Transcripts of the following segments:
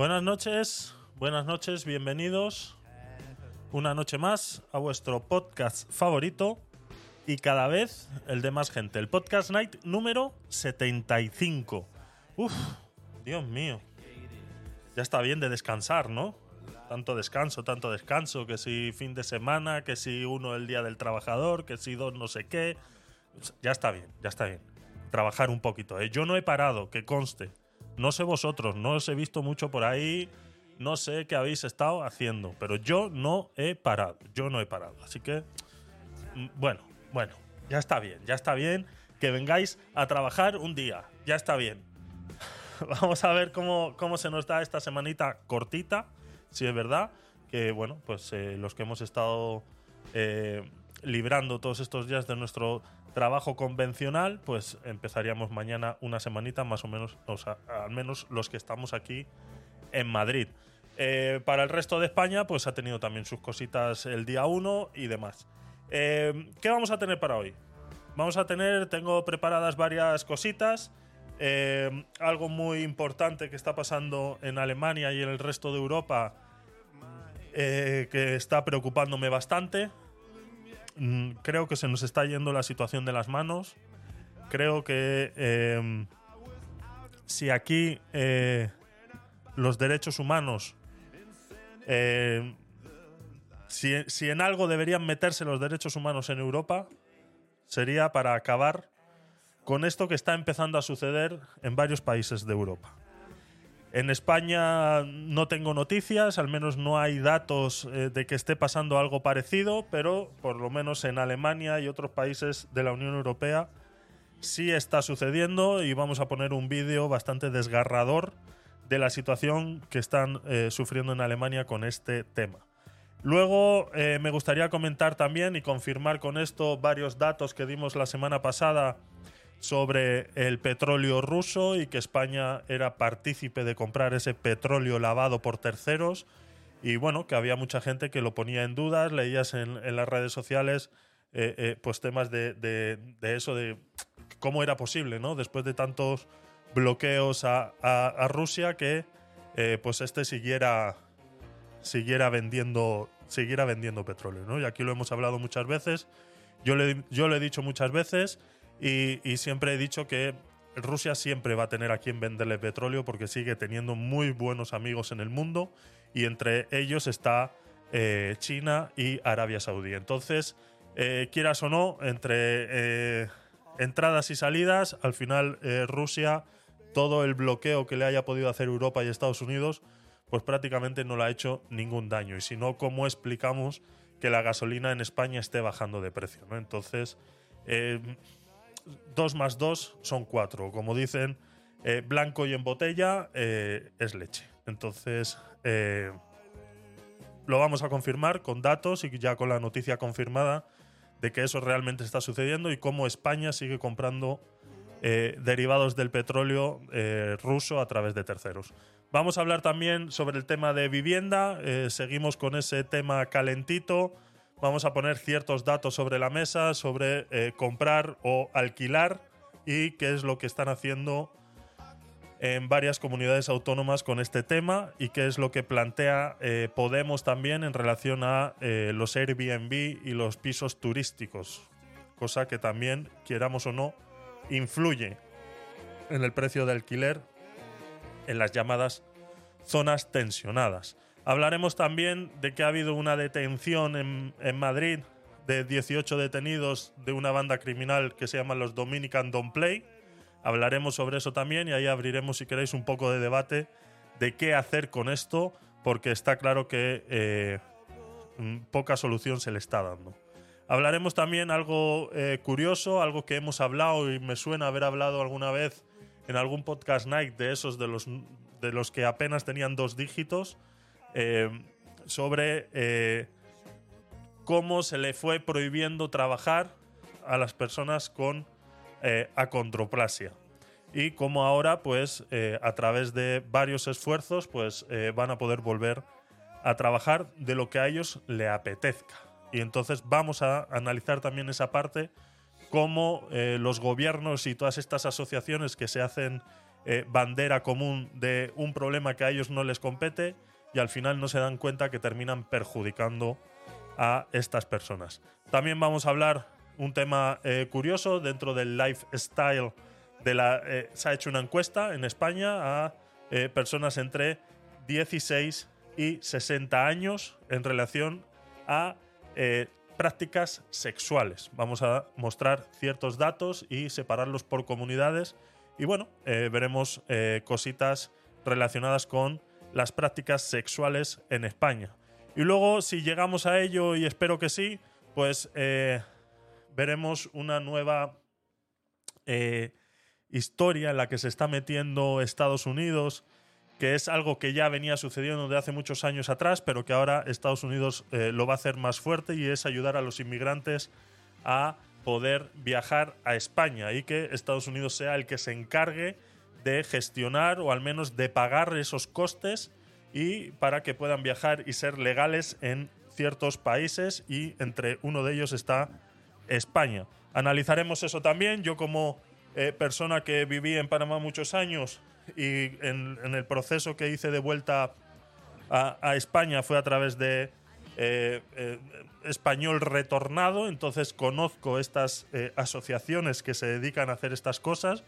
Buenas noches, buenas noches, bienvenidos una noche más a vuestro podcast favorito y cada vez el de más gente. El Podcast Night número 75. Uf, Dios mío. Ya está bien de descansar, ¿no? Tanto descanso, tanto descanso, que si fin de semana, que si uno el día del trabajador, que si dos no sé qué. Ya está bien, ya está bien. Trabajar un poquito, ¿eh? Yo no he parado, que conste. No sé vosotros, no os he visto mucho por ahí, no sé qué habéis estado haciendo, pero yo no he parado, yo no he parado. Así que, mm, bueno, bueno, ya está bien, ya está bien que vengáis a trabajar un día, ya está bien. Vamos a ver cómo, cómo se nos da esta semanita cortita, si es verdad, que bueno, pues eh, los que hemos estado eh, librando todos estos días de nuestro trabajo convencional, pues empezaríamos mañana una semanita más o menos, o sea, al menos los que estamos aquí en Madrid. Eh, para el resto de España, pues ha tenido también sus cositas el día 1 y demás. Eh, ¿Qué vamos a tener para hoy? Vamos a tener, tengo preparadas varias cositas. Eh, algo muy importante que está pasando en Alemania y en el resto de Europa que está preocupándome bastante. Mm, creo que se nos está yendo la situación de las manos. Creo que si aquí los derechos humanos, eh, si, en algo deberían meterse los derechos humanos en Europa, sería para acabar con esto que está empezando a suceder en varios países de Europa. En España no tengo noticias, al menos no hay datos eh, de que esté pasando algo parecido, pero por lo menos en Alemania y otros países de la Unión Europea sí está sucediendo y vamos a poner un vídeo bastante desgarrador de la situación que están eh, sufriendo en Alemania con este tema. Luego eh, me gustaría comentar también y confirmar con esto varios datos que dimos la semana pasada sobre el petróleo ruso y que España era partícipe de comprar ese petróleo lavado por terceros y bueno, que había mucha gente que lo ponía en dudas, leías en, las redes sociales eh, pues temas de, de, eso, de cómo era posible, ¿no? Después de tantos bloqueos a, Rusia que eh, pues este siguiera, siguiera, vendiendo, siguiera vendiendo petróleo. ¿no? Y aquí lo hemos hablado muchas veces. Yo le, yo le he dicho muchas veces y, siempre he dicho que Rusia siempre va a tener a quien venderle petróleo porque sigue teniendo muy buenos amigos en el mundo y entre ellos está eh, China y Arabia Saudí. Entonces, eh, quieras o no, entre entradas y salidas, al final Rusia todo el bloqueo que le haya podido hacer Europa y Estados Unidos, pues prácticamente no le ha hecho ningún daño. Y si no, ¿cómo explicamos que la gasolina en España esté bajando de precio? ¿no? Entonces, eh, dos más dos son cuatro. Como dicen, eh, blanco y en botella eh, es leche. Entonces, lo vamos a confirmar con datos y ya con la noticia confirmada de que eso realmente está sucediendo y cómo España sigue comprando eh, derivados del petróleo eh, ruso a través de terceros. Vamos a hablar también sobre el tema de vivienda, eh, seguimos con ese tema calentito, vamos a poner ciertos datos sobre la mesa sobre comprar o alquilar y qué es lo que están haciendo en varias comunidades autónomas con este tema y qué es lo que plantea Podemos también en relación a los Airbnb y los pisos turísticos, cosa que también, quieramos o no, influye en el precio de alquiler en las llamadas zonas tensionadas. Hablaremos también de que ha habido una detención en, Madrid de 18 detenidos de una banda criminal que se llama los Dominican Don't Play. Hablaremos sobre eso también y ahí abriremos, si queréis, un poco de debate de qué hacer con esto, porque está claro que eh, poca solución se le está dando. Hablaremos también algo eh, curioso, algo que hemos hablado y me suena haber hablado alguna vez en algún podcast night de esos de los, de los que apenas tenían dos dígitos, eh, sobre eh, cómo se le fue prohibiendo trabajar a las personas con acondroplasia y cómo ahora, pues, a través de varios esfuerzos, pues, van a poder volver a trabajar de lo que a ellos le apetezca. Y entonces vamos a analizar también esa parte, cómo eh, los gobiernos y todas estas asociaciones que se hacen eh, bandera común de un problema que a ellos no les compete y al final no se dan cuenta que terminan perjudicando a estas personas. También vamos a hablar un tema eh, curioso dentro del lifestyle de la eh, se ha hecho una encuesta en España a personas entre 16 y 60 años en relación a prácticas sexuales. Vamos a mostrar ciertos datos y separarlos por comunidades. Y bueno, eh, veremos eh, cositas relacionadas con las prácticas sexuales en España. Y luego, si llegamos a ello, y espero que sí, pues eh, veremos una nueva historia en la que se está metiendo Estados Unidos que es algo que ya venía sucediendo de hace muchos años atrás, pero que ahora Estados Unidos eh, lo va a hacer más fuerte y es ayudar a los inmigrantes a poder viajar a España y que Estados Unidos sea el que se encargue de gestionar o al menos de pagar esos costes y para que puedan viajar y ser legales en ciertos países y entre uno de ellos está España. Analizaremos eso también. Yo como eh, persona que viví en Panamá muchos años y en, el proceso que hice de vuelta a, España fue a través de eh, eh, español retornado, entonces conozco estas asociaciones que se dedican a hacer estas cosas,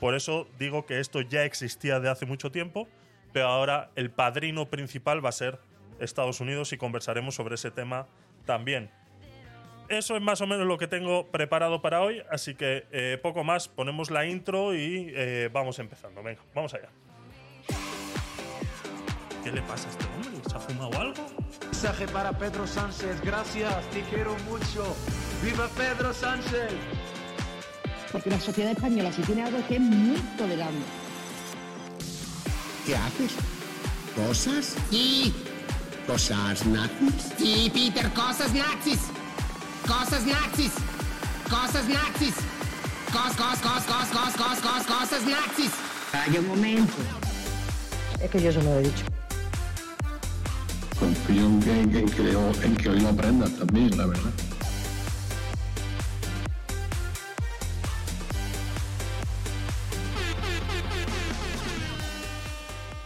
por eso digo que esto ya existía de hace mucho tiempo, pero ahora el padrino principal va a ser Estados Unidos y conversaremos sobre ese tema también eso es más o menos lo que tengo preparado para hoy, así que eh, poco más, ponemos la intro y eh, vamos empezando. Venga, vamos allá. ¿Qué le pasa a este hombre? ¿Se ha fumado algo? Mensaje para Pedro Sánchez, gracias, te quiero mucho. ¡Viva Pedro Sánchez! Porque la sociedad española si tiene algo que es muy tolerante. ¿Qué haces? ¿Cosas? Sí. ¿Cosas nazis? Sí, Peter, cosas nazis. Cosas nazis. Cosas nazis. Cos, cos, cos, cos, cos, cos, cos, cosas nazis. Calla un momento. Es que yo eso lo he dicho. Confío en que, en que, en que hoy lo aprendas también, la verdad.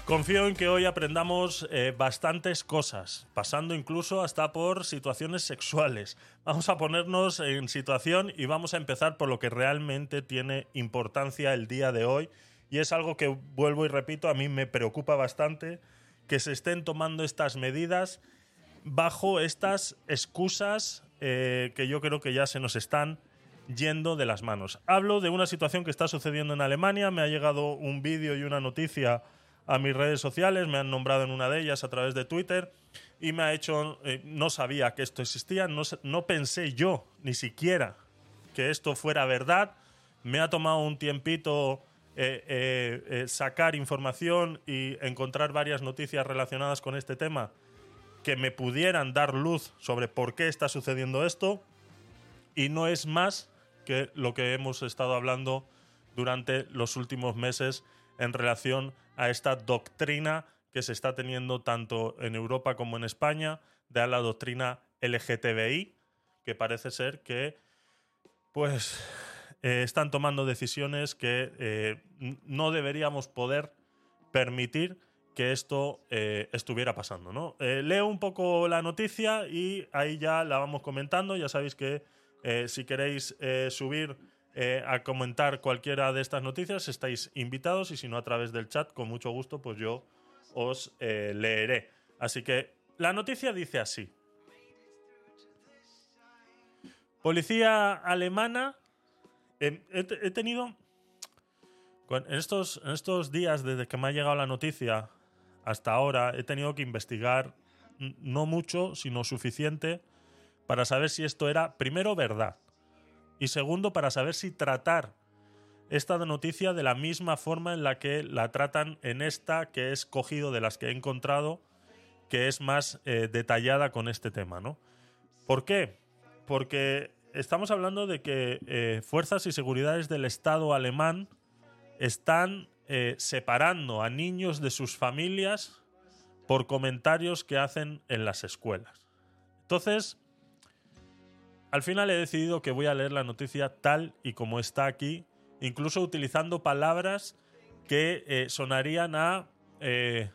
Confío en que hoy aprendamos eh, bastantes cosas, pasando incluso hasta por situaciones sexuales. Vamos a ponernos en situación y vamos a empezar por lo que realmente tiene importancia el día de hoy. Y es algo que, vuelvo y repito, a mí me preocupa bastante que se estén tomando estas medidas bajo estas excusas eh, que yo creo que ya se nos están yendo de las manos. Hablo de una situación que está sucediendo en Alemania. Me ha llegado un vídeo y una noticia a mis redes sociales, me han nombrado en una de ellas a través de Twitter y me ha hecho, eh, no sabía que esto existía, no, no pensé yo ni siquiera que esto fuera verdad, me ha tomado un tiempito eh, eh, sacar información y encontrar varias noticias relacionadas con este tema que me pudieran dar luz sobre por qué está sucediendo esto. Y no es más que lo que hemos estado hablando durante los últimos meses en relación a esta doctrina que se está teniendo tanto en Europa como en España, de la doctrina LGTBI, que parece ser que pues eh, están tomando decisiones que eh, no deberíamos poder permitir que esto eh, estuviera pasando. ¿no? leo un poco la noticia y ahí ya la vamos comentando. Ya sabéis que si queréis subir eh, a comentar cualquiera de estas noticias, estáis invitados y si no a través del chat, con mucho gusto, pues yo os eh, leeré. Así que la noticia dice así. Policía alemana. he, tenido. En estos, en estos días, desde que me ha llegado la noticia hasta ahora, he tenido que investigar no mucho, sino suficiente para saber si esto era, primero, verdad. Y segundo, para saber si tratar esta noticia de la misma forma en la que la tratan en esta que he escogido de las que he encontrado, que es más eh, detallada con este tema, ¿no? ¿Por qué? Porque estamos hablando de que eh, fuerzas y seguridades del Estado alemán están eh, separando a niños de sus familias por comentarios que hacen en las escuelas. Entonces, al final he decidido que voy a leer la noticia tal y como está aquí, incluso utilizando palabras que eh, sonarían a, eh,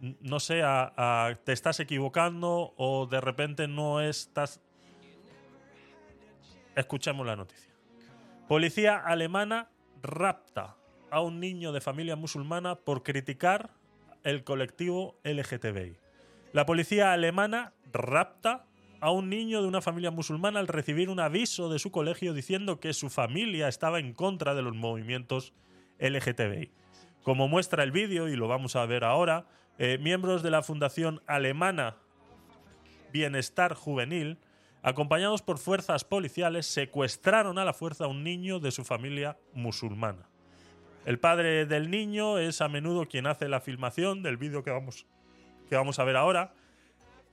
no sé, a, a te estás equivocando o de repente no estás... Escuchemos la noticia. Policía alemana rapta a un niño de familia musulmana por criticar el colectivo LGTBI. La policía alemana rapta a un niño de una familia musulmana al recibir un aviso de su colegio diciendo que su familia estaba en contra de los movimientos LGTBI. Como muestra el vídeo, y lo vamos a ver ahora, eh, miembros de la Fundación Alemana Bienestar Juvenil, acompañados por fuerzas policiales, secuestraron a la fuerza a un niño de su familia musulmana. El padre del niño es a menudo quien hace la filmación del vídeo que vamos, que vamos a ver ahora,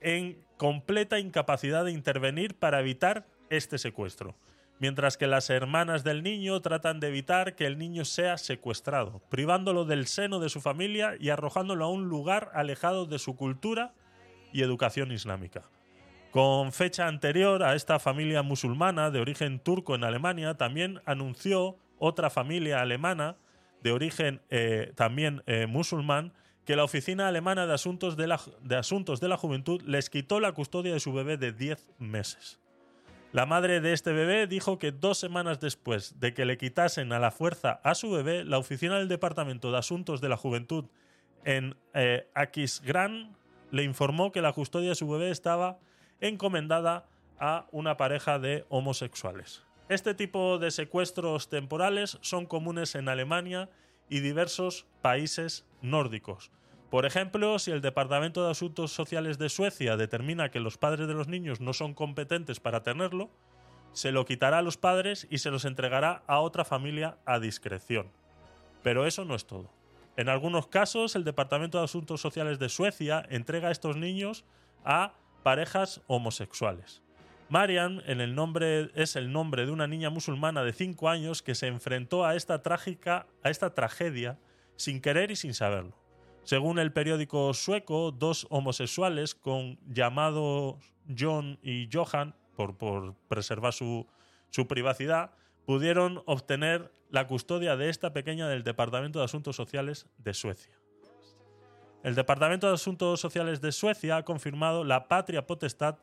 en completa incapacidad de intervenir para evitar este secuestro, mientras que las hermanas del niño tratan de evitar que el niño sea secuestrado, privándolo del seno de su familia y arrojándolo a un lugar alejado de su cultura y educación islámica. Con fecha anterior a esta familia musulmana de origen turco en Alemania, también anunció otra familia alemana de origen eh, también eh, musulmán que la Oficina Alemana de Asuntos de, la, Asuntos de la Juventud les quitó la custodia de su bebé de 10 meses. La madre de este bebé dijo que dos semanas después de que le quitasen a la fuerza a su bebé, la oficina del Departamento de Asuntos de la Juventud en eh, Aquisgrán le informó que la custodia de su bebé estaba encomendada a una pareja de homosexuales. Este tipo de secuestros temporales son comunes en Alemania y diversos países nórdicos. Por ejemplo, si el Departamento de Asuntos Sociales de Suecia determina que los padres de los niños no son competentes para tenerlo, se lo quitará a los padres y se los entregará a otra familia a discreción. Pero eso no es todo. En algunos casos, el Departamento de Asuntos Sociales de Suecia entrega a estos niños a parejas homosexuales. Marian en el nombre, es el nombre de una niña musulmana de 5 años que se enfrentó a esta, trágica, a esta tragedia sin querer y sin saberlo. Según el periódico sueco, dos homosexuales con llamados John y Johan, por, por preservar su, su privacidad, pudieron obtener la custodia de esta pequeña del Departamento de Asuntos Sociales de Suecia. El Departamento de Asuntos Sociales de Suecia ha confirmado la patria potestad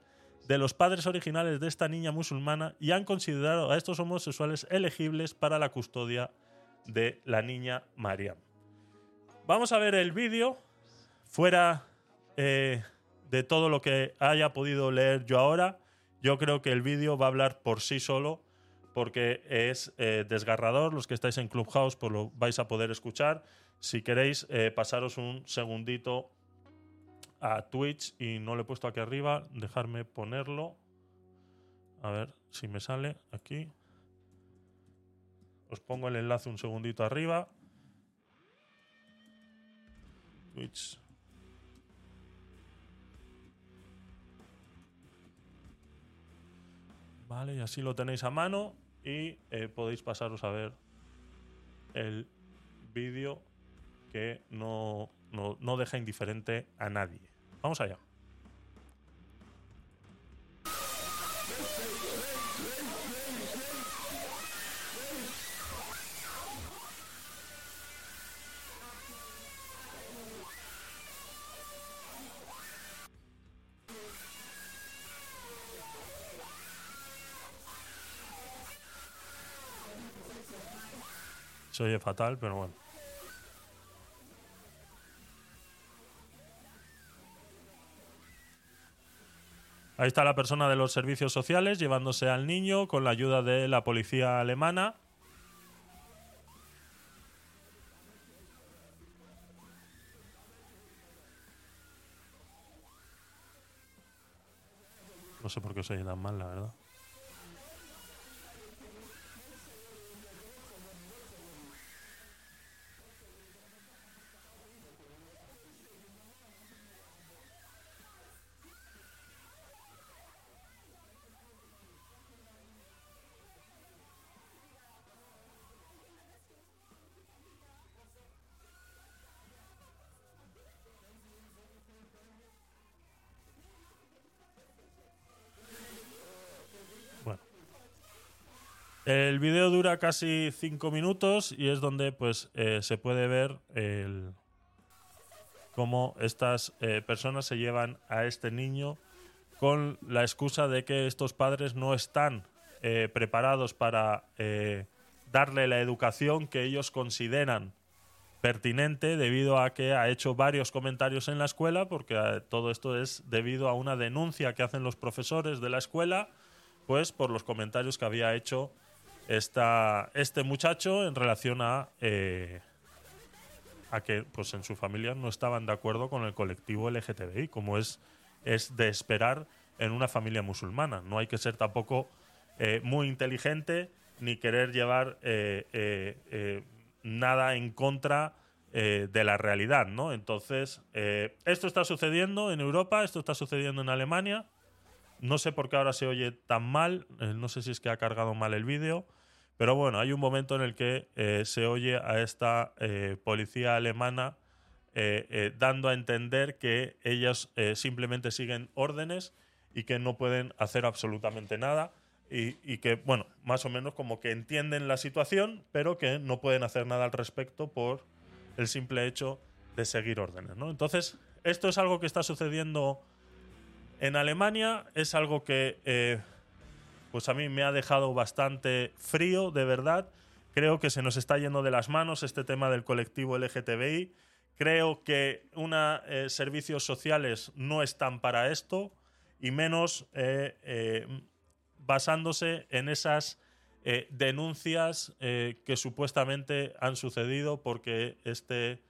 de los padres originales de esta niña musulmana y han considerado a estos homosexuales elegibles para la custodia de la niña Mariam. Vamos a ver el vídeo fuera eh, de todo lo que haya podido leer yo ahora. Yo creo que el vídeo va a hablar por sí solo porque es eh, desgarrador. Los que estáis en Clubhouse pues lo vais a poder escuchar. Si queréis, eh, pasaros un segundito a Twitch y no lo he puesto aquí arriba, dejarme ponerlo. A ver si me sale aquí. Os pongo el enlace un segundito arriba. Twitch. Vale, y así lo tenéis a mano y eh, podéis pasaros a ver el vídeo que no, no, no deja indiferente a nadie. Vamos allá. Se oye fatal, pero bueno. Ahí está la persona de los servicios sociales llevándose al niño con la ayuda de la policía alemana. No sé por qué se oye tan mal, la verdad. El vídeo dura casi cinco minutos y es donde pues eh, se puede ver cómo estas eh, personas se llevan a este niño con la excusa de que estos padres no están eh, preparados para darle la educación que ellos consideran pertinente debido a que ha hecho varios comentarios en la escuela, porque todo esto es debido a una denuncia que hacen los profesores de la escuela, pues por los comentarios que había hecho esta, este muchacho en relación a, eh, a que pues en su familia no estaban de acuerdo con el colectivo LGTBI, como es, es de esperar en una familia musulmana. No hay que ser tampoco eh, muy inteligente ni querer llevar eh, eh, nada en contra de la realidad, ¿no? Entonces, esto está sucediendo en Europa, esto está sucediendo en Alemania. No sé por qué ahora se oye tan mal, eh, no sé si es que ha cargado mal el vídeo, pero bueno, hay un momento en el que eh, se oye a esta eh, policía alemana dando a entender que ellas simplemente siguen órdenes y que no pueden hacer absolutamente nada y, y que, bueno, más o menos como que entienden la situación, pero que no pueden hacer nada al respecto por el simple hecho de seguir órdenes, ¿no? Entonces, esto es algo que está sucediendo en Alemania, es algo que eh, pues a mí me ha dejado bastante frío, de verdad. Creo que se nos está yendo de las manos este tema del colectivo LGTBI. Creo que una, eh, servicios sociales no están para esto y menos eh, basándose en esas denuncias que supuestamente han sucedido porque este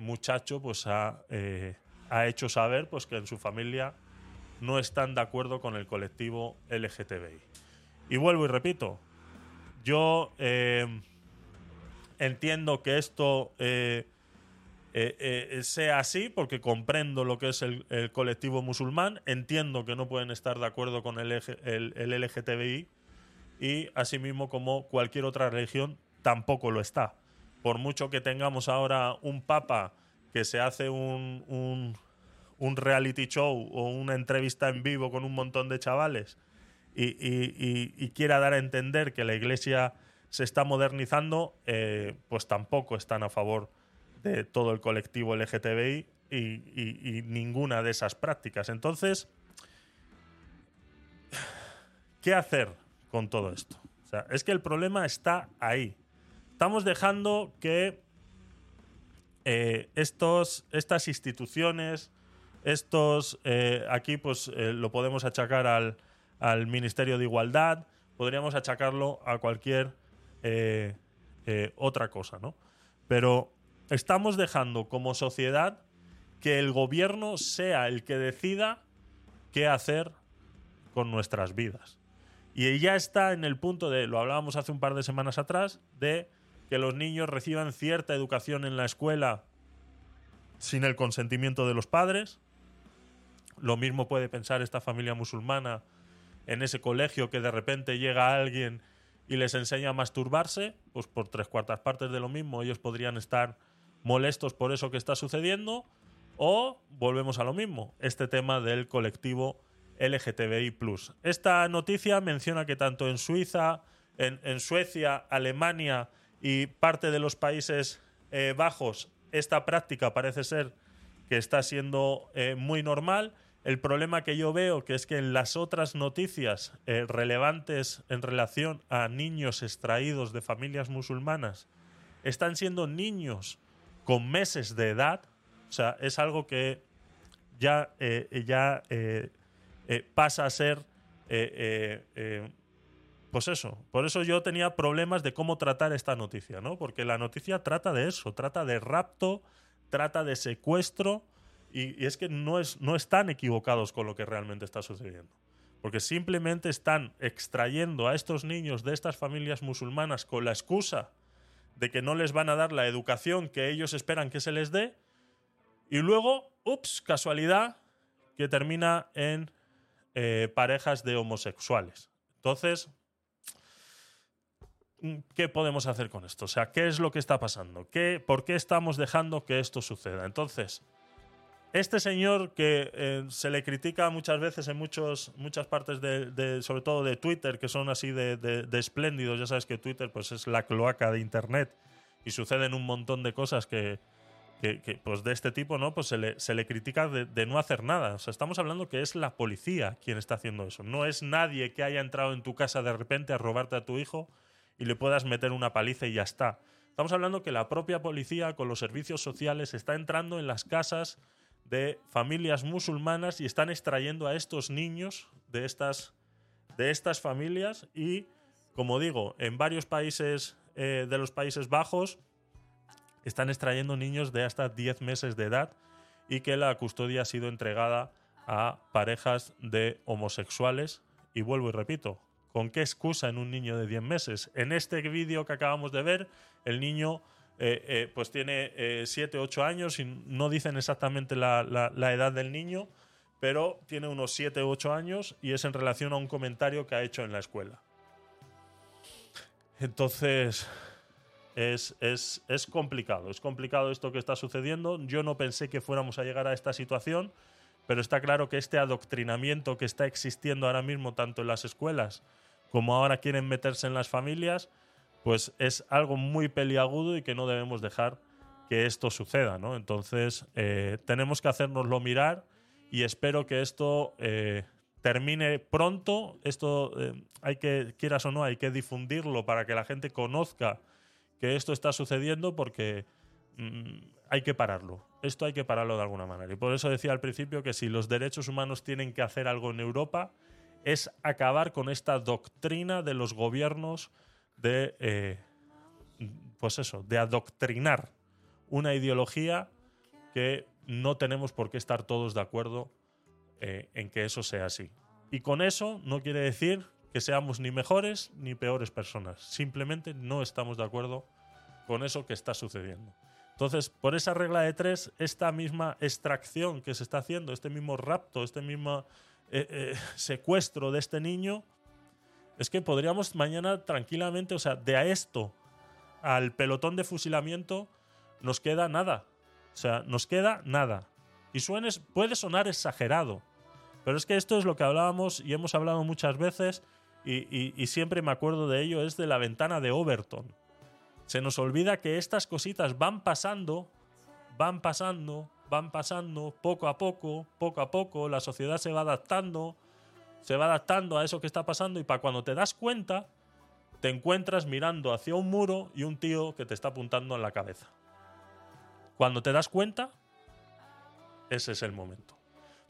muchacho pues ha, ha hecho saber pues que en su familia no están de acuerdo con el colectivo LGTBI. Y vuelvo y repito, yo eh, entiendo que esto eh, eh, sea así porque comprendo lo que es el, colectivo musulmán, entiendo que no pueden estar de acuerdo con el, el- el LGTBI y asimismo como cualquier otra religión tampoco lo está. Por mucho que tengamos ahora un papa que se hace un, un, reality show o una entrevista en vivo con un montón de chavales y, quiera dar a entender que la iglesia se está modernizando, eh, pues tampoco están a favor de todo el colectivo LGTBI y, ninguna de esas prácticas. Entonces, ¿qué hacer con todo esto? Es que el problema está ahí. Estamos dejando que eh, estos, estas instituciones, estos, eh, aquí pues eh, lo podemos achacar al, al Ministerio de Igualdad, podríamos achacarlo a cualquier otra cosa, ¿no? Pero estamos dejando como sociedad que el gobierno sea el que decida qué hacer con nuestras vidas. Y ya está en el punto de, lo hablábamos hace un par de semanas atrás, de que los niños reciban cierta educación en la escuela sin el consentimiento de los padres. Lo mismo puede pensar esta familia musulmana en ese colegio que de repente llega alguien y les enseña a masturbarse, pues por tres cuartas partes de lo mismo ellos podrían estar molestos por eso que está sucediendo. O volvemos a lo mismo, este tema del colectivo LGTBI. Esta noticia menciona que tanto en Suiza, en, en Suecia, Alemania y parte de los Países eh, Bajos, esta práctica parece ser que está siendo eh, muy normal. El problema que yo veo que es que en las otras noticias eh, relevantes en relación a niños extraídos de familias musulmanas están siendo niños con meses de edad. O sea, es algo que ya, eh, ya pasa a ser, pues eso. Por eso yo tenía problemas de cómo tratar esta noticia, ¿no? Porque la noticia trata de eso, trata de rapto, trata de secuestro, y, es que no, es, no están equivocados con lo que realmente está sucediendo. Porque simplemente están extrayendo a estos niños de estas familias musulmanas con la excusa de que no les van a dar la educación que ellos esperan que se les dé, y luego, ups, casualidad, que termina en eh, parejas de homosexuales. Entonces, ¿qué podemos hacer con esto? O sea, ¿qué es lo que está pasando? ¿Qué, ¿Por qué estamos dejando que esto suceda? Entonces, este señor que eh, se le critica muchas veces en muchos, muchas partes de, de- sobre todo de Twitter, que son así de, de- espléndidos, ya sabes que Twitter pues es la cloaca de Internet y suceden un montón de cosas que, que- que, pues de este tipo, ¿no? Pues se le, se le critica de no hacer nada. O sea, estamos hablando que es la policía quien está haciendo eso. No es nadie que haya entrado en tu casa de repente a robarte a tu hijo y le puedas meter una paliza y ya está. Estamos hablando que la propia policía con los servicios sociales está entrando en las casas de familias musulmanas y están extrayendo a estos niños de estas, de estas familias y, como digo, en varios países eh, de los Países Bajos están extrayendo niños de hasta 10 meses de edad y que la custodia ha sido entregada a parejas de homosexuales. Y vuelvo y repito, ¿con qué excusa en un niño de 10 meses? En este vídeo que acabamos de ver, el niño eh, eh, pues tiene 7, 8 años y no dicen exactamente la, la- la edad del niño, pero tiene unos 7, 8 años y es en relación a un comentario que ha hecho en la escuela. Entonces, es, es- es complicado, es complicado esto que está sucediendo. Yo no pensé que fuéramos a llegar a esta situación, pero está claro que este adoctrinamiento que está existiendo ahora mismo, tanto en las escuelas como ahora quieren meterse en las familias, pues es algo muy peliagudo y que no debemos dejar que esto suceda. Entonces, eh, tenemos que hacernoslo mirar y espero que esto eh, termine pronto. Esto eh, hay que, quieras o no, hay que difundirlo para que la gente conozca que esto está sucediendo porque mm, hay que pararlo. Esto hay que pararlo de alguna manera. Y por eso decía al principio que si los derechos humanos tienen que hacer algo en Europa es acabar con esta doctrina de los gobiernos de, eh, pues eso, de adoctrinar una ideología que no tenemos por qué estar todos de acuerdo eh, en que eso sea así. Y con eso no quiere decir que seamos ni mejores ni peores personas. Simplemente no estamos de acuerdo con eso que está sucediendo. Entonces, por esa regla de tres, esta misma extracción que se está haciendo, este mismo rapto, este mismo eh, eh, secuestro de este niño, es que podríamos mañana tranquilamente, o sea, de a esto al pelotón de fusilamiento, nos queda nada. O sea, nos queda nada. Y suenes, puede sonar exagerado, pero es que esto es lo que hablábamos y hemos hablado muchas veces y, y- y siempre me acuerdo de ello, es de la ventana de Overton. Se nos olvida que estas cositas van pasando, van pasando, van pasando, poco a poco, poco a poco, la sociedad se va adaptando, se va adaptando a eso que está pasando y para cuando te das cuenta, te encuentras mirando hacia un muro y un tío que te está apuntando en la cabeza. Cuando te das cuenta, ese es el momento.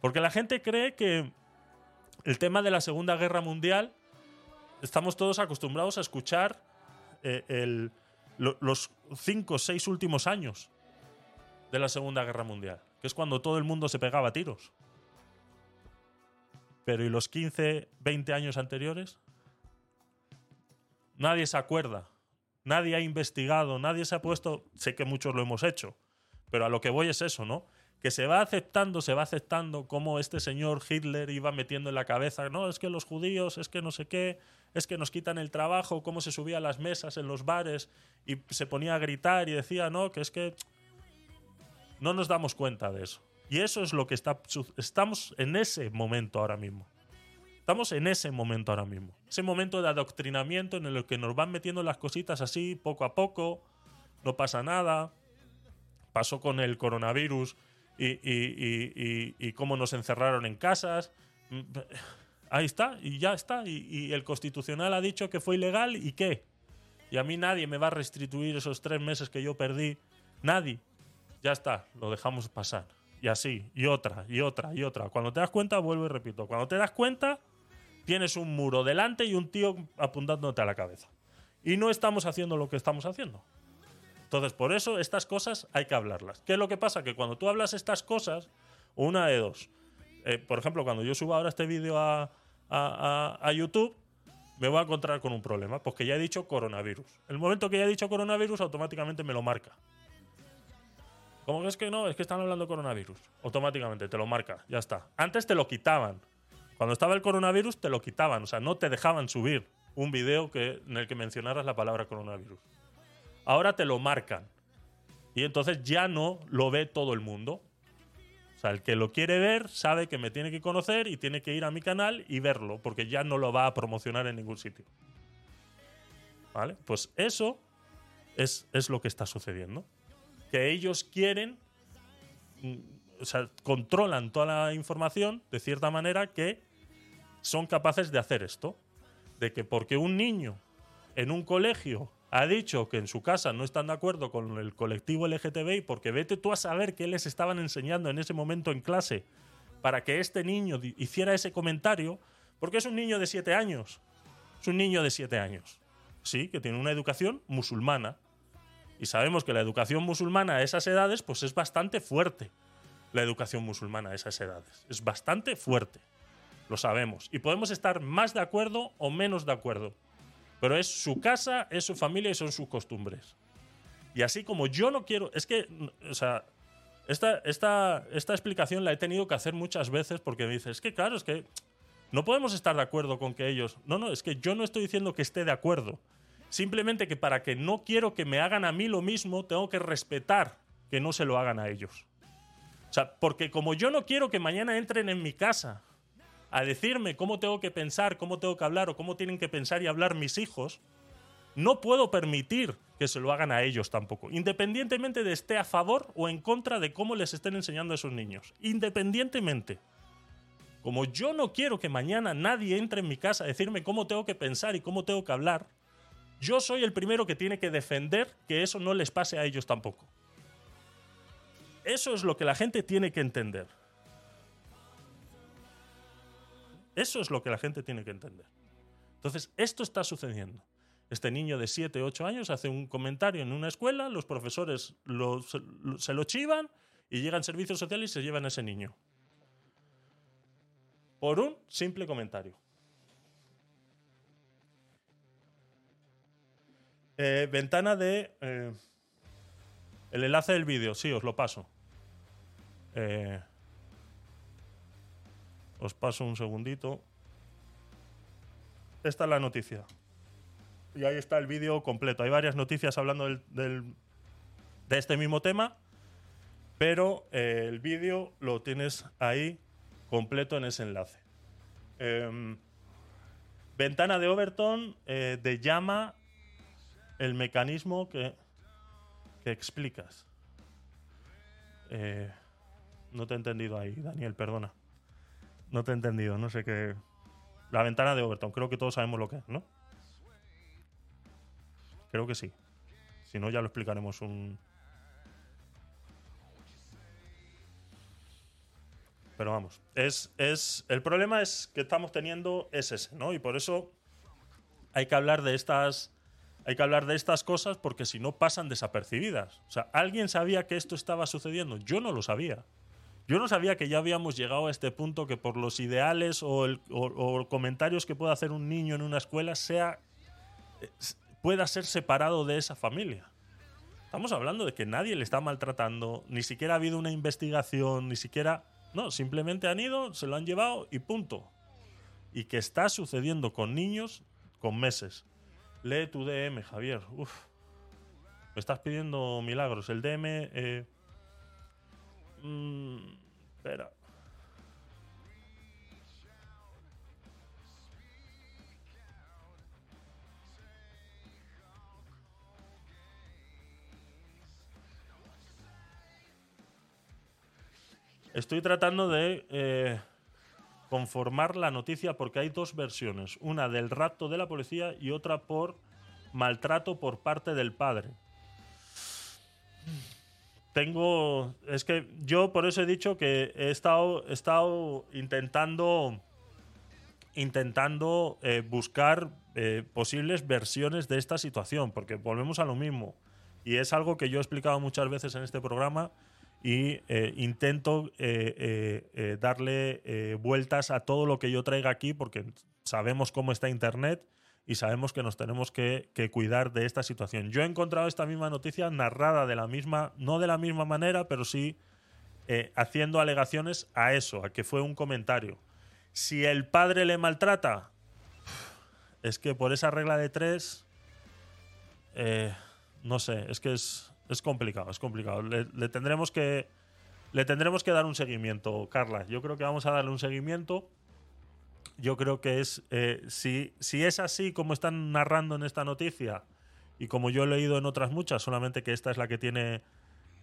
Porque la gente cree que el tema de la Segunda Guerra Mundial, estamos todos acostumbrados a escuchar eh, los cinco o seis últimos años de la Segunda Guerra Mundial, que es cuando todo el mundo se pegaba a tiros. Pero ¿y los 15, 20 años anteriores? Nadie se acuerda, nadie ha investigado, nadie se ha puesto, sé que muchos lo hemos hecho, pero a lo que voy es eso, ¿no? Que se va aceptando, se va aceptando cómo este señor Hitler iba metiendo en la cabeza, no, es que los judíos, es que no sé qué, es que nos quitan el trabajo, cómo se subía a las mesas en los bares y se ponía a gritar y decía, no, que es que no nos damos cuenta de eso. Y eso es lo que está, estamos en ese momento ahora mismo. Estamos en ese momento ahora mismo. Ese momento de adoctrinamiento en el que nos van metiendo las cositas así, poco a poco, no pasa nada. Pasó con el coronavirus y, y- y- y- cómo nos encerraron en casas. Mm, Ahí está, y ya está. Y el constitucional ha dicho que fue ilegal y qué. Y a mí nadie me va a restituir esos tres meses que yo perdí. Nadie. Ya está, lo dejamos pasar. Y así, y otra, y otra, y otra. Cuando te das cuenta, vuelvo y repito. Cuando te das cuenta, tienes un muro delante y un tío apuntándote a la cabeza. Y no estamos haciendo lo que estamos haciendo. Entonces, por eso estas cosas hay que hablarlas. ¿Qué es lo que pasa? Que cuando tú hablas estas cosas, una de dos. Eh, por ejemplo, cuando yo suba ahora este vídeo a, a- a- a YouTube, me voy a encontrar con un problema, porque ya he dicho coronavirus. El momento que ya he dicho coronavirus, automáticamente me lo marca. Como que es que no, es que están hablando coronavirus. Automáticamente te lo marca, ya está. Antes te lo quitaban. Cuando estaba el coronavirus, te lo quitaban. O sea, no te dejaban subir un vídeo que, en el que mencionaras la palabra coronavirus. Ahora te lo marcan. Y entonces ya no lo ve todo el mundo. O sea, el que lo quiere ver sabe que me tiene que conocer y tiene que ir a mi canal y verlo, porque ya no lo va a promocionar en ningún sitio. ¿Vale? Pues eso es, es lo que está sucediendo. Que ellos quieren, mm, o sea, controlan toda la información de cierta manera que son capaces de hacer esto. De que porque un niño en un colegio ha dicho que en su casa no están de acuerdo con el colectivo LGTBI porque vete tú a saber qué les estaban enseñando en ese momento en clase para que este niño hiciera ese comentario, porque es un niño de siete años. Es un niño de siete años. Sí, que tiene una educación musulmana. Y sabemos que la educación musulmana a esas edades, pues es bastante fuerte. La educación musulmana a esas edades. Es bastante fuerte. Lo sabemos. Y podemos estar más de acuerdo o menos de acuerdo. Pero es su casa, es su familia y son sus costumbres. Y así como yo no quiero. Es que. O sea. Esta, esta, esta explicación la he tenido que hacer muchas veces porque me dices, es que claro, es que no podemos estar de acuerdo con que ellos. No, no, es que yo no estoy diciendo que esté de acuerdo. Simplemente que para que no quiero que me hagan a mí lo mismo, tengo que respetar que no se lo hagan a ellos. O sea, porque como yo no quiero que mañana entren en mi casa a decirme cómo tengo que pensar, cómo tengo que hablar o cómo tienen que pensar y hablar mis hijos, no puedo permitir que se lo hagan a ellos tampoco, independientemente de esté a favor o en contra de cómo les estén enseñando a esos niños. Independientemente. Como yo no quiero que mañana nadie entre en mi casa a decirme cómo tengo que pensar y cómo tengo que hablar, yo soy el primero que tiene que defender que eso no les pase a ellos tampoco. Eso es lo que la gente tiene que entender. Eso es lo que la gente tiene que entender. Entonces, esto está sucediendo. Este niño de 7, 8 años hace un comentario en una escuela, los profesores se, lo- se lo chivan y llegan servicios sociales y se llevan a ese niño. Por un simple comentario. Eh, ventana de... eh, el enlace del vídeo, sí, os lo paso. Eh, os paso un segundito. Esta es la noticia. Y ahí está el vídeo completo. Hay varias noticias hablando del- de este mismo tema, pero el vídeo lo tienes ahí completo en ese enlace. Em, ventana de Overton de llama el mecanismo que, que explicas. Eh, no te he entendido ahí, Daniel, perdona. No te he entendido, no sé qué. La ventana de Overton, creo que todos sabemos lo que es, ¿no? Creo que sí. Si no, ya lo explicaremos un. Pero vamos, es, es. El problema es que estamos teniendo es ese, ¿no? Y por eso hay que hablar de estas. Hay que hablar de estas cosas porque si no pasan desapercibidas. O sea, ¿alguien sabía que esto estaba sucediendo? Yo no lo sabía. Yo no sabía que ya habíamos llegado a este punto que por los ideales o, comentarios que pueda hacer un niño en una escuela sea pueda ser separado de esa familia. Estamos hablando de que nadie le está maltratando, ni siquiera ha habido una investigación, ni siquiera... No, simplemente han ido, se lo han llevado y punto. Y que está sucediendo con niños con meses. Lee tu DM, Javier. Uf. Me estás pidiendo milagros. El DM... eh, mm, espera. Estoy tratando de eh, conformar la noticia porque hay dos versiones. Una del rapto de la policía y otra por maltrato por parte del padre. Tengo. Es que yo por eso he dicho que he estado, he estado intentando. Intentando eh, buscar eh, posibles versiones de esta situación, porque volvemos a lo mismo. Y es algo que yo he explicado muchas veces en este programa y eh, intento eh, eh, darle vueltas a todo lo que yo traiga aquí, porque sabemos cómo está Internet y sabemos que nos tenemos que, cuidar de esta situación. Yo he encontrado esta misma noticia narrada de la misma, no de la misma manera, pero sí haciendo alegaciones a eso, a que fue un comentario. Si el padre le maltrata, es que por esa regla de tres, no sé, es que es, es complicado, es complicado. Le, tendremos que le tendremos que dar un seguimiento, Carla. Yo creo que vamos a darle un seguimiento. Yo creo que es, eh, si, si es así como están narrando en esta noticia y como yo he leído en otras muchas, solamente que esta es la que tiene,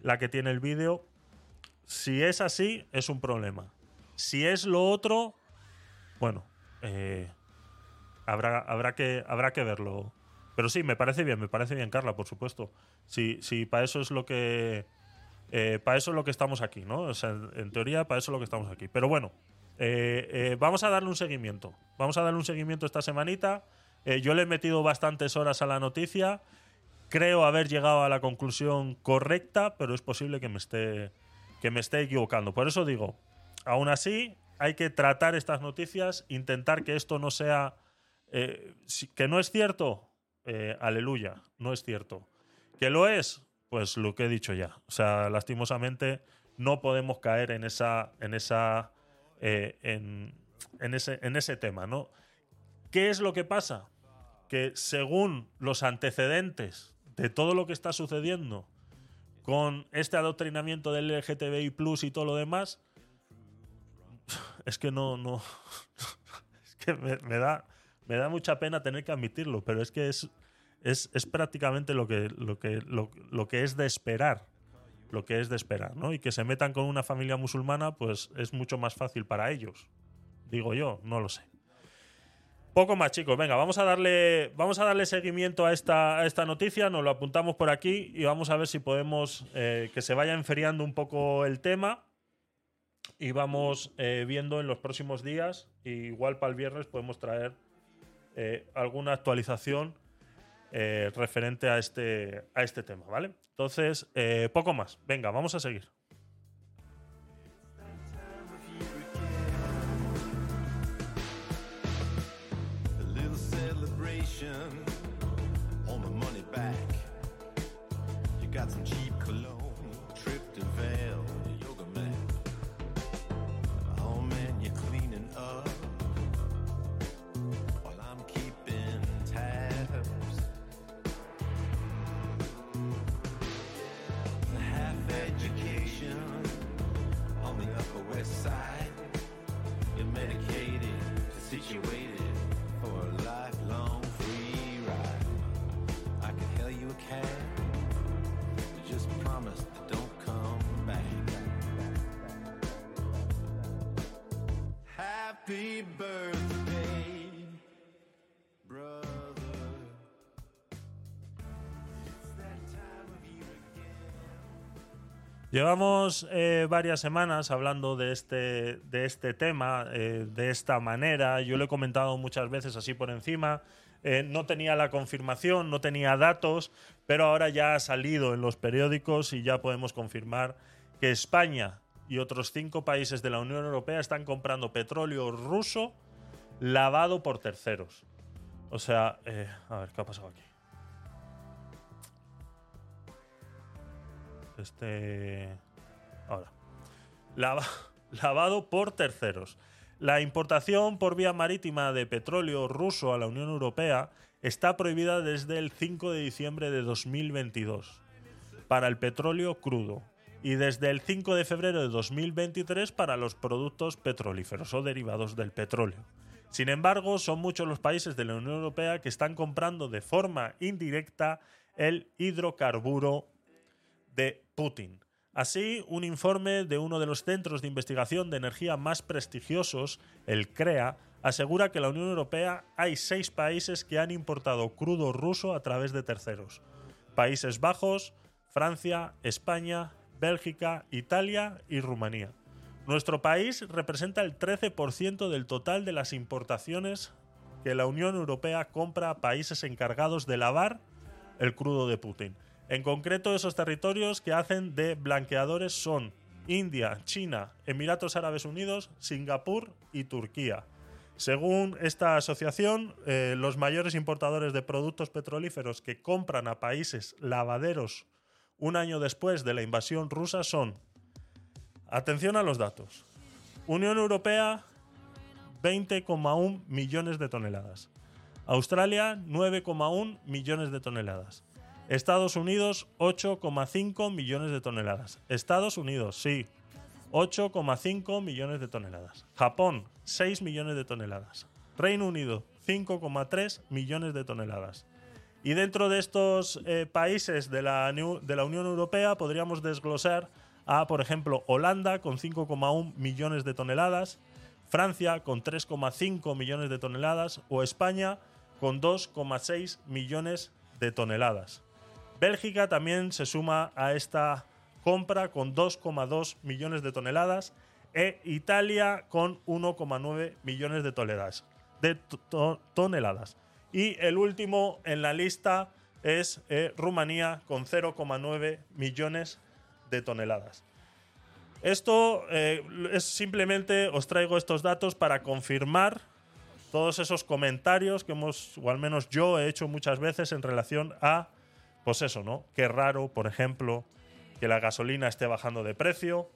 la que tiene el vídeo, si es así, es un problema. Si es lo otro, bueno, eh, habrá, habrá, que, habrá que verlo. Pero sí, me parece bien, me parece bien, Carla, por supuesto. Si para eso es lo que. eh, para eso es lo que estamos aquí, ¿no? O sea, en, teoría, para eso es lo que estamos aquí. Pero bueno, eh, eh, vamos a darle un seguimiento. Vamos a darle un seguimiento esta semanita. Yo le he metido bastantes horas a la noticia. Creo haber llegado a la conclusión correcta, pero es posible que me esté, que me esté equivocando. Por eso digo, aún así, hay que tratar estas noticias, intentar que esto no sea. que no es cierto, eh, aleluya, no es cierto. Que lo es, pues lo que he dicho ya. O sea, lastimosamente no podemos caer en esa, en esa, eh, en, ese, en ese tema, ¿no? ¿Qué es lo que pasa? Que según los antecedentes de todo lo que está sucediendo con este adoctrinamiento del LGTBI Plus y todo lo demás, es que no, no, es que me da, me da mucha pena tener que admitirlo, pero es que es, es, es prácticamente lo que, lo, que, lo, lo que es de esperar. Lo que es de esperar, ¿no? Y que se metan con una familia musulmana, pues es mucho más fácil para ellos. Digo yo, no lo sé. Poco más, chicos. Venga, vamos a darle, vamos a darle seguimiento a esta, esta noticia. Nos lo apuntamos por aquí y vamos a ver si podemos eh, que se vaya enfriando un poco el tema. Y vamos eh, viendo en los próximos días. Igual para el viernes podemos traer eh, alguna actualización eh, referente a este, a este tema, ¿vale? Entonces, eh, poco más. Venga, vamos a seguir. Llevamos eh, varias semanas hablando de este, de este tema, eh, de esta manera. Yo lo he comentado muchas veces así por encima. Eh, no tenía la confirmación, no tenía datos, pero ahora ya ha salido en los periódicos y ya podemos confirmar que España y otros cinco países de la Unión Europea están comprando petróleo ruso lavado por terceros. O sea, a ver, ¿qué ha pasado aquí? Este. Ahora. Lava- lavado por terceros. La importación por vía marítima de petróleo ruso a la Unión Europea está prohibida desde el 5 de diciembre de 2022 para el petróleo crudo y desde el 5 de febrero de 2023 para los productos petrolíferos o derivados del petróleo. Sin embargo, son muchos los países de la Unión Europea que están comprando de forma indirecta el hidrocarburo de Putin. Así, un informe de uno de los centros de investigación de energía más prestigiosos, el CREA, asegura que en la Unión Europea hay seis países que han importado crudo ruso a través de terceros. Países Bajos, Francia, España, Bélgica, Italia y Rumanía. Nuestro país representa el 13% del total de las importaciones que la Unión Europea compra a países encargados de lavar el crudo de Putin. En concreto, esos territorios que hacen de blanqueadores son India, China, Emiratos Árabes Unidos, Singapur y Turquía. Según esta asociación, eh, los mayores importadores de productos petrolíferos que compran a países lavaderos un año después de la invasión rusa son, atención a los datos, Unión Europea 20,1 millones de toneladas, Australia 9,1 millones de toneladas, Estados Unidos 8,5 millones de toneladas. Estados Unidos, sí. 8,5 millones de toneladas. Japón, 6 millones de toneladas. Reino Unido, 5,3 millones de toneladas. Y dentro de estos eh, países de la, de la Unión Europea podríamos desglosar a, por ejemplo, Holanda con 5,1 millones de toneladas, Francia con 3,5 millones de toneladas o España con 2,6 millones de toneladas. Bélgica también se suma a esta compra con 2,2 millones de toneladas e Italia con 1,9 millones de toneladas. De to- to- toneladas. Y el último en la lista es eh, Rumanía con 0,9 millones de toneladas. Esto eh, es simplemente os traigo estos datos para confirmar todos esos comentarios que hemos, o al menos yo he hecho muchas veces en relación a, pues eso, ¿no? Qué raro, por ejemplo, que la gasolina esté bajando de precio,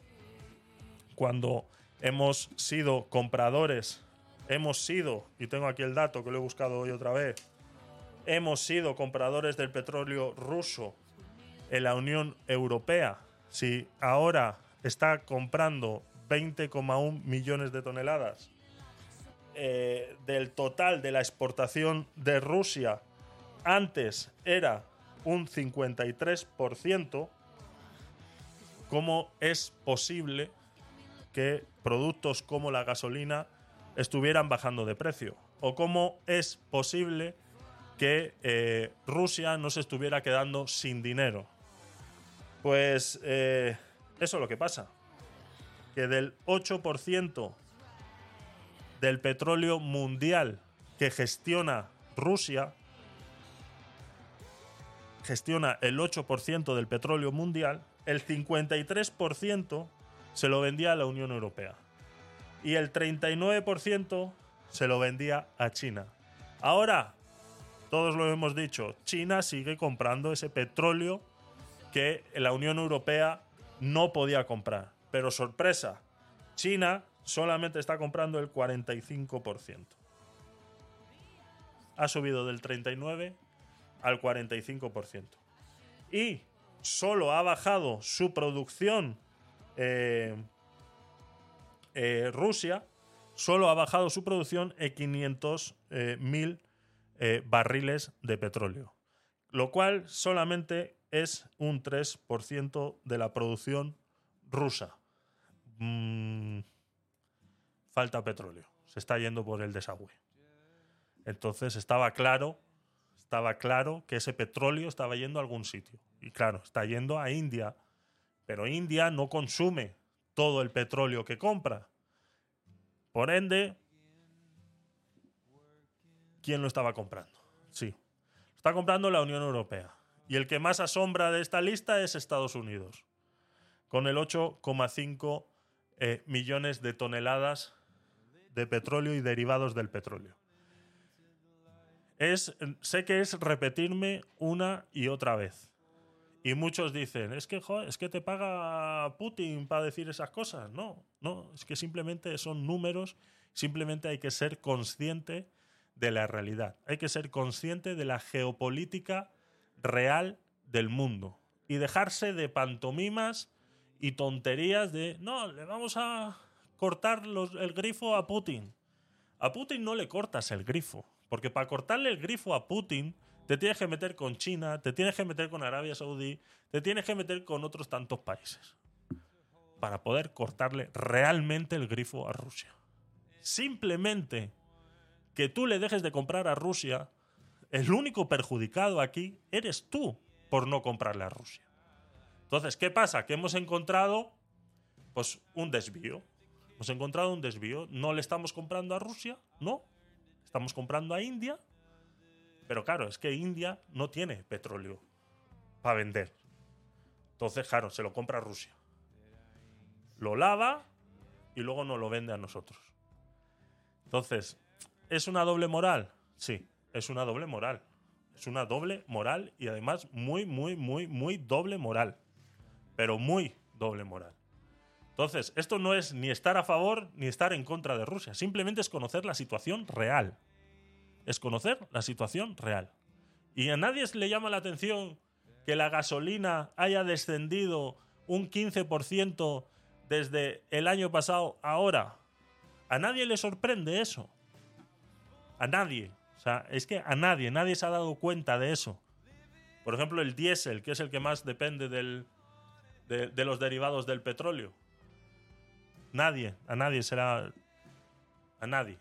cuando hemos sido compradores, hemos sido, y tengo aquí el dato que lo he buscado hoy otra vez, hemos sido compradores del petróleo ruso en la Unión Europea, si ahora está comprando 20,1 millones de toneladas eh, del total de la exportación de Rusia, antes era un 53%, ¿cómo es posible que productos como la gasolina estuvieran bajando de precio? ¿O cómo es posible que eh, Rusia no se estuviera quedando sin dinero? Pues eh, eso es lo que pasa. Que del 8% del petróleo mundial que gestiona Rusia, gestiona el 8% del petróleo mundial, el 53% se lo vendía a la Unión Europea. Y el 39% se lo vendía a China. Ahora, todos lo hemos dicho, China sigue comprando ese petróleo que la Unión Europea no podía comprar. Pero sorpresa, China solamente está comprando el 45%. Ha subido del 39 al 45%. Y solo ha bajado su producción eh, eh, Rusia, solo ha bajado su producción en 500 eh, mil eh, barriles de petróleo. Lo cual solamente es un 3% de la producción rusa. Mm, falta petróleo. Se está yendo por el desagüe. Entonces estaba claro, estaba claro que ese petróleo estaba yendo a algún sitio. Y claro, está yendo a India. Pero India no consume todo el petróleo que compra. Por ende, ¿quién lo estaba comprando? Sí. Lo está comprando la Unión Europea. Y el que más asombra de esta lista es Estados Unidos, con el 8,5 eh, millones de toneladas de petróleo y derivados del petróleo. Es, sé que es repetirme una y otra vez. Y muchos dicen, es que, es que te paga Putin para decir esas cosas. No, no, es que simplemente son números, simplemente hay que ser consciente de la realidad. Hay que ser consciente de la geopolítica real del mundo y dejarse de pantomimas y tonterías de, no, le vamos a cortar el grifo a Putin. A Putin no le cortas el grifo, porque para cortarle el grifo a Putin te tienes que meter con China, te tienes que meter con Arabia Saudí, te tienes que meter con otros tantos países para poder cortarle realmente el grifo a Rusia. Simplemente que tú le dejes de comprar a Rusia, el único perjudicado aquí eres tú por no comprarle a Rusia. Entonces, ¿qué pasa? Que hemos encontrado pues un desvío. Hemos encontrado un desvío. No le estamos comprando a Rusia, no. Estamos comprando a India. Pero claro, es que India no tiene petróleo para vender. Entonces, claro, se lo compra Rusia. Lo lava y luego nos lo vende a nosotros. Entonces, ¿es una doble moral? Sí, es una doble moral. Es una doble moral y además muy, muy, muy, muy doble moral. Pero muy doble moral. Entonces, esto no es ni estar a favor ni estar en contra de Rusia. Simplemente es conocer la situación real. Es conocer la situación real. Y a nadie le llama la atención que la gasolina haya descendido un 15% desde el año pasado a ahora. A nadie le sorprende eso. A nadie. O sea, es que a nadie, nadie se ha dado cuenta de eso. Por ejemplo, el diésel, que es el que más depende de los derivados del petróleo. Nadie, a nadie será. A nadie.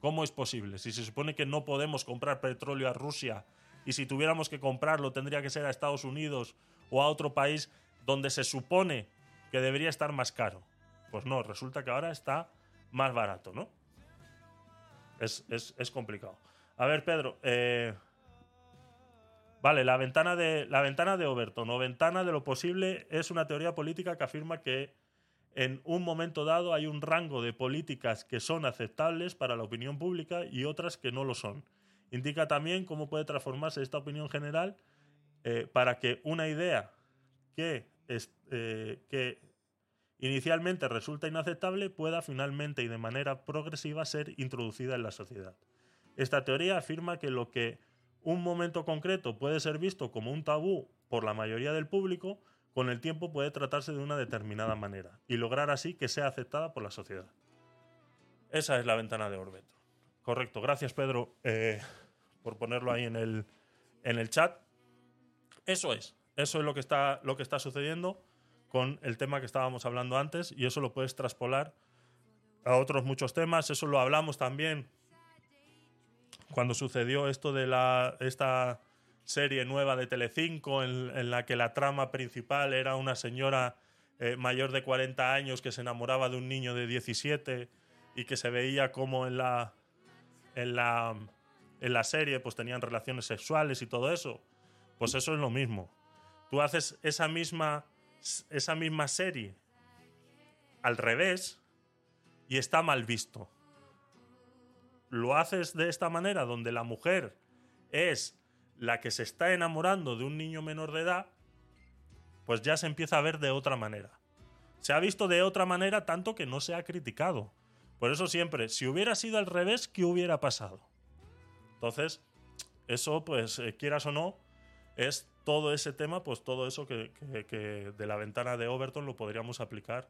¿Cómo es posible? Si se supone que no podemos comprar petróleo a Rusia y si tuviéramos que comprarlo tendría que ser a Estados Unidos o a otro país donde se supone que debería estar más caro. Pues no, resulta que ahora está más barato, ¿no? Es, es- es complicado. A ver, Pedro. eh, vale, la ventana, de, la ventana de Overton o ventana de lo posible es una teoría política que afirma que en un momento dado hay un rango de políticas que son aceptables para la opinión pública y otras que no lo son. Indica también cómo puede transformarse esta opinión general eh, para que una idea que, es- eh, que inicialmente resulta inaceptable pueda finalmente y de manera progresiva ser introducida en la sociedad. Esta teoría afirma que lo que un momento concreto puede ser visto como un tabú por la mayoría del público, con el tiempo puede tratarse de una determinada manera y lograr así que sea aceptada por la sociedad. Esa es la ventana de Orbeto. Correcto. Gracias, Pedro, eh, por ponerlo ahí en el, en el chat. Eso es. Eso es lo que está, lo que está sucediendo con el tema que estábamos hablando antes y eso lo puedes traspolar a otros muchos temas. Eso lo hablamos también cuando sucedió esto de la esta serie nueva de Telecinco en, en la que la trama principal era una señora eh, mayor de 40 años que se enamoraba de un niño de 17 y que se veía como en la en la en la serie pues tenían relaciones sexuales y todo eso. Pues eso es lo mismo. Tú haces esa misma esa misma serie al revés y está mal visto. Lo haces de esta manera donde la mujer es la que se está enamorando de un niño menor de edad, pues ya se empieza a ver de otra manera. Se ha visto de otra manera tanto que no se ha criticado. Por eso siempre, si hubiera sido al revés, ¿qué hubiera pasado? Entonces, eso, pues, eh, quieras o no, es todo ese tema, pues todo eso que, de la ventana de Overton lo podríamos aplicar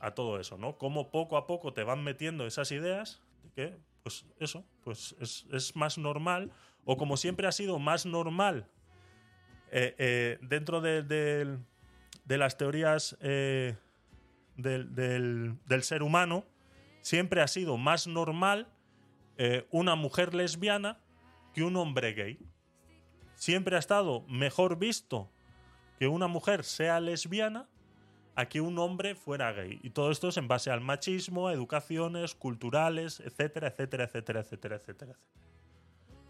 a todo eso, ¿no? Cómo poco a poco te van metiendo esas ideas de que, pues eso, pues es, es más normal, o como siempre ha sido más normal eh, eh, dentro de, de las teorías eh, del, del- ser humano, siempre ha sido más normal una mujer lesbiana que un hombre gay. Siempre ha estado mejor visto que una mujer sea lesbiana a que un hombre fuera gay. Y todo esto es en base al machismo, educaciones culturales, etcétera, etcétera, etcétera, etcétera, etcétera.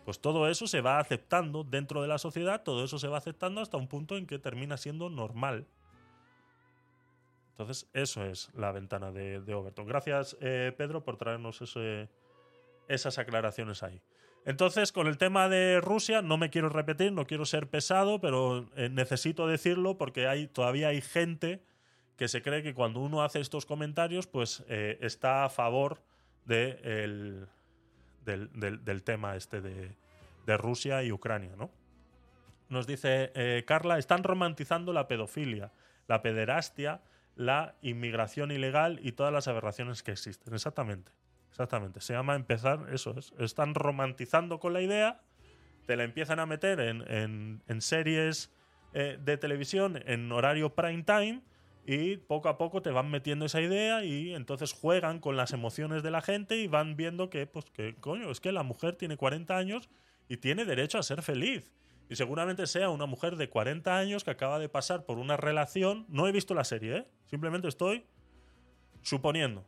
Pues todo eso se va aceptando dentro de la sociedad, todo eso se va aceptando hasta un punto en que termina siendo normal. Entonces, eso es la ventana de, Overton. Gracias, eh, Pedro, por traernos ese- esas aclaraciones ahí. Entonces, con el tema de Rusia, no me quiero repetir, no quiero ser pesado, pero eh, necesito decirlo porque todavía hay gente que se cree que cuando uno hace estos comentarios, pues eh, está a favor de el- del, del- tema este de, de Rusia y Ucrania, ¿no? Nos dice eh, Carla, están romantizando la pedofilia, la pederastia, la inmigración ilegal y todas las aberraciones que existen. Exactamente. Exactamente. Se llama empezar, eso es. Están romantizando con la idea, te la empiezan a meter en, en- en series eh, de televisión en horario prime time y poco a poco te van metiendo esa idea y entonces juegan con las emociones de la gente y van viendo que, pues, que coño, es que la mujer tiene 40 años y tiene derecho a ser feliz. Y seguramente sea una mujer de 40 años que acaba de pasar por una relación. No he visto la serie, ¿eh? Simplemente estoy suponiendo.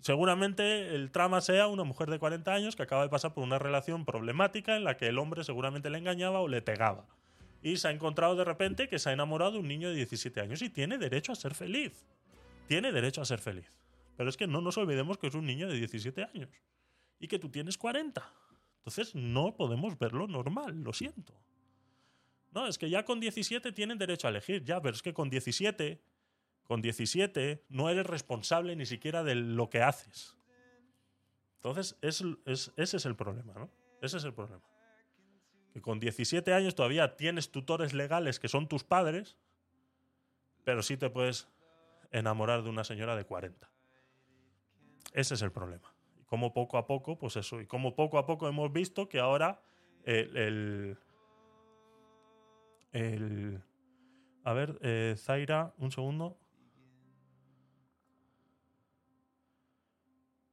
Seguramente el trama sea una mujer de 40 años que acaba de pasar por una relación problemática en la que el hombre seguramente le engañaba o le pegaba. Y se ha encontrado de repente que se ha enamorado de un niño de 17 años y tiene derecho a ser feliz. Tiene derecho a ser feliz. Pero es que no nos olvidemos que es un niño de 17 años y que tú tienes 40. Entonces no podemos verlo normal, lo siento. No, es que ya con 17 tienen derecho a elegir, ya, pero es que con 17, con 17 no eres responsable ni siquiera de lo que haces. Entonces, es, es- ese es el problema, ¿no? Ese es el problema. Que con 17 años todavía tienes tutores legales que son tus padres, pero sí te puedes enamorar de una señora de 40. Ese es el problema. Y como poco a poco, pues eso, y como poco a poco hemos visto que ahora el... el, a ver, eh, Zaira, un segundo.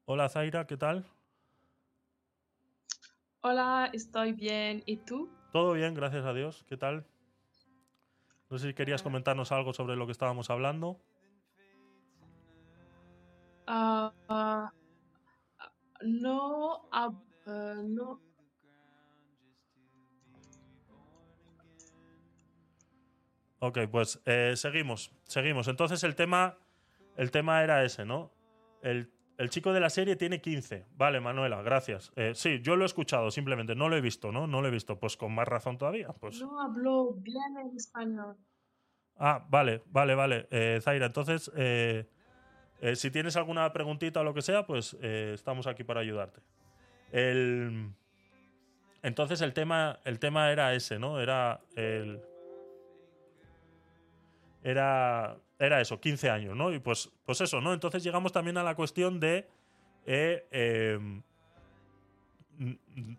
Hola Zaira, ¿qué tal? Hola, estoy bien. ¿Y tú? Todo bien, gracias a Dios. ¿Qué tal? No sé si querías comentarnos algo sobre lo que estábamos hablando. Ah, ah, no, ah, ah, no. Ok, pues eh, seguimos, seguimos. Entonces el tema, el tema era ese, ¿no? El, el chico de la serie tiene 15. Vale, Manuela, gracias. Eh, sí, yo lo he escuchado, simplemente no lo he visto, ¿no? No lo he visto. Pues con más razón todavía. Pues. No hablo bien en español. Ah, vale, vale, vale. Eh, Zaira, entonces, eh, si tienes alguna preguntita o lo que sea, pues estamos aquí para ayudarte. El, entonces el tema, el tema era ese, ¿no? Era el. Era, era eso, 15 años, ¿no? Y pues, pues eso, ¿no? Entonces llegamos también a la cuestión de. eh, em,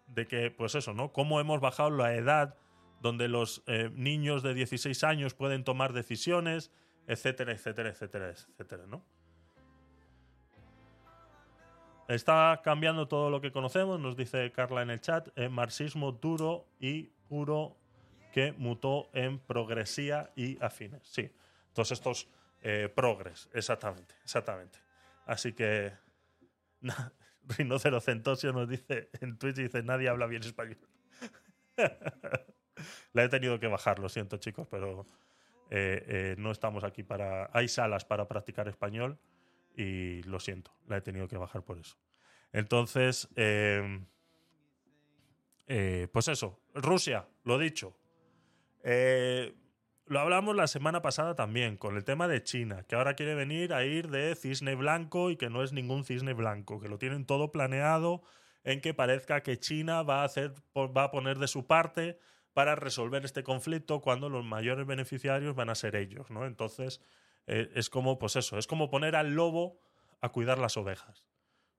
de que, pues eso, ¿no? Cómo hemos bajado la edad donde los eh, niños de 16 años pueden tomar decisiones, etcétera, etcétera, etcétera, etcétera, ¿no? Está cambiando todo lo que conocemos, nos dice Carla en el chat, eh, marxismo duro y puro que mutó en progresía y afines. Sí, todos estos eh, progres, exactamente, exactamente. Así que na- Rinocerocentosio nos dice en Twitch, dice, nadie habla bien español. La he tenido que bajar, lo siento chicos, pero eh, eh, no estamos aquí para... Hay salas para practicar español y lo siento, la he tenido que bajar por eso. Entonces, eh, pues eso, Rusia, lo dicho. Lo hablamos la semana pasada también con el tema de China, que ahora quiere venir a ir de cisne blanco y que no es ningún cisne blanco, que lo tienen todo planeado en que parezca que China va a hacer va a poner de su parte para resolver este conflicto cuando los mayores beneficiarios van a ser ellos, ¿no? Entonces, eh, es como, pues eso, es como poner al lobo a cuidar las ovejas.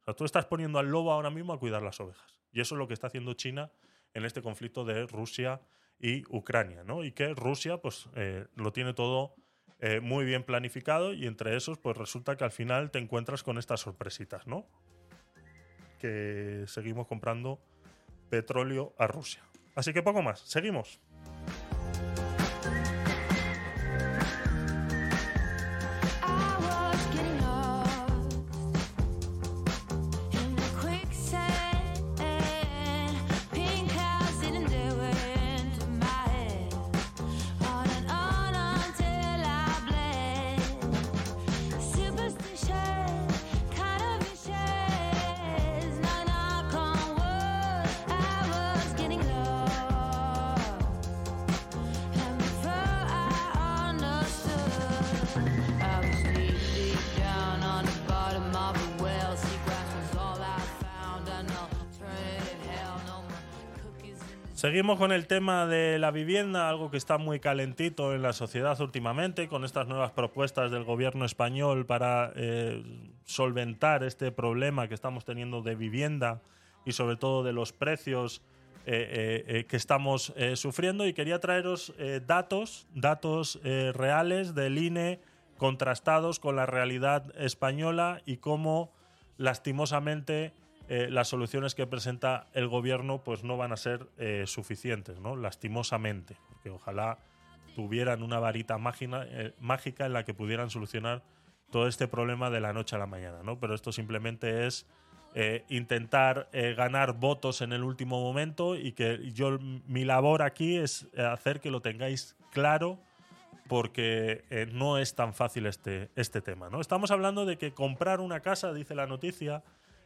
O tú estás poniendo al lobo ahora mismo a cuidar las ovejas. Y eso es lo que está haciendo China en este conflicto de Rusia y Ucrania, ¿no? Y que Rusia, pues, eh, lo tiene todo eh, muy bien planificado y entre esos, pues resulta que al final te encuentras con estas sorpresitas, ¿no? Que seguimos comprando petróleo a Rusia. Así que poco más, seguimos. Seguimos con el tema de la vivienda, algo que está muy calentito en la sociedad últimamente, con estas nuevas propuestas del gobierno español para eh, solventar este problema que estamos teniendo de vivienda y sobre todo de los precios eh, eh, que estamos sufriendo. Y quería traeros datos, datos reales del INE contrastados con la realidad española y cómo lastimosamente eh, las soluciones que presenta el gobierno pues no van a ser eh, suficientes, ¿no? Lastimosamente, porque ojalá tuvieran una varita mágina- eh, mágica en la que pudieran solucionar todo este problema de la noche a la mañana, ¿no? Pero esto simplemente es intentar ganar votos en el último momento y que yo mi labor aquí es hacer que lo tengáis claro porque no es tan fácil este, este tema. ¿no? Estamos hablando de que comprar una casa, dice la noticia,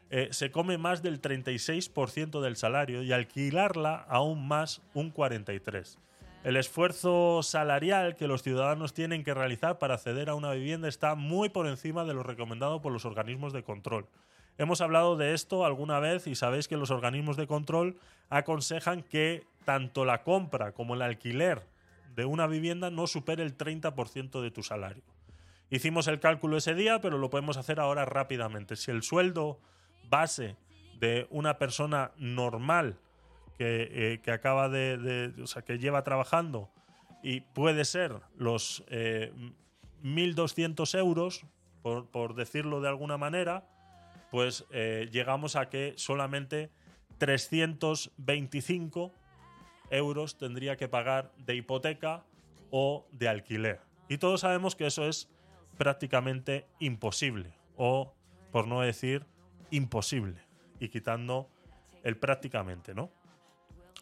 eh, se come más del 36% del salario y alquilarla aún más un 43%. El esfuerzo salarial que los ciudadanos tienen que realizar para acceder a una vivienda está muy por encima de lo recomendado por los organismos de control. Hemos hablado de esto alguna vez y sabéis que los organismos de control aconsejan que tanto la compra como el alquiler de una vivienda no supere el 30% de tu salario. Hicimos el cálculo ese día, pero lo podemos hacer ahora rápidamente. Si el sueldo base de una persona normal que, eh, que acaba de, o sea, que lleva trabajando y puede ser los eh, 1.200 euros, por, por decirlo de alguna manera, pues eh, llegamos a que solamente 325 euros tendría que pagar de hipoteca o de alquiler. Y todos sabemos que eso es prácticamente imposible, o por no decir imposible, y quitando el prácticamente, ¿no?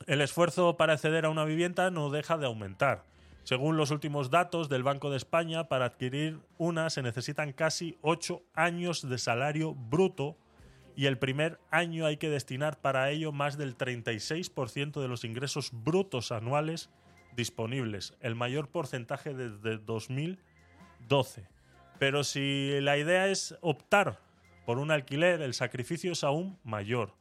El esfuerzo para acceder a una vivienda no deja de aumentar. Según los últimos datos del Banco de España, para adquirir una se necesitan casi 8 años de salario bruto y el primer año hay que destinar para ello más del 36% de los ingresos brutos anuales disponibles, el mayor porcentaje desde 2012. Pero si la idea es optar por un alquiler, el sacrificio es aún mayor,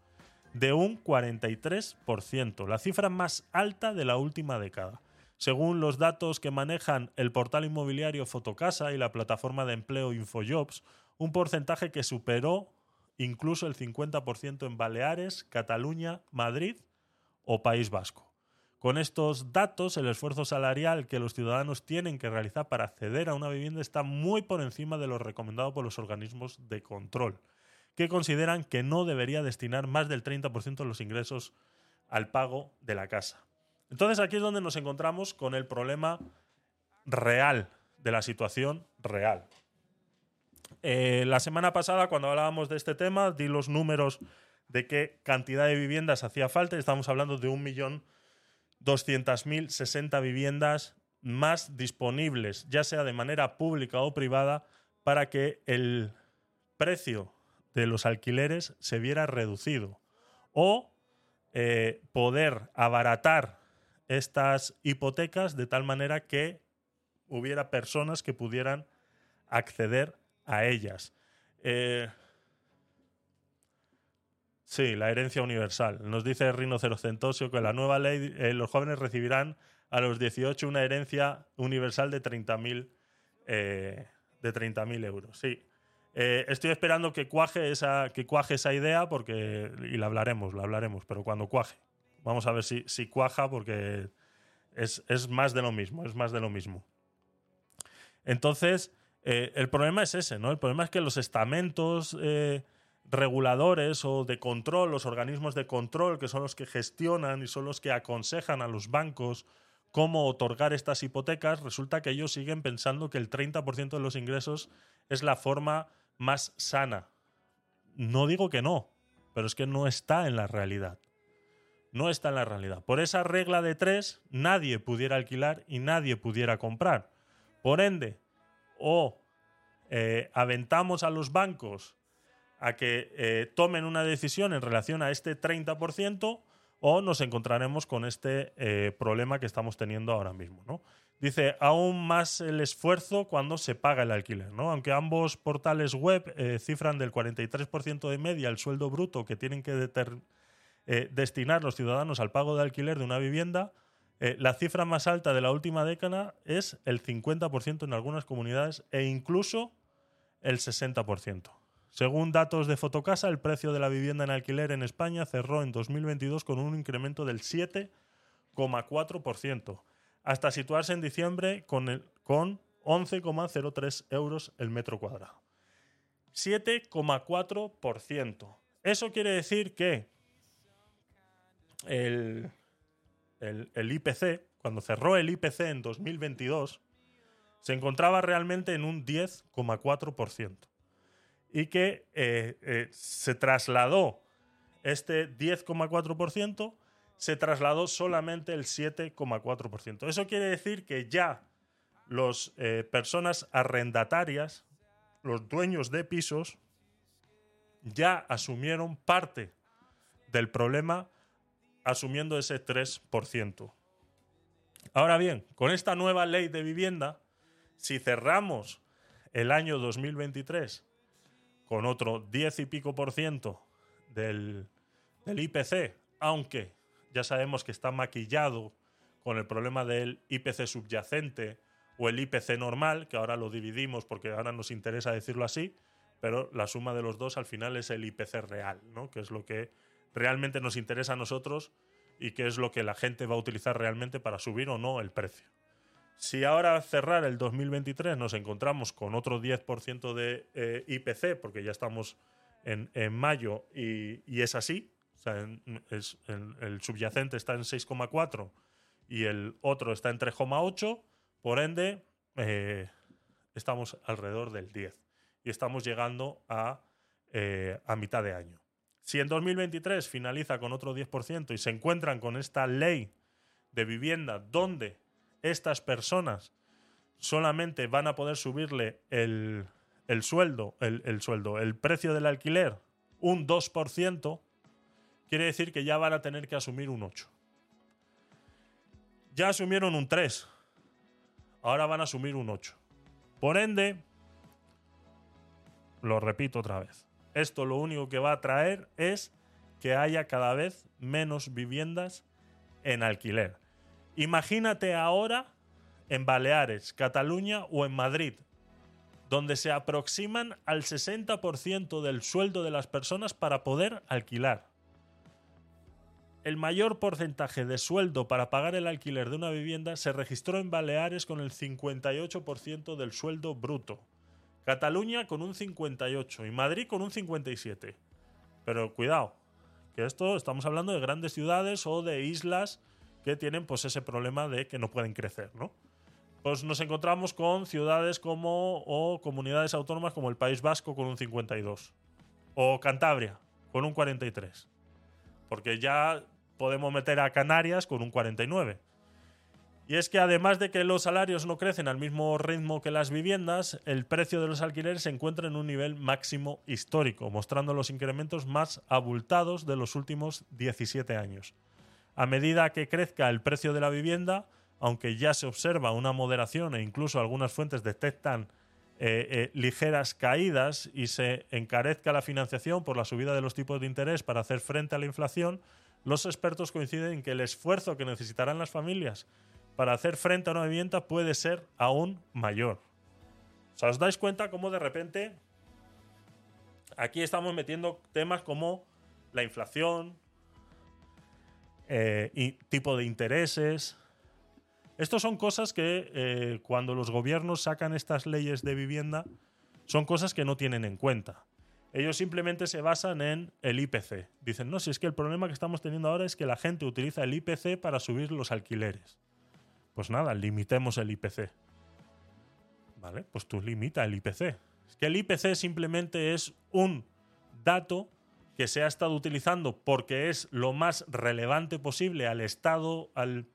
de un 43%, la cifra más alta de la última década. Según los datos que manejan el portal inmobiliario Fotocasa y la plataforma de empleo Infojobs, un porcentaje que superó incluso el 50% en Baleares, Cataluña, Madrid o País Vasco. Con estos datos, el esfuerzo salarial que los ciudadanos tienen que realizar para acceder a una vivienda está muy por encima de lo recomendado por los organismos de control, que consideran que no debería destinar más del 30% de los ingresos al pago de la casa. Entonces aquí es donde nos encontramos con el problema real de la situación real. Eh, la semana pasada, cuando hablábamos de este tema, di los números de qué cantidad de viviendas hacía falta. Estamos hablando de 1.200.060 viviendas más disponibles, ya sea de manera pública o privada, para que el precio de los alquileres se viera reducido. O eh, poder abaratar estas hipotecas de tal manera que hubiera personas que pudieran acceder a ellas. Eh, sí, la herencia universal. Nos dice Rino Cerocentosio que la nueva ley, eh, los jóvenes recibirán a los 18 una herencia universal de 30.000 eh, de 30.000 euros. Sí. Eh, estoy esperando que cuaje esa, que cuaje esa idea porque y la hablaremos, la hablaremos, pero cuando cuaje. Vamos a ver si, si cuaja porque es, es más de lo mismo, es más de lo mismo. Entonces, el problema es ese, ¿no? El problema es que los estamentos reguladores o de control, los organismos de control, que son los que gestionan y son los que aconsejan a los bancos cómo otorgar estas hipotecas, resulta que ellos siguen pensando que el 30% de los ingresos es la forma más sana. No digo que no, pero es que no está en la realidad. No está en la realidad. Por esa regla de tres, nadie pudiera alquilar y nadie pudiera comprar. Por ende, o eh, aventamos a los bancos a que eh, tomen una decisión en relación a este 30% o nos encontraremos con este eh, problema que estamos teniendo ahora mismo. ¿no? Dice, aún más el esfuerzo cuando se paga el alquiler. ¿no? Aunque ambos portales web eh, cifran del 43% de media el sueldo bruto que tienen que eh, destinar los ciudadanos al pago de alquiler de una vivienda, eh, la cifra más alta de la última década es el 50% en algunas comunidades e incluso el 60%. Según datos de Fotocasa, el precio de la vivienda en alquiler en España cerró en 2022 con un incremento del 7,4%, hasta situarse en diciembre con, con 11,03 euros el metro cuadrado. 7,4%. Eso quiere decir que el, el, el IPC, cuando cerró el IPC en 2022, se encontraba realmente en un 10,4%. Y que eh, eh, se trasladó este 10,4%, se trasladó solamente el 7,4%. Eso quiere decir que ya las personas arrendatarias, los dueños de pisos, ya asumieron parte del problema asumiendo ese 3%. Ahora bien, con esta nueva ley de vivienda, si cerramos el año 2023 con otro 10 y pico por ciento del, del IPC, aunque ya sabemos que está maquillado con el problema del IPC subyacente o el IPC normal, que ahora lo dividimos porque ahora nos interesa decirlo así, pero la suma de los dos al final es el IPC real, ¿no? que es lo que realmente nos interesa a nosotros y que es lo que la gente va a utilizar realmente para subir o no el precio. Si ahora cerrar el 2023 nos encontramos con otro 10% de eh, IPC, porque ya estamos en, en mayo y, y es así, o sea, en- es- el, el subyacente está en 6,4 y el otro está en 3,8, por ende eh, estamos alrededor del 10 y estamos llegando a, eh, a mitad de año. Si en 2023 finaliza con otro 10% y se encuentran con esta ley de vivienda donde estas personas solamente van a poder subirle el, el sueldo, el, el sueldo, el precio del alquiler un 2%, quiere decir que ya van a tener que asumir un 8. Ya asumieron un 3. Ahora van a asumir un 8. Por ende, lo repito otra vez. Esto lo único que va a traer es que haya cada vez menos viviendas en alquiler. Imagínate ahora en Baleares, Cataluña o en Madrid, donde se aproximan al 60% del sueldo de las personas para poder alquilar. El mayor porcentaje de sueldo para pagar el alquiler de una vivienda se registró en Baleares con el 58% del sueldo bruto. Cataluña con un 58 y Madrid con un 57. Pero cuidado, que esto estamos hablando de grandes ciudades o de islas que tienen pues ese problema de que no pueden crecer, ¿no? Pues nos encontramos con ciudades como o comunidades autónomas como el País Vasco con un 52 o Cantabria con un 43. Porque ya podemos meter a Canarias con un 49. Y es que además de que los salarios no crecen al mismo ritmo que las viviendas, el precio de los alquileres se encuentra en un nivel máximo histórico, mostrando los incrementos más abultados de los últimos 17 años. A medida que crezca el precio de la vivienda, aunque ya se observa una moderación e incluso algunas fuentes detectan eh, eh, ligeras caídas y se encarezca la financiación por la subida de los tipos de interés para hacer frente a la inflación, los expertos coinciden en que el esfuerzo que necesitarán las familias para hacer frente a una vivienda puede ser aún mayor. O sea, os dais cuenta cómo de repente aquí estamos metiendo temas como la inflación, eh, tipo de intereses. Estos son cosas que eh, cuando los gobiernos sacan estas leyes de vivienda son cosas que no tienen en cuenta. Ellos simplemente se basan en el IPC. Dicen, no, si es que el problema que estamos teniendo ahora es que la gente utiliza el IPC para subir los alquileres. Pues nada, limitemos el IPC. ¿Vale? Pues tú limita el IPC. Es que el IPC simplemente es un dato que se ha estado utilizando porque es lo más relevante posible al estado, al,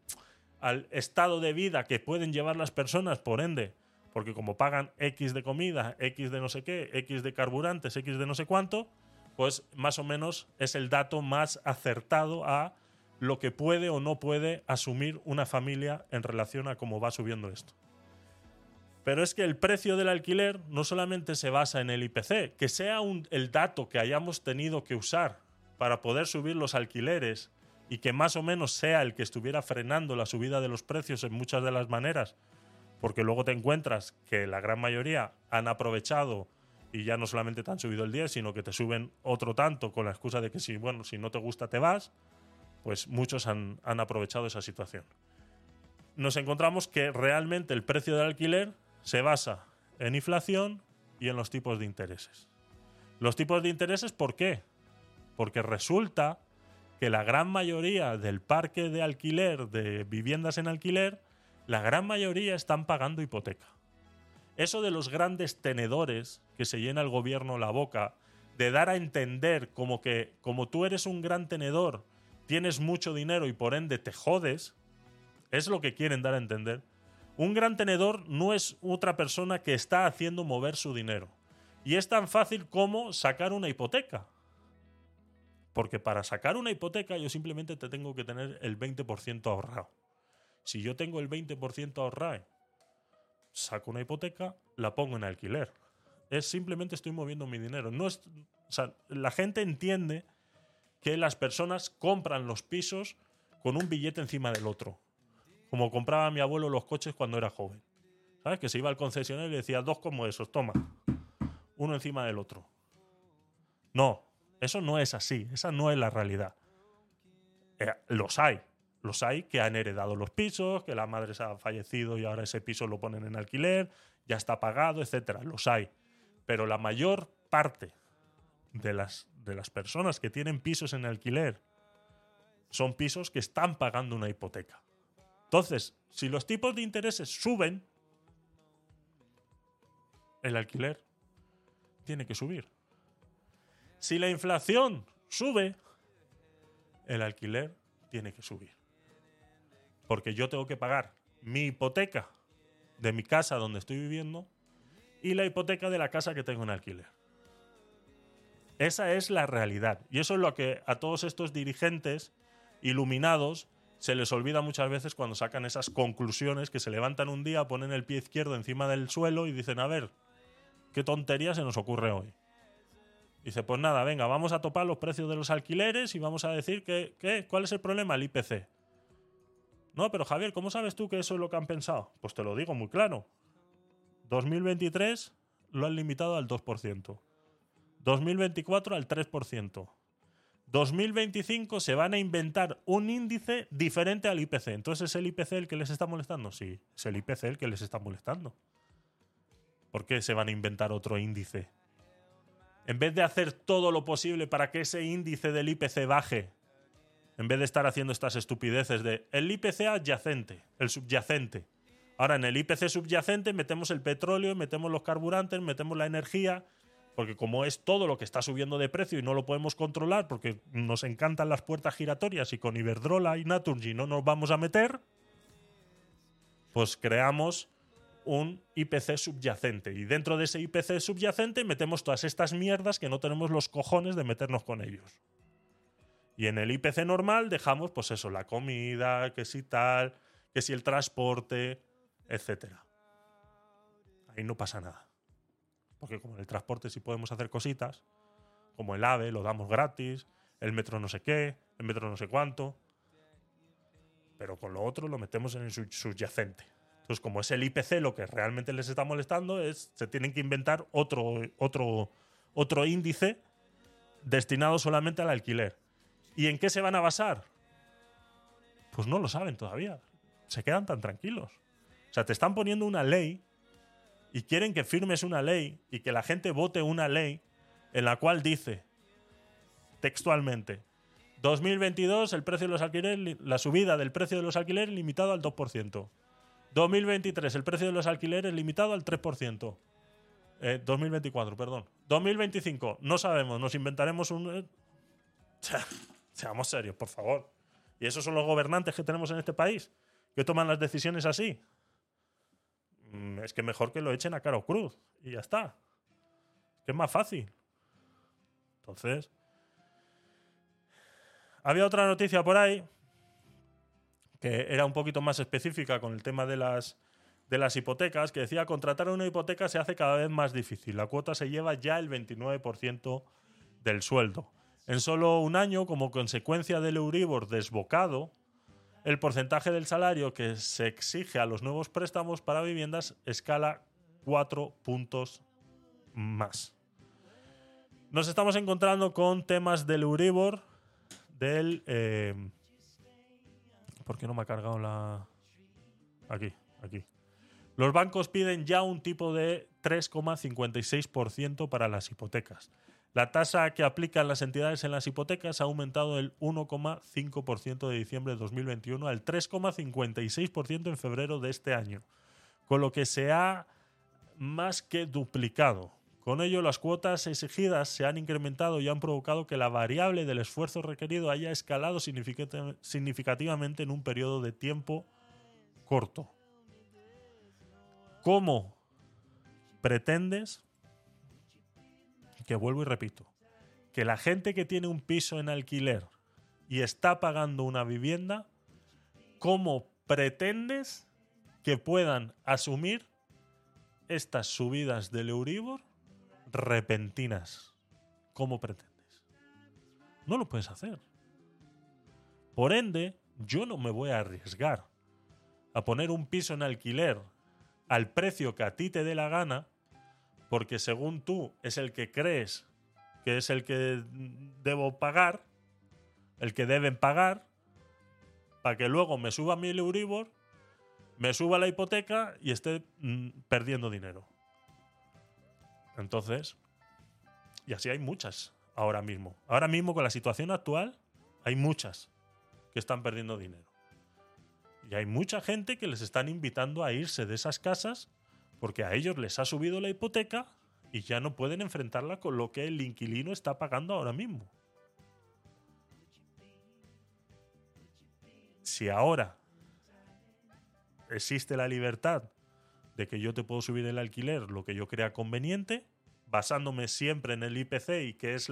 al estado de vida que pueden llevar las personas, por ende, porque como pagan X de comida, X de no sé qué, X de carburantes, X de no sé cuánto, pues más o menos es el dato más acertado a lo que puede o no puede asumir una familia en relación a cómo va subiendo esto. Pero es que el precio del alquiler no solamente se basa en el IPC, que sea el dato que hayamos tenido que usar para poder subir los alquileres y que más o menos sea el que estuviera frenando la subida de los precios en muchas de las maneras, porque luego te encuentras que la gran mayoría han aprovechado y ya no solamente te han subido el 10, sino que te suben otro tanto con la excusa de que si, bueno, si no te gusta te vas, pues muchos han, han aprovechado esa situación. Nos encontramos que realmente el precio del alquiler se basa en inflación y en los tipos de intereses. Los tipos de intereses, ¿por qué? Porque resulta que la gran mayoría del parque de alquiler, de viviendas en alquiler, la gran mayoría están pagando hipoteca. Eso de los grandes tenedores que se llena el gobierno la boca, de dar a entender como que como tú eres un gran tenedor, tienes mucho dinero y por ende te jodes, es lo que quieren dar a entender. Un gran tenedor no es otra persona que está haciendo mover su dinero. Y es tan fácil como sacar una hipoteca. Porque para sacar una hipoteca yo simplemente te tengo que tener el 20% ahorrado. Si yo tengo el 20% ahorrado, saco una hipoteca, la pongo en alquiler. Es simplemente estoy moviendo mi dinero. No es, la gente entiende que las personas compran los pisos con un billete encima del otro. Como compraba mi abuelo los coches cuando era joven. ¿Sabes? Que se iba al concesionario y decía dos como esos, toma. Uno encima del otro. No, eso no es así. Esa no es la realidad. Eh, los hay. Los hay que han heredado los pisos, que la madre se ha fallecido y ahora ese piso lo ponen en alquiler, ya está pagado, etcétera. Los hay. Pero la mayor parte de las, de las personas que tienen pisos en alquiler son pisos que están pagando una hipoteca. Entonces, si los tipos de intereses suben, el alquiler tiene que subir. Si la inflación sube, el alquiler tiene que subir. Porque yo tengo que pagar mi hipoteca de mi casa donde estoy viviendo y la hipoteca de la casa que tengo en alquiler. Esa es la realidad. Y eso es lo que a todos estos dirigentes iluminados se les olvida muchas veces cuando sacan esas conclusiones que se levantan un día, ponen el pie izquierdo encima del suelo y dicen, a ver, ¿qué tontería se nos ocurre hoy? Dice, pues nada, venga, vamos a topar los precios de los alquileres y vamos a decir que, que- ¿cuál es el problema? El IPC. No, pero Javier, ¿cómo sabes tú que eso es lo que han pensado? Pues te lo digo muy claro. 2023 lo han limitado al 2%. 2024 al 3%. 2025 se van a inventar un índice diferente al IPC. Entonces, ¿es el IPC el que les está molestando? Sí, es el IPC el que les está molestando. ¿Por qué se van a inventar otro índice? En vez de hacer todo lo posible para que ese índice del IPC baje, en vez de estar haciendo estas estupideces de el IPC adyacente, el subyacente. Ahora en el IPC subyacente metemos el petróleo, metemos los carburantes, metemos la energía, porque como es todo lo que está subiendo de precio y no lo podemos controlar porque nos encantan las puertas giratorias y con Iberdrola y Naturgy no nos vamos a meter, pues creamos un IPC subyacente. Y dentro de ese IPC subyacente metemos todas estas mierdas que no tenemos los cojones de meternos con ellos. Y en el IPC normal dejamos, pues eso, la comida, que si tal, que si el transporte, etcétera. Ahí no pasa nada. Porque como en el transporte sí podemos hacer cositas, como el AVE lo damos gratis, el metro no sé qué, el metro no sé cuánto. Pero con lo otro lo metemos en el sub- subyacente. Entonces, como es el IPC lo que realmente les está molestando, es se tienen que inventar otro, otro, otro índice destinado solamente al alquiler. ¿Y en qué se van a basar? Pues no lo saben todavía. Se quedan tan tranquilos. O sea, te están poniendo una ley y quieren que firmes una ley y que la gente vote una ley en la cual dice textualmente 2022 el precio de los alquileres la subida del precio de los alquileres limitado al 2%. 2023 el precio de los alquileres limitado al 3%. Eh, 2024, perdón. 2025 no sabemos, nos inventaremos un eh, Seamos serios, por favor. ¿Y esos son los gobernantes que tenemos en este país? ¿Que toman las decisiones así? Mm, Es que mejor que lo echen a cara o cruz. Y ya está. Que es más fácil. Entonces. Había otra noticia por ahí que era un poquito más específica con el tema de las, de las hipotecas, que decía contratar una hipoteca se hace cada vez más difícil. La cuota se lleva ya el 29% del sueldo. En solo un año, como consecuencia del Euribor desbocado, el porcentaje del salario que se exige a los nuevos préstamos para viviendas escala 4 puntos más. Nos estamos encontrando con temas del Euribor, del... eh, ¿Por qué no me ha cargado la...? Aquí, aquí. Los bancos piden ya un tipo de 3,56% para las hipotecas. La tasa que aplican las entidades en las hipotecas ha aumentado del 1,5% de diciembre de 2021 al 3,56% en febrero de este año, con lo que se ha más que duplicado. Con ello, las cuotas exigidas se han incrementado y han provocado que la variable del esfuerzo requerido haya escalado significati- significativamente en un periodo de tiempo corto. ¿Cómo pretendes que vuelvo y repito, que la gente que tiene un piso en alquiler y está pagando una vivienda, ¿cómo pretendes que puedan asumir estas subidas del Euribor repentinas? ¿Cómo pretendes? No lo puedes hacer. Por ende, yo no me voy a arriesgar a poner un piso en alquiler al precio que a ti te dé la gana, porque según tú es el que crees que es el que debo pagar, el que deben pagar, para que luego me suba mi Euribor, me suba la hipoteca y esté mm, perdiendo dinero. Entonces, y así hay muchas ahora mismo. Ahora mismo con la situación actual, hay muchas que están perdiendo dinero. Y hay mucha gente que les están invitando a irse de esas casas porque a ellos les ha subido la hipoteca y ya no pueden enfrentarla con lo que el inquilino está pagando ahora mismo. Si ahora existe la libertad de que yo te puedo subir el alquiler lo que yo crea conveniente, basándome siempre en el IPC y que es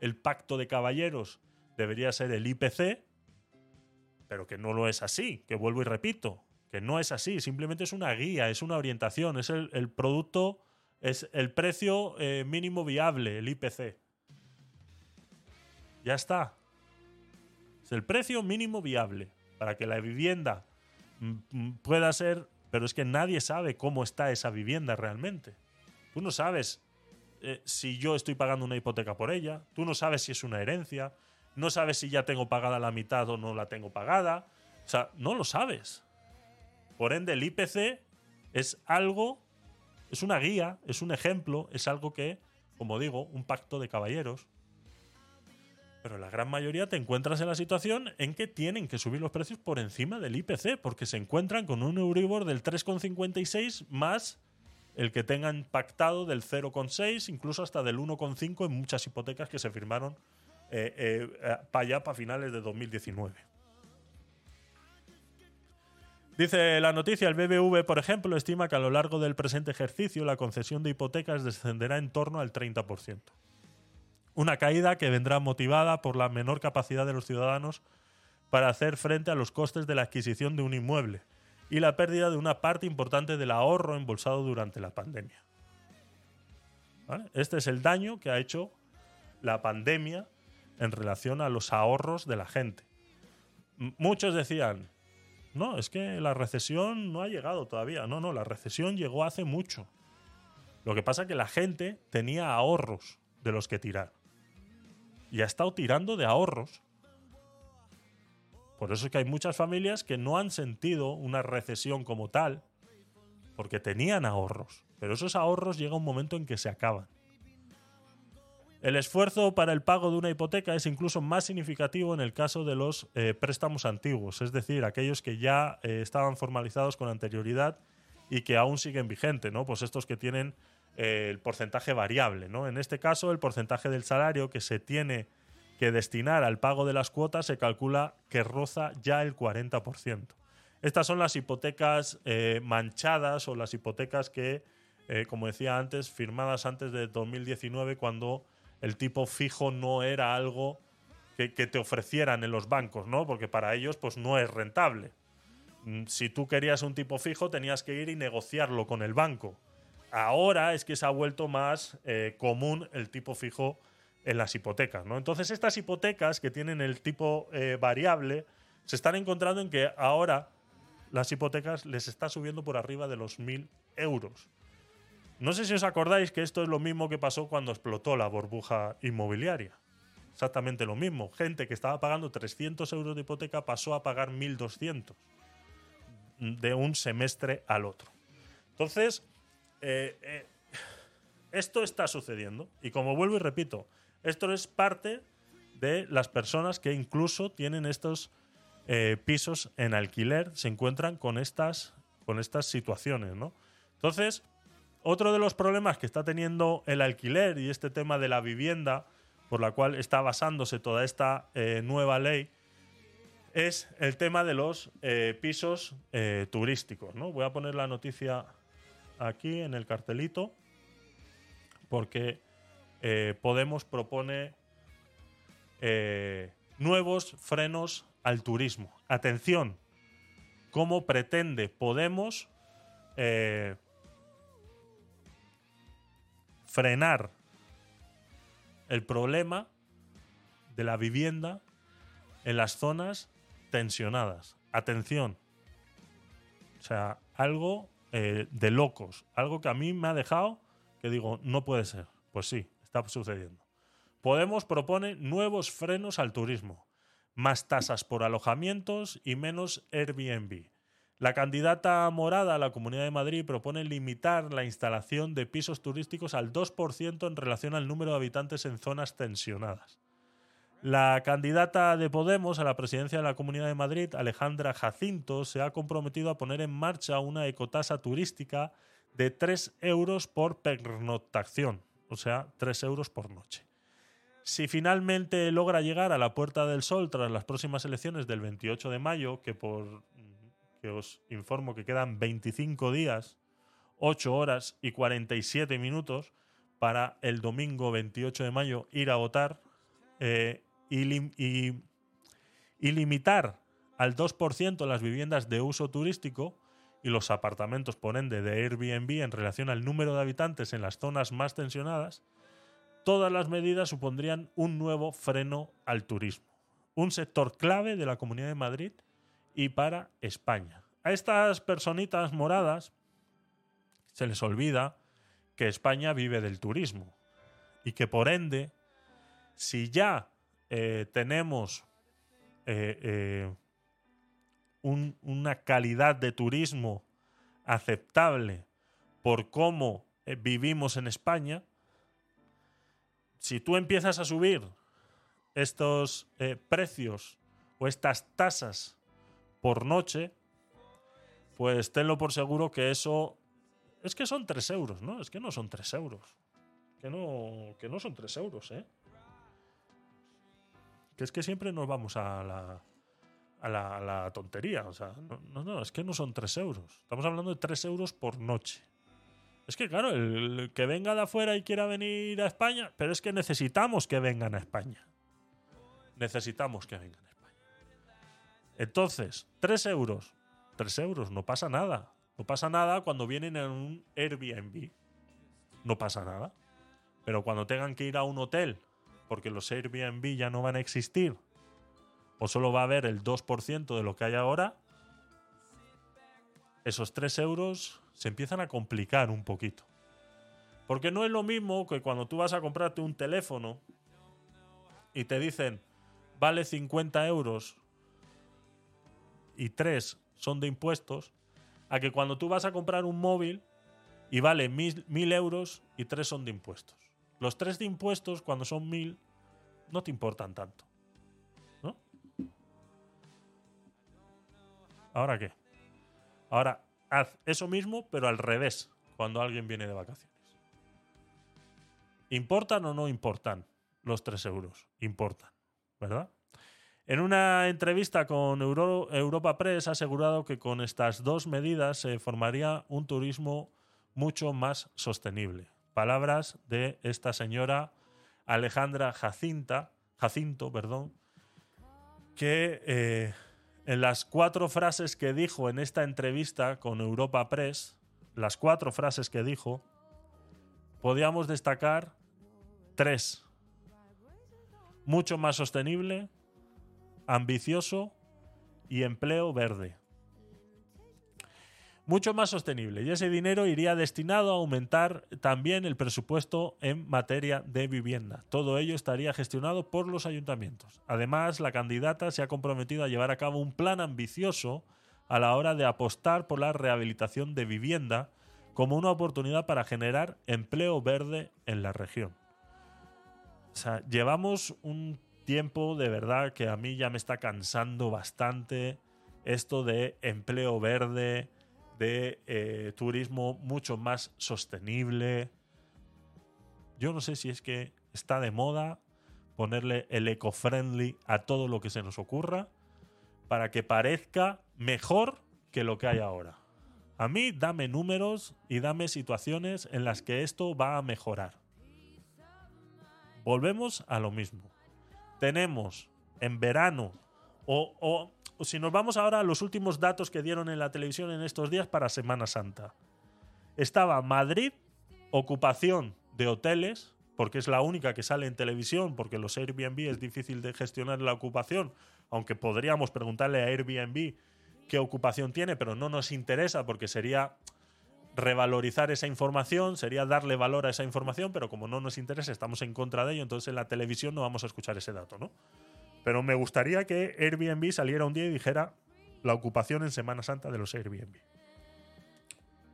el pacto de caballeros, debería ser el IPC, pero que no lo es así, que vuelvo y repito, que no es así, simplemente es una guía, es una orientación, es el, producto, es el precio eh, mínimo viable, el IPC. Ya está. Es el precio mínimo viable para que la vivienda mm, mm, pueda ser, pero es que nadie sabe cómo está esa vivienda realmente. Tú no sabes eh, si yo estoy pagando una hipoteca por ella, tú no sabes si es una herencia, no sabes si ya tengo pagada la mitad o no la tengo pagada. O sea, no lo sabes. Por ende, el IPC es algo, es una guía, es un ejemplo, es algo que, como digo, un pacto de caballeros. Pero la gran mayoría te encuentras en la situación en que tienen que subir los precios por encima del IPC, porque se encuentran con un Euribor del 3,56 más el que tengan pactado del 0,6, incluso hasta del 1,5 en muchas hipotecas que se firmaron eh, eh, para allá, para finales de 2019. Dice la noticia, el BBV, por ejemplo, estima que a lo largo del presente ejercicio la concesión de hipotecas descenderá en torno al 30%. Una caída que vendrá motivada por la menor capacidad de los ciudadanos para hacer frente a los costes de la adquisición de un inmueble y la pérdida de una parte importante del ahorro embolsado durante la pandemia. Este es el daño que ha hecho la pandemia en relación a los ahorros de la gente. Muchos decían, no, es que la recesión no ha llegado todavía. No, no, la recesión llegó hace mucho. Lo que pasa es que la gente tenía ahorros de los que tirar. Y ha estado tirando de ahorros. Por eso es que hay muchas familias que no han sentido una recesión como tal, porque tenían ahorros. Pero esos ahorros llega un momento en que se acaban. El esfuerzo para el pago de una hipoteca es incluso más significativo en el caso de los eh, préstamos antiguos, es decir, aquellos que ya eh, estaban formalizados con anterioridad y que aún siguen vigentes, ¿no? Pues estos que tienen eh, el porcentaje variable, ¿no? En este caso, el porcentaje del salario que se tiene que destinar al pago de las cuotas se calcula que roza ya el 40%. Estas son las hipotecas manchadas o las hipotecas que, como decía antes, firmadas antes de 2019 cuando el tipo fijo no era algo que, te ofrecieran en los bancos, ¿no? Porque para ellos pues no es rentable. Mm, Si tú querías un tipo fijo tenías que ir y negociarlo con el banco. Ahora es que se ha vuelto más eh, común el tipo fijo en las hipotecas, ¿no? Entonces estas hipotecas que tienen el tipo eh, variable se están encontrando en que ahora las hipotecas les está subiendo por arriba de los 1.000 euros. No sé si os acordáis que esto es lo mismo que pasó cuando explotó la burbuja inmobiliaria. Exactamente lo mismo. Gente que estaba pagando 300 euros de hipoteca pasó a pagar 1.200 de un semestre al otro. Entonces, eh, eh, esto está sucediendo. Y como vuelvo y repito, esto es parte de las personas que incluso tienen estos eh, pisos en alquiler, se encuentran con estas, con estas situaciones, ¿no? Entonces, otro de los problemas que está teniendo el alquiler y este tema de la vivienda, por la cual está basándose toda esta eh, nueva ley, es el tema de los eh, pisos eh, turísticos. ¿no? Voy a poner la noticia aquí en el cartelito, porque Podemos propone nuevos frenos al turismo. Atención, ¿cómo pretende Podemos frenar el problema de la vivienda en las zonas tensionadas. Atención. O sea, algo eh, de locos. Algo que a mí me ha dejado que digo, no puede ser. Pues sí, está sucediendo. Podemos propone nuevos frenos al turismo, más tasas por alojamientos y menos Airbnb. La candidata morada a la Comunidad de Madrid propone limitar la instalación de pisos turísticos al 2% en relación al número de habitantes en zonas tensionadas. La candidata de Podemos a la presidencia de la Comunidad de Madrid, Alejandra Jacinto, se ha comprometido a poner en marcha una ecotasa turística de 3 euros por pernoctación, o sea, 3 euros por noche. Si finalmente logra llegar a la Puerta del Sol tras las próximas elecciones del 28 de mayo, que por que os informo que quedan 25 días, 8 horas y 47 minutos para el domingo 28 de mayo ir a votar eh, y, y limitar al 2% las viviendas de uso turístico y los apartamentos, por ende, de Airbnb en relación al número de habitantes en las zonas más tensionadas, todas las medidas supondrían un nuevo freno al turismo. Un sector clave de la Comunidad de Madrid y para España. A estas personitas moradas se les olvida que España vive del turismo y que por ende, si ya eh, tenemos eh, eh, un- una calidad de turismo aceptable por cómo vivimos en España, si tú empiezas a subir estos precios o estas tasas por noche, pues tenlo por seguro que eso es que son 3 euros, ¿no? Es que no son 3 euros. Que no, que no son 3 euros, ¿eh? Que es que siempre nos vamos a la, a la, tontería. O sea, no, no, es que no son 3 euros. Estamos hablando de 3 euros por noche. Es que, claro, el, que venga de afuera y quiera venir a España, pero es que necesitamos que vengan a España. Necesitamos que vengan. Entonces, 3 euros. 3 euros, no pasa nada. No pasa nada cuando vienen en un Airbnb. No pasa nada. Pero cuando tengan que ir a un hotel, porque los Airbnb ya no van a existir, o solo va a haber el 2% de lo que hay ahora, esos 3 euros se empiezan a complicar un poquito. Porque no es lo mismo que cuando tú vas a comprarte un teléfono y te dicen, vale 50 euros y 3 son de impuestos, a que cuando tú vas a comprar un móvil y vale 1000 euros y 3 son de impuestos. Los 3 de impuestos, cuando son 1000, no te importan tanto. ¿No? ¿Ahora qué? Ahora haz eso mismo, pero al revés, cuando alguien viene de vacaciones. ¿Importan o no importan los 3 euros? Importan, ¿verdad? En una entrevista con Euro- Europa Press ha asegurado que con estas dos medidas se formaría un turismo mucho más sostenible. Palabras de esta señora Alejandra Jacinta, Jacinto, perdón, que eh, en las cuatro frases que dijo en esta entrevista con Europa Press, las cuatro frases que dijo, podíamos destacar tres. Mucho más sostenible, ambicioso y empleo verde. Mucho más sostenible y ese dinero iría destinado a aumentar también el presupuesto en materia de vivienda. Todo ello estaría gestionado por los ayuntamientos. Además, la candidata se ha comprometido a llevar a cabo un plan ambicioso a la hora de apostar por la rehabilitación de vivienda como una oportunidad para generar empleo verde en la región. O sea, llevamos un tiempo de verdad que a mí ya me está cansando bastante esto de empleo verde, de eh, turismo mucho más sostenible. Yo no sé si es que está de moda ponerle el eco-friendly a todo lo que se nos ocurra para que parezca mejor que lo que hay ahora. A mí dame números y dame situaciones en las que esto va a mejorar. Volvemos a lo mismo. Tenemos en verano o, o- si nos vamos ahora a los últimos datos que dieron en la televisión en estos días para Semana Santa. Estaba Madrid, ocupación de hoteles, porque es la única que sale en televisión, porque los Airbnb es difícil de gestionar la ocupación, aunque podríamos preguntarle a Airbnb qué ocupación tiene, pero no nos interesa porque sería revalorizar esa información, sería darle valor a esa información, pero como no nos interesa, estamos en contra de ello, entonces en la televisión no vamos a escuchar ese dato, ¿no? Pero me gustaría que Airbnb saliera un día y dijera la ocupación en Semana Santa de los Airbnb.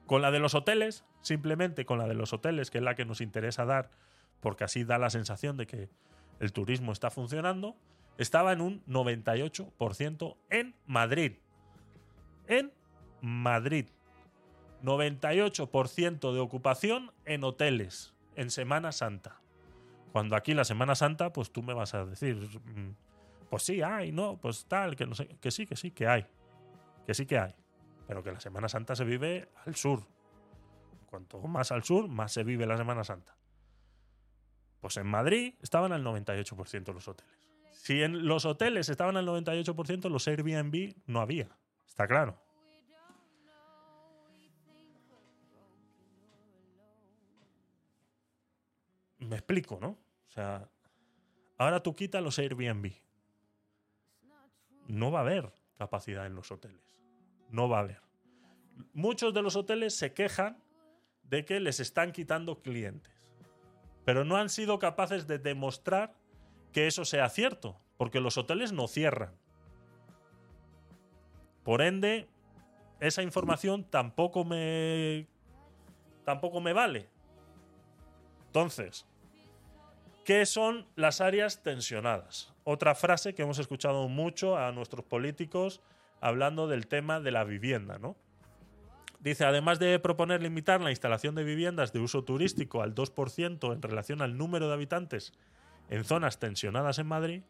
Con la de los hoteles, simplemente con la de los hoteles, que es la que nos interesa dar, porque así da la sensación de que el turismo está funcionando, estaba en un 98% en Madrid. En Madrid. 98% de ocupación en hoteles en Semana Santa. Cuando aquí la Semana Santa, pues tú me vas a decir, mm, pues sí hay, no, pues tal, que no sé, que sí, que sí, que hay. Que sí que hay. Pero que la Semana Santa se vive al sur. Cuanto más al sur, más se vive la Semana Santa. Pues en Madrid estaban al 98% los hoteles. Si en los hoteles estaban al 98%, los Airbnb no había. Está claro. Me explico, ¿no? O sea, ahora tú quitas los Airbnb. No va a haber capacidad en los hoteles. No va a haber. Muchos de los hoteles se quejan de que les están quitando clientes. Pero no han sido capaces de demostrar que eso sea cierto, porque los hoteles no cierran. Por ende, esa información tampoco me tampoco me vale. Entonces, ¿qué son las áreas tensionadas? Otra frase que hemos escuchado mucho a nuestros políticos hablando del tema de la vivienda, ¿no? Dice, además de proponer limitar la instalación de viviendas de uso turístico al 2% en relación al número de habitantes en zonas tensionadas en Madrid,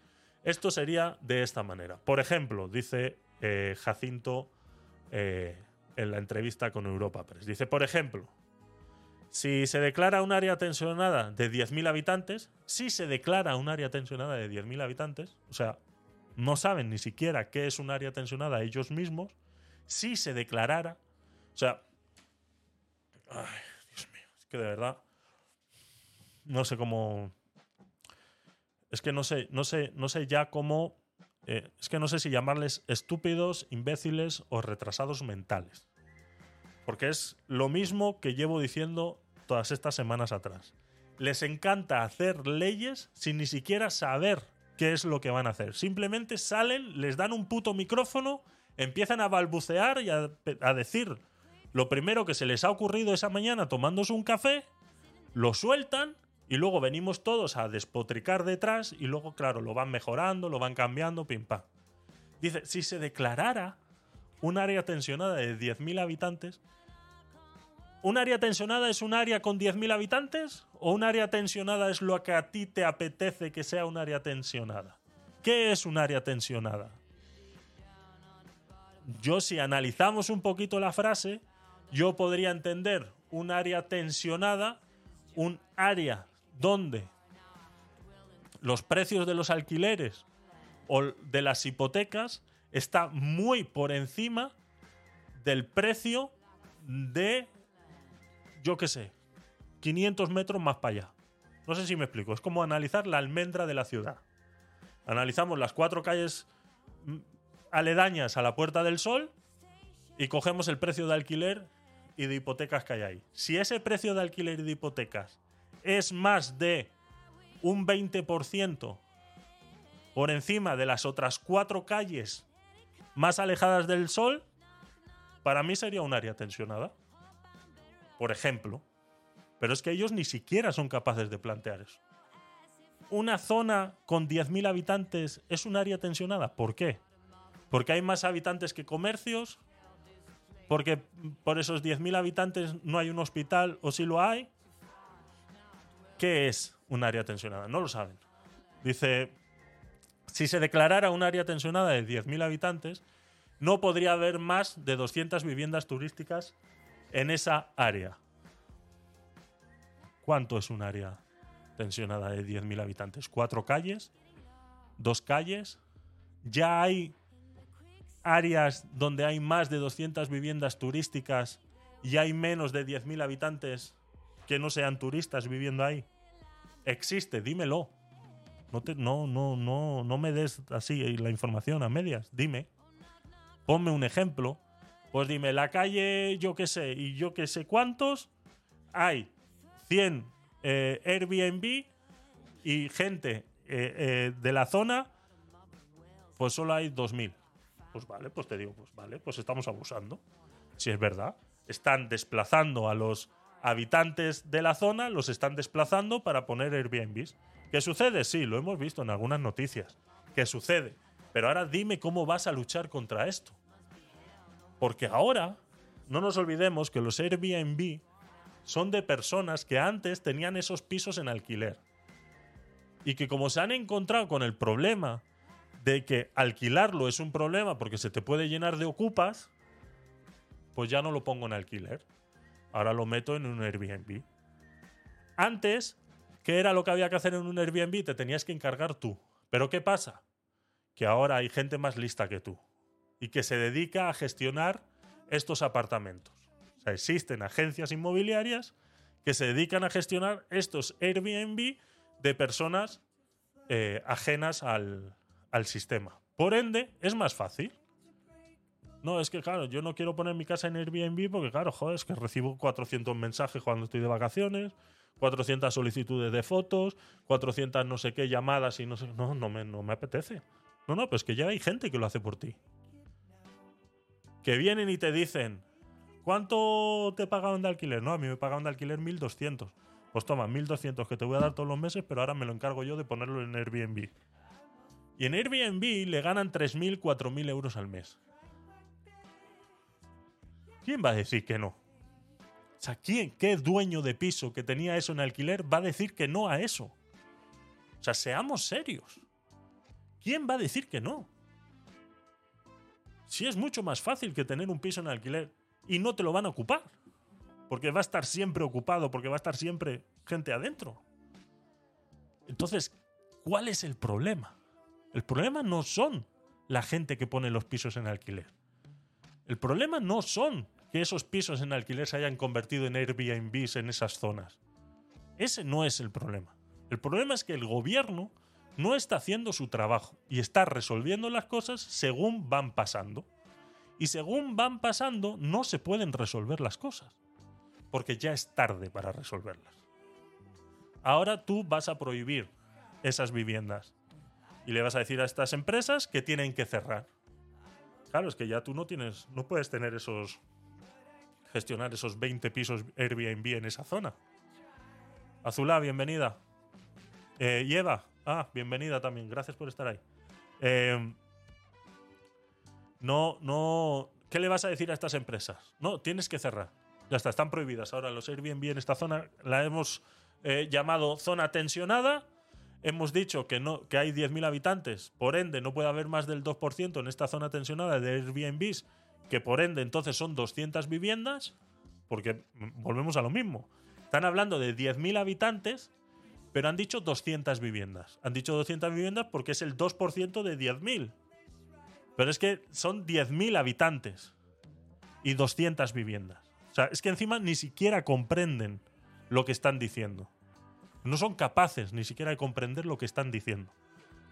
esto sería de esta manera. Por ejemplo, dice eh, Jacinto eh, en la entrevista con Europa Press. Dice, por ejemplo, si se declara un área tensionada de 10.000 habitantes, si se declara un área tensionada de 10.000 habitantes, o sea, no saben ni siquiera qué es un área tensionada ellos mismos, si se declarara, o sea, ay, Dios mío, es que de verdad, no sé cómo, es que no sé, no sé, no sé ya cómo, eh, es que no sé si llamarles estúpidos, imbéciles o retrasados mentales. Porque es lo mismo que llevo diciendo todas estas semanas atrás. Les encanta hacer leyes sin ni siquiera saber qué es lo que van a hacer. Simplemente salen, les dan un puto micrófono, empiezan a balbucear y a, decir lo primero que se les ha ocurrido esa mañana tomándose un café, lo sueltan y luego venimos todos a despotricar detrás y luego, claro, lo van mejorando, lo van cambiando, pim pam. Dice, si se declarara un área tensionada de 10.000 habitantes, ¿un área tensionada es un área con 10.000 habitantes? ¿O un área tensionada es lo que a ti te apetece que sea un área tensionada? ¿Qué es un área tensionada? Yo si analizamos un poquito la frase, yo podría entender un área tensionada, un área donde los precios de los alquileres o de las hipotecas está muy por encima del precio de, yo qué sé, 500 metros más para allá. No sé si me explico. Es como analizar la almendra de la ciudad. Analizamos las cuatro calles mm, aledañas a la Puerta del Sol y cogemos el precio de alquiler y de hipotecas que hay ahí. Si ese precio de alquiler y de hipotecas es más de un 20% por encima de las otras cuatro calles más alejadas del sol, para mí sería un área tensionada. Por ejemplo. Pero es que ellos ni siquiera son capaces de plantear eso. Una zona con 10.000 habitantes es un área tensionada. ¿Por qué? Porque hay más habitantes que comercios. Porque por esos 10.000 habitantes no hay un hospital o si lo hay. ¿Qué es un área tensionada? No lo saben. Dice, si se declarara un área tensionada de 10.000 habitantes, no podría haber más de 200 viviendas turísticas en esa área. ¿Cuánto es un área tensionada de 10.000 habitantes? ¿Cuatro calles? ¿Dos calles? ¿Ya hay áreas donde hay más de 200 viviendas turísticas y hay menos de 10.000 habitantes que no sean turistas viviendo ahí? Existe, dímelo. No, te, no, no, no, no me des así la información a medias. Dime. Ponme un ejemplo Pues dime, la calle, yo qué sé, y yo qué sé cuántos, hay 100 eh, Airbnb y gente eh, eh, de la zona, pues solo hay 2.000. Pues vale, pues te digo, pues vale, pues estamos abusando. Si es verdad. Están desplazando a los habitantes de la zona, los están desplazando para poner Airbnbs. ¿Qué sucede? Sí, lo hemos visto en algunas noticias. ¿Qué sucede? Pero ahora dime cómo vas a luchar contra esto. Porque ahora, no nos olvidemos que los Airbnb son de personas que antes tenían esos pisos en alquiler. Y que como se han encontrado con el problema de que alquilarlo es un problema porque se te puede llenar de ocupas, pues ya no lo pongo en alquiler. Ahora lo meto en un Airbnb. Antes, ¿qué era lo que había que hacer en un Airbnb? Te tenías que encargar tú. Pero ¿qué pasa? Que ahora hay gente más lista que tú y que se dedica a gestionar estos apartamentos. O sea, existen agencias inmobiliarias que se dedican a gestionar estos Airbnb de personas eh, ajenas al, al sistema. Por ende, es más fácil. No, es que claro, yo no quiero poner mi casa en Airbnb porque, claro, joder, es que recibo 400 mensajes cuando estoy de vacaciones, 400 solicitudes de fotos, 400 no sé qué llamadas y no sé. No, no me, no me apetece. No, no, pues que ya hay gente que lo hace por ti. Que vienen y te dicen, ¿cuánto te pagaban de alquiler? No, a mí me pagaban de alquiler 1200. Pues toma, 1200 que te voy a dar todos los meses, pero ahora me lo encargo yo de ponerlo en Airbnb. Y en Airbnb le ganan 3.000, 4.000 euros al mes. ¿Quién va a decir que no? O sea, ¿quién, qué dueño de piso que tenía eso en alquiler va a decir que no a eso? O sea, seamos serios. ¿Quién va a decir que no? Si es mucho más fácil que tener un piso en alquiler y no te lo van a ocupar. Porque va a estar siempre ocupado, porque va a estar siempre gente adentro. Entonces, ¿cuál es el problema? El problema no son la gente que pone los pisos en alquiler. El problema no son que esos pisos en alquiler se hayan convertido en Airbnbs en esas zonas. Ese no es el problema. El problema es que el gobierno no está haciendo su trabajo y está resolviendo las cosas según van pasando. Y según van pasando, no se pueden resolver las cosas. Porque ya es tarde para resolverlas. Ahora tú vas a prohibir esas viviendas. Y le vas a decir a estas empresas que tienen que cerrar. Claro, es que ya tú no tienes, no puedes tener esos, gestionar esos 20 pisos Airbnb en esa zona. Azulá, bienvenida. Eh, Eva, ah, bienvenida también, gracias por estar ahí. Eh, no, no, ¿qué le vas a decir a estas empresas? No, tienes que cerrar. Ya está, están prohibidas. Ahora los Airbnb en esta zona la hemos eh, llamado zona tensionada. Hemos dicho que, no, que hay 10.000 habitantes, por ende no puede haber más del 2% en esta zona tensionada de Airbnbs, que por ende entonces son 200 viviendas, porque volvemos a lo mismo. Están hablando de 10.000 habitantes, pero han dicho 200 viviendas. Han dicho 200 viviendas porque es el 2% de 10.000. Pero es que son 10.000 habitantes y 200 viviendas. O sea, es que encima ni siquiera comprenden lo que están diciendo. No son capaces ni siquiera de comprender lo que están diciendo.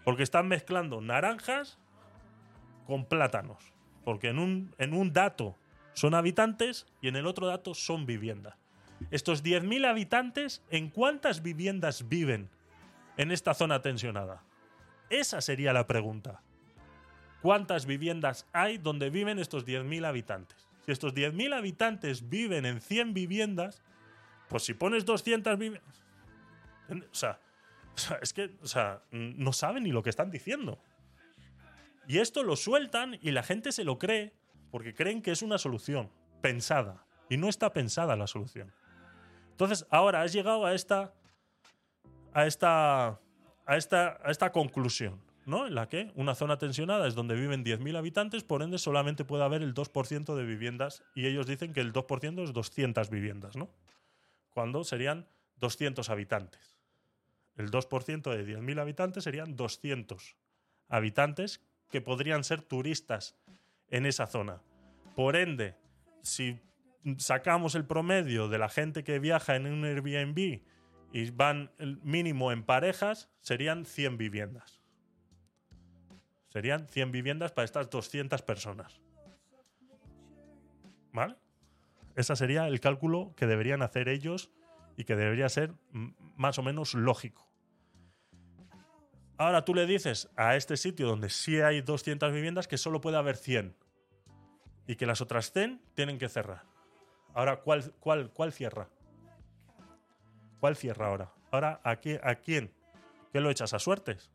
Porque están mezclando naranjas con plátanos. Porque en un, en un dato son habitantes y en el otro dato son viviendas. Estos 10.000 habitantes, ¿en cuántas viviendas viven en esta zona tensionada? Esa sería la pregunta. ¿Cuántas viviendas hay donde viven estos 10.000 habitantes? Si estos 10.000 habitantes viven en 100 viviendas, pues si pones 200 viviendas... O sea, o sea, es que o sea, no saben ni lo que están diciendo. Y esto lo sueltan y la gente se lo cree porque creen que es una solución pensada. Y no está pensada la solución. Entonces, ahora has llegado a esta. a esta. a esta, a esta conclusión, ¿no? En la que una zona tensionada es donde viven 10.000 habitantes, por ende solamente puede haber el 2% de viviendas. Y ellos dicen que el 2% es 200 viviendas, ¿no? Cuando serían 200 habitantes. El 2% de 10.000 habitantes serían 200 habitantes que podrían ser turistas en esa zona. Por ende, si sacamos el promedio de la gente que viaja en un Airbnb y van mínimo en parejas, serían 100 viviendas. Serían 100 viviendas para estas 200 personas. ¿Vale? Ese sería el cálculo que deberían hacer ellos y que debería ser más o menos lógico. Ahora tú le dices a este sitio donde sí hay 200 viviendas que solo puede haber 100 y que las otras 100 tienen que cerrar. Ahora, ¿cuál, cuál, cuál cierra? ¿Cuál cierra ahora? Ahora, ¿a, qué- ¿a quién? ¿Qué lo echas a suertes?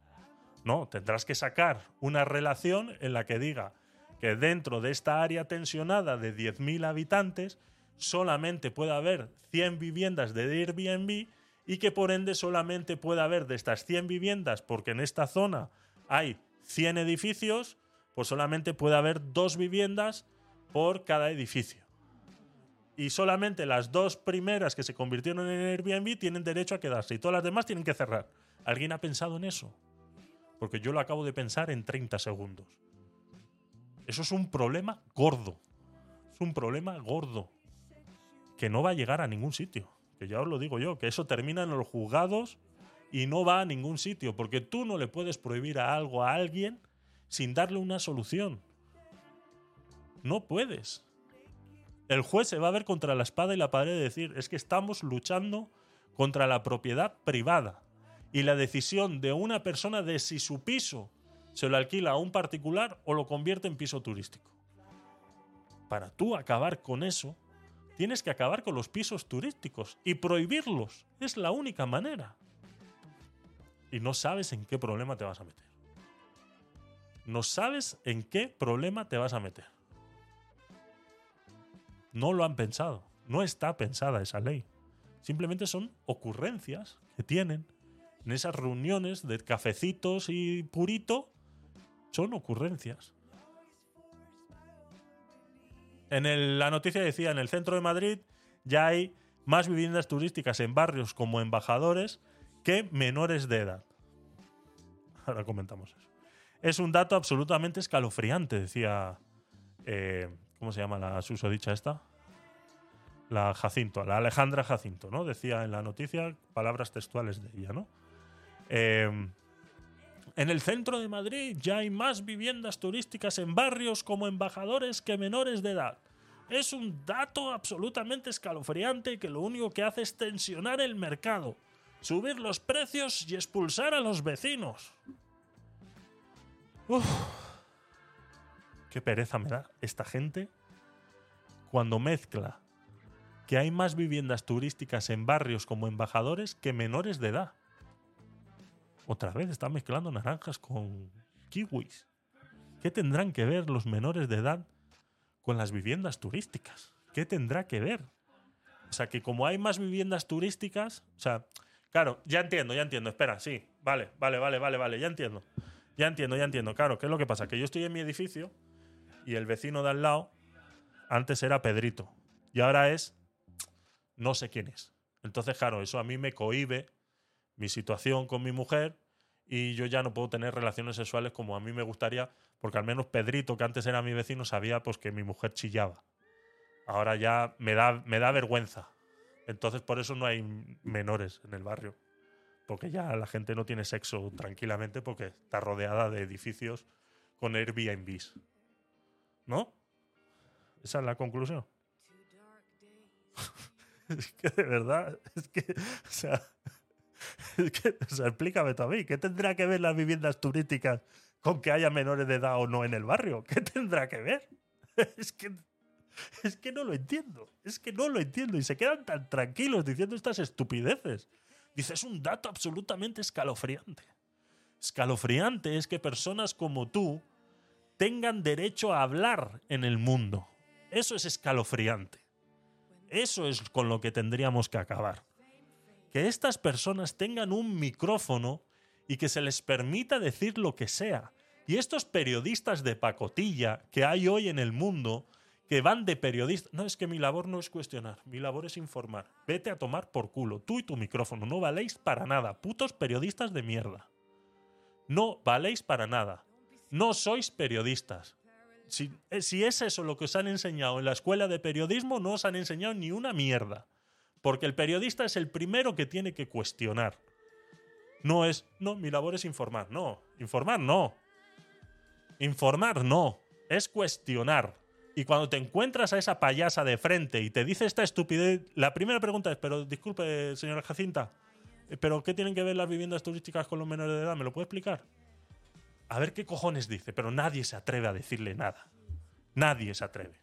No, tendrás que sacar una relación en la que diga que dentro de esta área tensionada de 10.000 habitantes solamente puede haber 100 viviendas de Airbnb y que por ende solamente puede haber de estas 100 viviendas, porque en esta zona hay 100 edificios, pues solamente puede haber dos viviendas por cada edificio. Y solamente las dos primeras que se convirtieron en Airbnb tienen derecho a quedarse y todas las demás tienen que cerrar. ¿Alguien ha pensado en eso? Porque yo lo acabo de pensar en 30 segundos. Eso es un problema gordo. Es un problema gordo. Que no va a llegar a ningún sitio. Que ya os lo digo yo, que eso termina en los juzgados y no va a ningún sitio. Porque tú no le puedes prohibir a algo a alguien sin darle una solución. No puedes. El juez se va a ver contra la espada y la pared y decir, es que estamos luchando contra la propiedad privada y la decisión de una persona de si su piso se lo alquila a un particular o lo convierte en piso turístico. Para tú acabar con eso, tienes que acabar con los pisos turísticos y prohibirlos. Es la única manera. Y no sabes en qué problema te vas a meter. No sabes en qué problema te vas a meter. No lo han pensado. No está pensada esa ley. Simplemente son ocurrencias que tienen en esas reuniones de cafecitos y purito. Son ocurrencias. En el- la noticia decía, en el centro de Madrid ya hay más viviendas turísticas en barrios como embajadores que menores de edad. Ahora comentamos eso. Es un dato absolutamente escalofriante, decía... eh, ¿Cómo se llama la susodicha esta? La Jacinto, la Alejandra Jacinto, ¿no? Decía en la noticia palabras textuales de ella, ¿no? Eh, en el centro de Madrid ya hay más viviendas turísticas en barrios como embajadores que menores de edad. Es un dato absolutamente escalofriante que lo único que hace es tensionar el mercado, subir los precios y expulsar a los vecinos. Uf. Qué pereza me da esta gente cuando mezcla que hay más viviendas turísticas en barrios como embajadores que menores de edad. Otra vez están mezclando naranjas con kiwis. ¿Qué tendrán que ver los menores de edad con las viviendas turísticas? ¿Qué tendrá que ver? O sea, que como hay más viviendas turísticas, o sea, claro, ya entiendo, ya entiendo, espera, sí, vale, vale, vale, vale, vale, ya entiendo. Ya entiendo, ya entiendo. Claro, ¿qué es lo que pasa? Que yo estoy en mi edificio y el vecino de al lado antes era Pedrito y ahora es no sé quién es. Entonces, claro, eso a mí me cohíbe mi situación con mi mujer y yo ya no puedo tener relaciones sexuales como a mí me gustaría, porque al menos Pedrito, que antes era mi vecino, sabía pues que mi mujer chillaba. Ahora ya me da, me da vergüenza. Entonces por eso no hay menores en el barrio. Porque ya la gente no tiene sexo tranquilamente porque está rodeada de edificios con Airbnbs. ¿No? Esa es la conclusión. es que de verdad, es que, o sea, es que, o sea, explícame mí, ¿qué tendrá que ver las viviendas turísticas con que haya menores de edad o no en el barrio? ¿Qué tendrá que ver? Es que, es que no lo entiendo, es que no lo entiendo y se quedan tan tranquilos diciendo estas estupideces. Dice, es un dato absolutamente escalofriante. Escalofriante es que personas como tú tengan derecho a hablar en el mundo. Eso es escalofriante. Eso es con lo que tendríamos que acabar. Que estas personas tengan un micrófono y que se les permita decir lo que sea. Y estos periodistas de pacotilla que hay hoy en el mundo, que van de periodistas... No, es que mi labor no es cuestionar, mi labor es informar. Vete a tomar por culo, tú y tu micrófono, no valéis para nada, putos periodistas de mierda. No valéis para nada. No sois periodistas. Si, eh, si es eso lo que os han enseñado en la escuela de periodismo, no os han enseñado ni una mierda. Porque el periodista es el primero que tiene que cuestionar. No es, no, mi labor es informar. No, informar no. Informar no. Es cuestionar. Y cuando te encuentras a esa payasa de frente y te dice esta estupidez, la primera pregunta es, pero disculpe, señora Jacinta, eh, ¿pero qué tienen que ver las viviendas turísticas con los menores de edad? ¿Me lo puede explicar? A ver qué cojones dice, pero nadie se atreve a decirle nada. Nadie se atreve.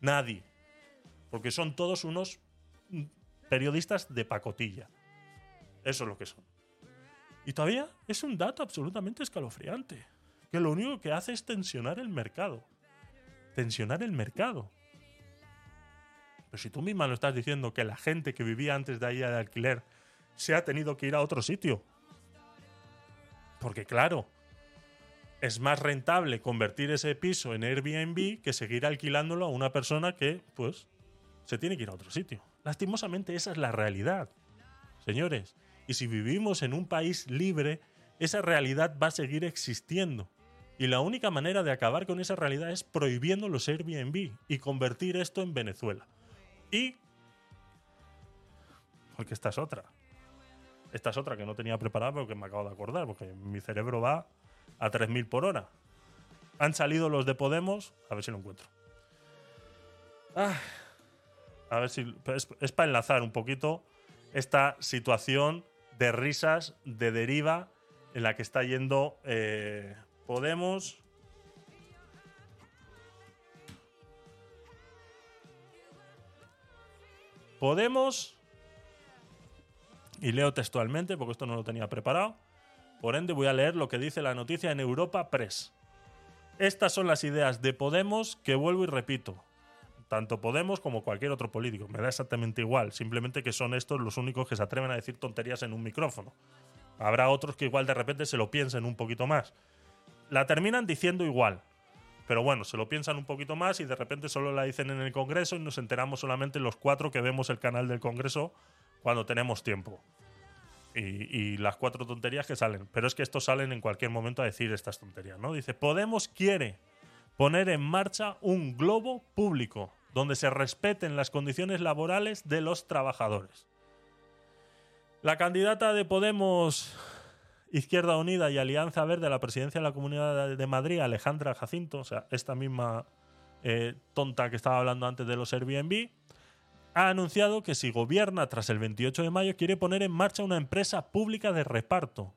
Nadie. Porque son todos unos periodistas de pacotilla. Eso es lo que son. Y todavía es un dato absolutamente escalofriante. Que lo único que hace es tensionar el mercado. Tensionar el mercado. Pero si tú misma lo estás diciendo que la gente que vivía antes de ahí de alquiler se ha tenido que ir a otro sitio. Porque claro, es más rentable convertir ese piso en Airbnb que seguir alquilándolo a una persona que, pues, se tiene que ir a otro sitio. Lastimosamente esa es la realidad, señores. Y si vivimos en un país libre, esa realidad va a seguir existiendo. Y la única manera de acabar con esa realidad es prohibiendo los Airbnb y convertir esto en Venezuela. Y... Porque esta es otra. Esta es otra que no tenía preparada, pero que me acabo de acordar, porque mi cerebro va a 3.000 por hora. Han salido los de Podemos, a ver si lo encuentro. Ah, a ver si. Es, es para enlazar un poquito esta situación de risas, de deriva, en la que está yendo eh, Podemos. Podemos. Y leo textualmente, porque esto no lo tenía preparado. Por ende, voy a leer lo que dice la noticia en Europa Press. Estas son las ideas de Podemos que vuelvo y repito. Tanto Podemos como cualquier otro político. Me da exactamente igual. Simplemente que son estos los únicos que se atreven a decir tonterías en un micrófono. Habrá otros que igual de repente se lo piensen un poquito más. La terminan diciendo igual. Pero bueno, se lo piensan un poquito más y de repente solo la dicen en el Congreso y nos enteramos solamente los cuatro que vemos el canal del Congreso cuando tenemos tiempo. Y, las cuatro tonterías que salen. Pero es que estos salen en cualquier momento a decir estas tonterías, ¿no? Dice, Podemos quiere poner en marcha un globo público donde se respeten las condiciones laborales de los trabajadores. La candidata de Podemos, Izquierda Unida y Alianza Verde a la presidencia de la Comunidad de Madrid, Alejandra Jacinto, o sea, esta misma eh, tonta que estaba hablando antes de los Airbnb, ha anunciado que si gobierna tras el 28 de mayo quiere poner en marcha una empresa pública de reparto.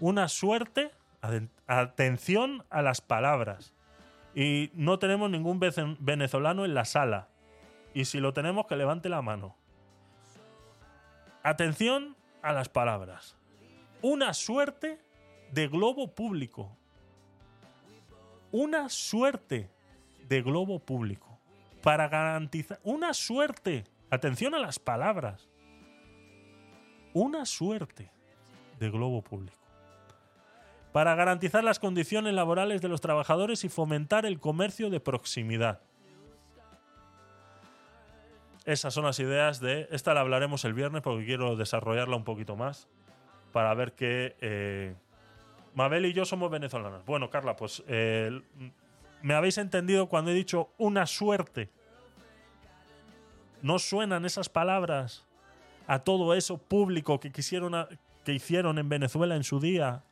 Una suerte, aten- atención a las palabras. Y no tenemos ningún venezolano en la sala. Y si lo tenemos, que levante la mano. Atención a las palabras. Una suerte de globo público. Una suerte de globo público. Para garantizar. Una suerte. Atención a las palabras. Una suerte de globo público. Para garantizar las condiciones laborales de los trabajadores y fomentar el comercio de proximidad. Esas son las ideas de. Esta la hablaremos el viernes porque quiero desarrollarla un poquito más. Para ver que. eh, Mabel y yo somos venezolanas. Bueno, Carla, pues. eh, me habéis entendido cuando he dicho una suerte. No suenan esas palabras a todo eso público que quisieron que hicieron en Venezuela en su día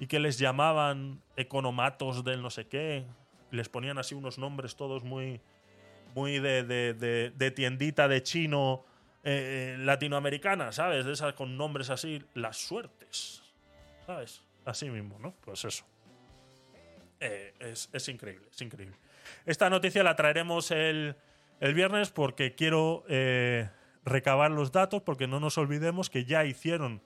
y que les llamaban economatos del no sé qué. Les ponían así unos nombres todos muy, muy de, de- tiendita de chino eh, latinoamericana, ¿sabes? De esas con nombres así, las suertes, ¿sabes? Así mismo, ¿no? Pues eso. Eh, es, es increíble, es increíble. Esta noticia la traeremos el, el viernes porque quiero eh, recabar los datos, porque no nos olvidemos que ya hicieron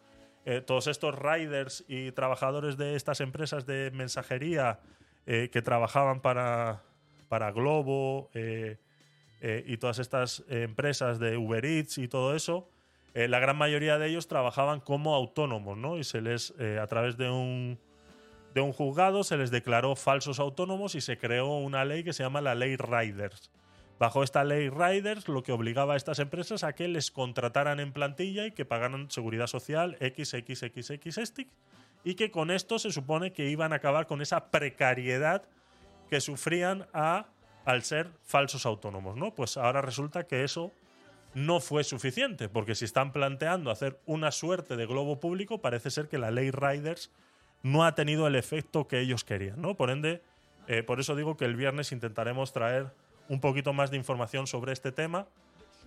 eh, todos estos riders y trabajadores de estas empresas de mensajería que trabajaban para, para Globo y todas estas empresas de Uber Eats y todo eso, la gran mayoría de ellos trabajaban como autónomos, ¿no? Y se les, a través de un, de un juzgado, se les declaró falsos autónomos y se creó una ley que se llama la Ley Riders. Bajo esta ley Riders, lo que obligaba a estas empresas a que les contrataran en plantilla y que pagaran seguridad social XXXX y que con esto se supone que iban a acabar con esa precariedad que sufrían a, al ser falsos autónomos, ¿no? Pues ahora resulta que eso no fue suficiente, porque si están planteando hacer una suerte de globo público, parece ser que la ley Riders no ha tenido el efecto que ellos querían, ¿no? Por ende, Eh, por eso digo que el viernes intentaremos traer un poquito más de información sobre este tema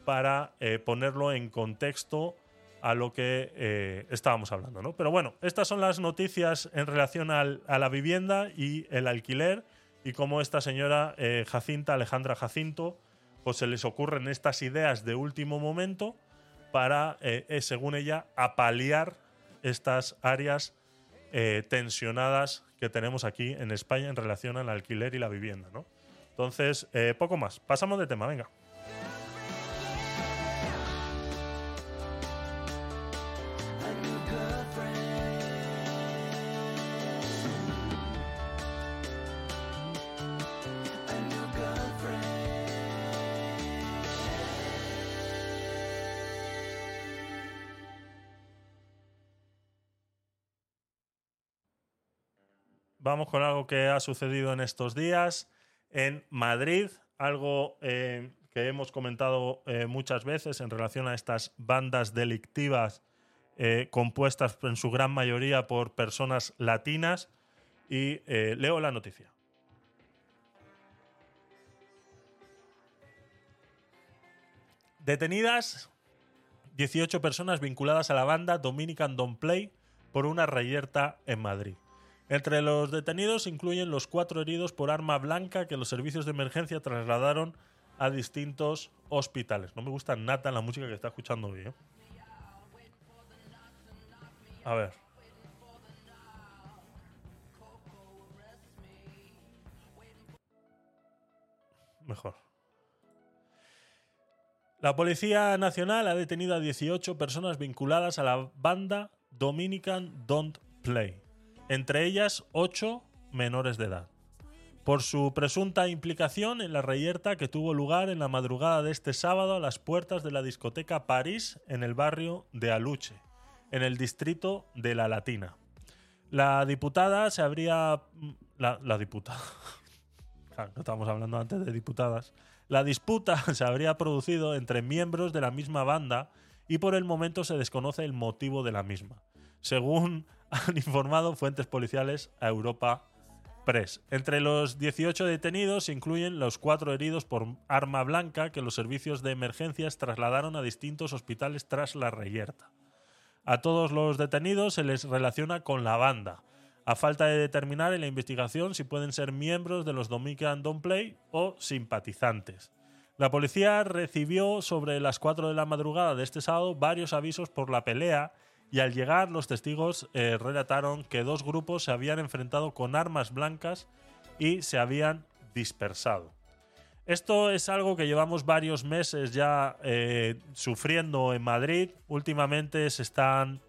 para eh, ponerlo en contexto a lo que eh, estábamos hablando. ¿no? Pero bueno, estas son las noticias en relación al- a la vivienda y el alquiler y cómo esta señora eh, Jacinta, Alejandra Jacinto, pues se les ocurren estas ideas de último momento para, según ella, apalear estas áreas eh, tensionadas que tenemos aquí en España en relación al alquiler y la vivienda. ¿no? Entonces, eh, poco más. Pasamos de tema, venga. Vamos con algo que ha sucedido en estos días en Madrid, algo eh, que hemos comentado eh, muchas veces en relación a estas bandas delictivas eh, compuestas en su gran mayoría por personas latinas. Y leo la noticia. Detenidas 18 personas vinculadas a la banda Dominican Don't Play por una reyerta en Madrid. Entre los detenidos incluyen los cuatro heridos por arma blanca que los servicios de emergencia trasladaron a distintos hospitales. No me gusta nada la música que está escuchando hoy. ¿eh? A ver. Mejor. La Policía Nacional ha detenido a 18 personas vinculadas a la banda Dominican Don't Play, entre ellas 8 menores de edad, por su presunta implicación en la reyerta que tuvo lugar en la madrugada de este sábado a las puertas de la discoteca París en el barrio de Aluche, en el distrito de La Latina. La diputada se habría... La, diputada... Claro, no estábamos hablando antes de diputadas. La disputa se habría producido entre miembros de la misma banda y por el momento se desconoce el motivo de la misma, según han informado fuentes policiales a Europa Press. Entre los 18 detenidos se incluyen los cuatro heridos por arma blanca que los servicios de emergencias trasladaron a distintos hospitales tras la reyerta. A todos los detenidos se les relaciona con la banda, a falta de determinar en la investigación si pueden ser miembros de los Dominican Don't Play o simpatizantes. La policía recibió sobre las 4 de la madrugada de este sábado varios avisos por la pelea y al llegar los testigos eh, relataron que dos grupos se habían enfrentado con armas blancas y se habían dispersado. Esto es algo que llevamos varios meses ya eh, sufriendo en Madrid. Últimamente se están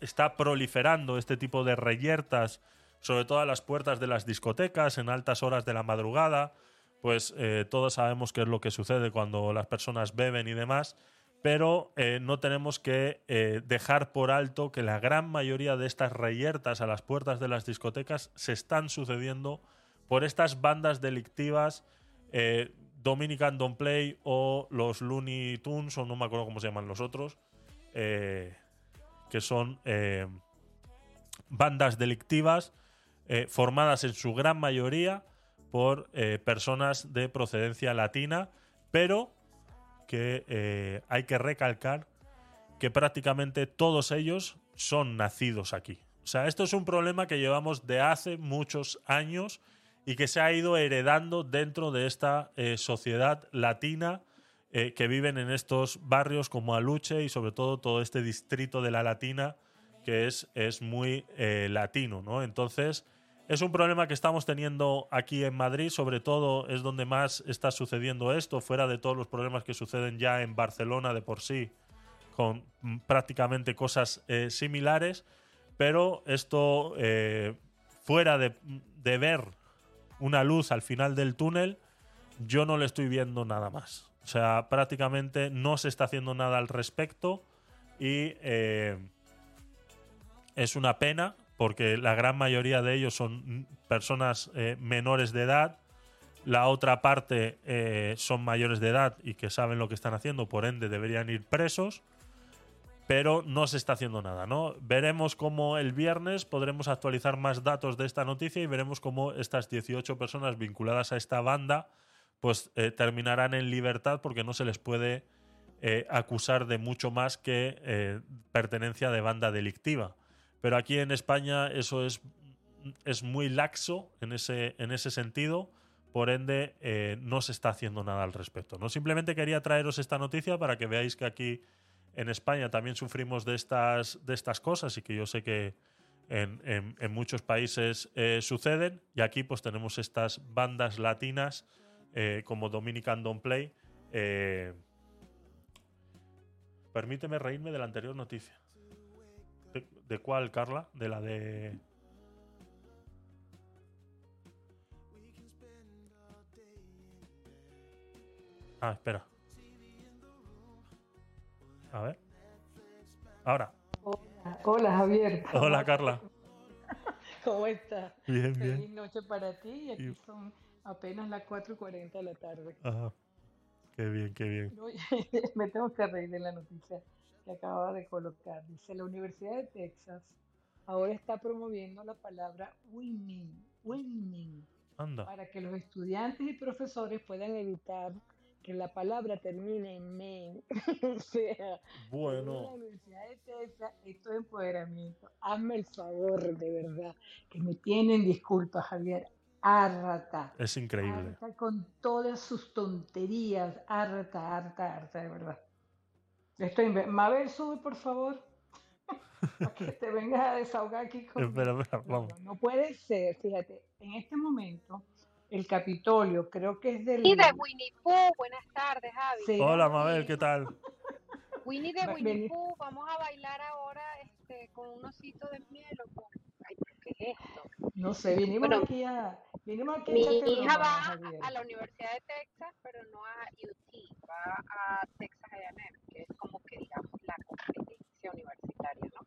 está proliferando este tipo de reyertas, sobre todo a las puertas de las discotecas en altas horas de la madrugada. Pues eh, todos sabemos qué es lo que sucede cuando las personas beben y demás, pero eh, no tenemos que eh, dejar por alto que la gran mayoría de estas reyertas a las puertas de las discotecas se están sucediendo por estas bandas delictivas eh, Dominican Don't Play o los Looney Tunes, o no me acuerdo cómo se llaman los otros, eh, que son bandas delictivas formadas en su gran mayoría por personas de procedencia latina, pero que eh, hay que recalcar que prácticamente todos ellos son nacidos aquí. O sea, esto es un problema que llevamos de hace muchos años y que se ha ido heredando dentro de esta eh, sociedad latina eh, que viven en estos barrios como Aluche y sobre todo todo este distrito de la Latina que es, es muy latino, ¿no? Entonces, es un problema que estamos teniendo aquí en Madrid, sobre todo es donde más está sucediendo esto, fuera de todos los problemas que suceden ya en Barcelona de por sí, con mm, prácticamente cosas eh, similares, pero esto, eh, fuera de, ver una luz al final del túnel, yo no le estoy viendo nada más. O sea, prácticamente no se está haciendo nada al respecto y eh, es una pena porque la gran mayoría de ellos son personas eh, menores de edad. La otra parte eh, son mayores de edad y que saben lo que están haciendo, por ende deberían ir presos. pero no se está haciendo nada, ¿no? Veremos cómo el viernes podremos actualizar más datos de esta noticia y veremos cómo estas 18 personas vinculadas a esta banda pues eh, terminarán en libertad porque no se les puede eh, acusar de mucho más que pertenencia de banda delictiva. Pero aquí en España eso es, es muy laxo en ese, en ese sentido, por ende eh, no se está haciendo nada al respecto. ¿no? Simplemente quería traeros esta noticia para que veáis que aquí en España también sufrimos de estas, de estas cosas y que yo sé que en, en- muchos países eh, suceden. Y aquí pues tenemos estas bandas latinas eh, como Dominican Don't Play. permíteme reírme de la anterior noticia. ¿De, de cuál, Carla? De la de... Ah, espera. A ver. Ahora. Hola, hola, Javier. Hola, Carla. ¿Cómo estás? Bien, Feliz bien. noche para ti y aquí Y- son apenas las 4 y 40 de la tarde. Ajá. Qué bien, qué bien. Me tengo que reír de la noticia que acaba de colocar. Dice, la Universidad de Texas ahora está promoviendo la palabra winning, winning, Anda. para que los estudiantes y profesores puedan evitar que la palabra termine en men. o sea, según la Bueno, Universidad de Texas, esto es empoderamiento. Hazme el favor, de verdad, que me tienen disculpas, Javier. Harta. es increíble. Harta con todas sus tonterías. Harta, harta, harta, de verdad. Estoy inve- Mabel, sube, por favor. Para que te vengas a desahogar aquí conmigo. Espera, vamos. no, puede ser, fíjate, en este momento el Capitolio creo que es del... Y de Winnie Pooh, buenas tardes, Javi. Sí. Hola, Mabel, ¿qué tal? Winnie de Winnie. Pooh, vamos a bailar ahora este, con un osito de miel o con... Ay, ¿pero qué es esto? No sé, vinimos Bueno, aquí a... Aquí Mi hija va a la Universidad de Texas, pero no a UT, va a Texas A&M, que es como que digamos la competencia universitaria, ¿no?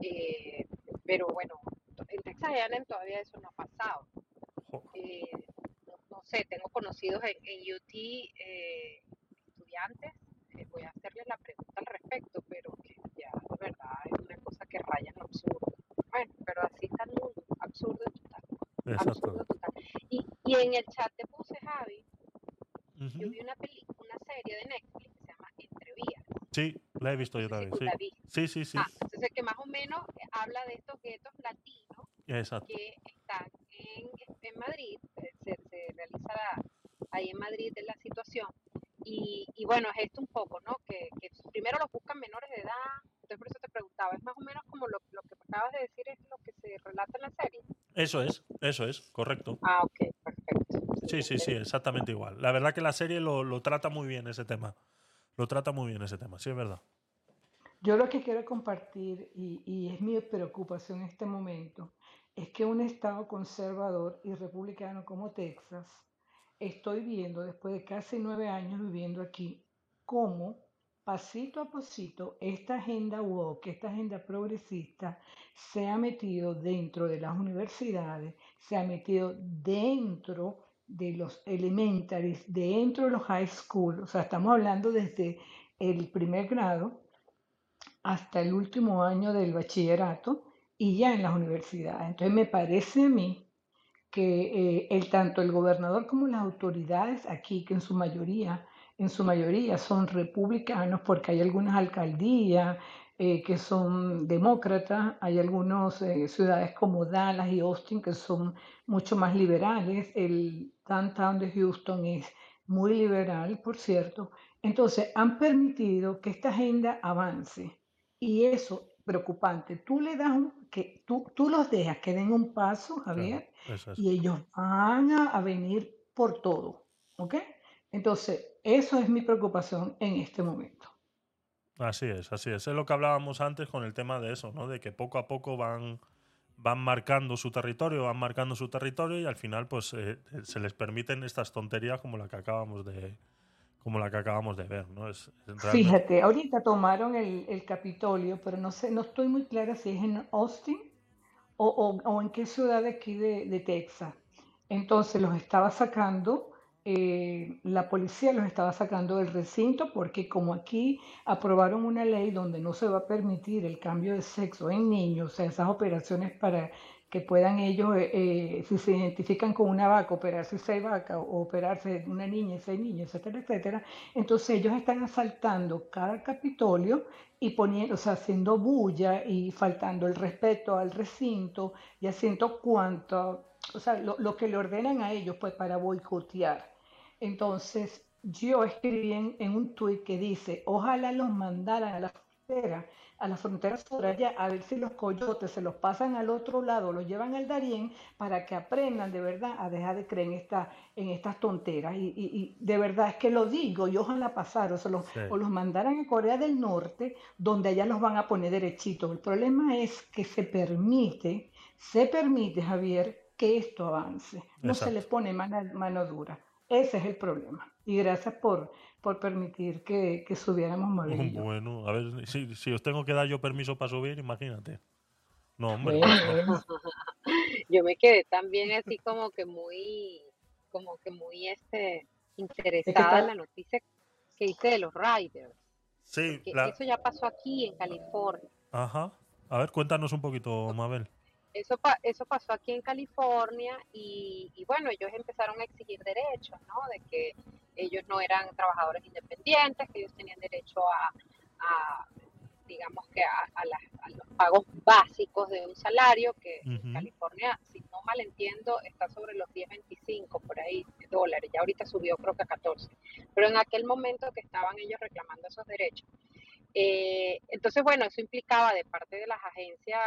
Eh, pero bueno, en Texas A&M todavía eso no ha pasado. Eh, no, no sé, tengo conocidos en, en UT eh, estudiantes, eh, voy a hacerles la pregunta al respecto, pero que ya de verdad es una cosa que raya en lo absurdo. Bueno, pero así está el mundo, absurdo Exacto. Y, y en el chat te puse, Javi, yo Ujú. vi una película, una serie de Netflix que se llama Entrevías. Sí, la he visto yo también. Sí, sí, sí. sí. Ah, entonces que más o menos eh, habla de estos guetos latinos Exacto. que están en, en Madrid, eh, se, se realiza la- ahí en Madrid en la situación. Y, y bueno, es esto un poco, ¿no? Que, que primero los buscan menores de edad, entonces por eso te preguntaba, es más o menos como lo, lo que acabas de decir, es lo que se relata en la serie. Eso es, eso es, correcto. Ah, ok, perfecto. Sí, sí, sí, exactamente igual. La verdad que la serie lo, lo trata muy bien ese tema. Lo trata muy bien ese tema, sí, es verdad. Yo lo que quiero compartir, y, y es mi preocupación en este momento, es que un estado conservador y republicano como Texas, estoy viendo después de casi nueve años viviendo aquí, cómo pasito a pasito esta agenda woke, esta agenda progresista, se ha metido dentro de las universidades, se ha metido dentro de los elementaries, dentro de los high school, o sea, estamos hablando desde el primer grado hasta el último año del bachillerato y ya en las universidades. Entonces me parece a mí que eh, el, tanto el gobernador como las autoridades aquí, que en su mayoría, en su mayoría son republicanos, porque hay algunas alcaldías eh, que son demócratas, hay algunas ciudades como Dallas y Austin que son mucho más liberales, el downtown de Houston es muy liberal, por cierto. Entonces, han permitido que esta agenda avance y eso preocupante. Tú le das un, que tú, tú los dejas que den un paso, Javier, Claro, es. y ellos van a, a venir por todo, ¿ok? Entonces, eso es mi preocupación en este momento. Así es, así es. Es lo que hablábamos antes con el tema de eso, ¿no? De que poco a poco van, van marcando su territorio, van marcando su territorio y al final, pues, eh, se les permiten estas tonterías como la que acabamos de, como la que acabamos de ver, ¿no? Es, es realmente- Fíjate, ahorita tomaron el, el Capitolio, pero no sé, no estoy muy clara si es en Austin o, o- o en qué ciudad de aquí de, de Texas. Entonces los estaba sacando eh, la policía los estaba sacando del recinto porque como aquí aprobaron una ley donde no se va a permitir el cambio de sexo en niños, o sea, esas operaciones para que puedan ellos, eh, eh, si se identifican con una vaca, operarse seis vacas o operarse una niña y seis niños, etcétera, etcétera. Entonces ellos están asaltando cada Capitolio y poniendo, o sea, haciendo bulla y faltando el respeto al recinto y haciendo cuanto, o sea, lo, lo que le ordenan a ellos pues para boicotear. Entonces, yo escribí en, en un tuit que dice, ojalá los mandaran a la frontera, a la frontera sur allá, a ver si los coyotes se los pasan al otro lado, los llevan al Darién para que aprendan de verdad a dejar de creer en, esta, en estas tonteras. Y, y- y de verdad es que lo digo, y ojalá pasara, o, se los, Sí. o los mandaran a Corea del Norte, donde allá los van a poner derechitos. El problema es que se permite, se permite, Javier, que esto avance. No se le Exacto. pone mano, mano dura. Ese es el problema. Y gracias por, por permitir que, que subiéramos yo. Bueno, a ver, si, si os tengo que dar yo permiso para subir, imagínate. No, hombre. Bueno, no. bueno. Yo me quedé también así como que muy, como que muy este, Es que interesada en la noticia que dice de los riders, Sí, la... eso ya pasó aquí en California. Ajá. A ver, cuéntanos un poquito, Mabel. Eso, pa- eso pasó aquí en California y, y bueno, ellos empezaron a exigir derechos, ¿no? De que ellos no eran trabajadores independientes, que ellos tenían derecho a, a, digamos que a, a las- a los pagos básicos de un salario, que en. California, si no mal entiendo, está sobre los 10, 25 por ahí dólares. Ya ahorita subió creo que a 14. Pero en aquel momento que estaban ellos reclamando esos derechos, eh, entonces, bueno, eso implicaba de parte de las agencias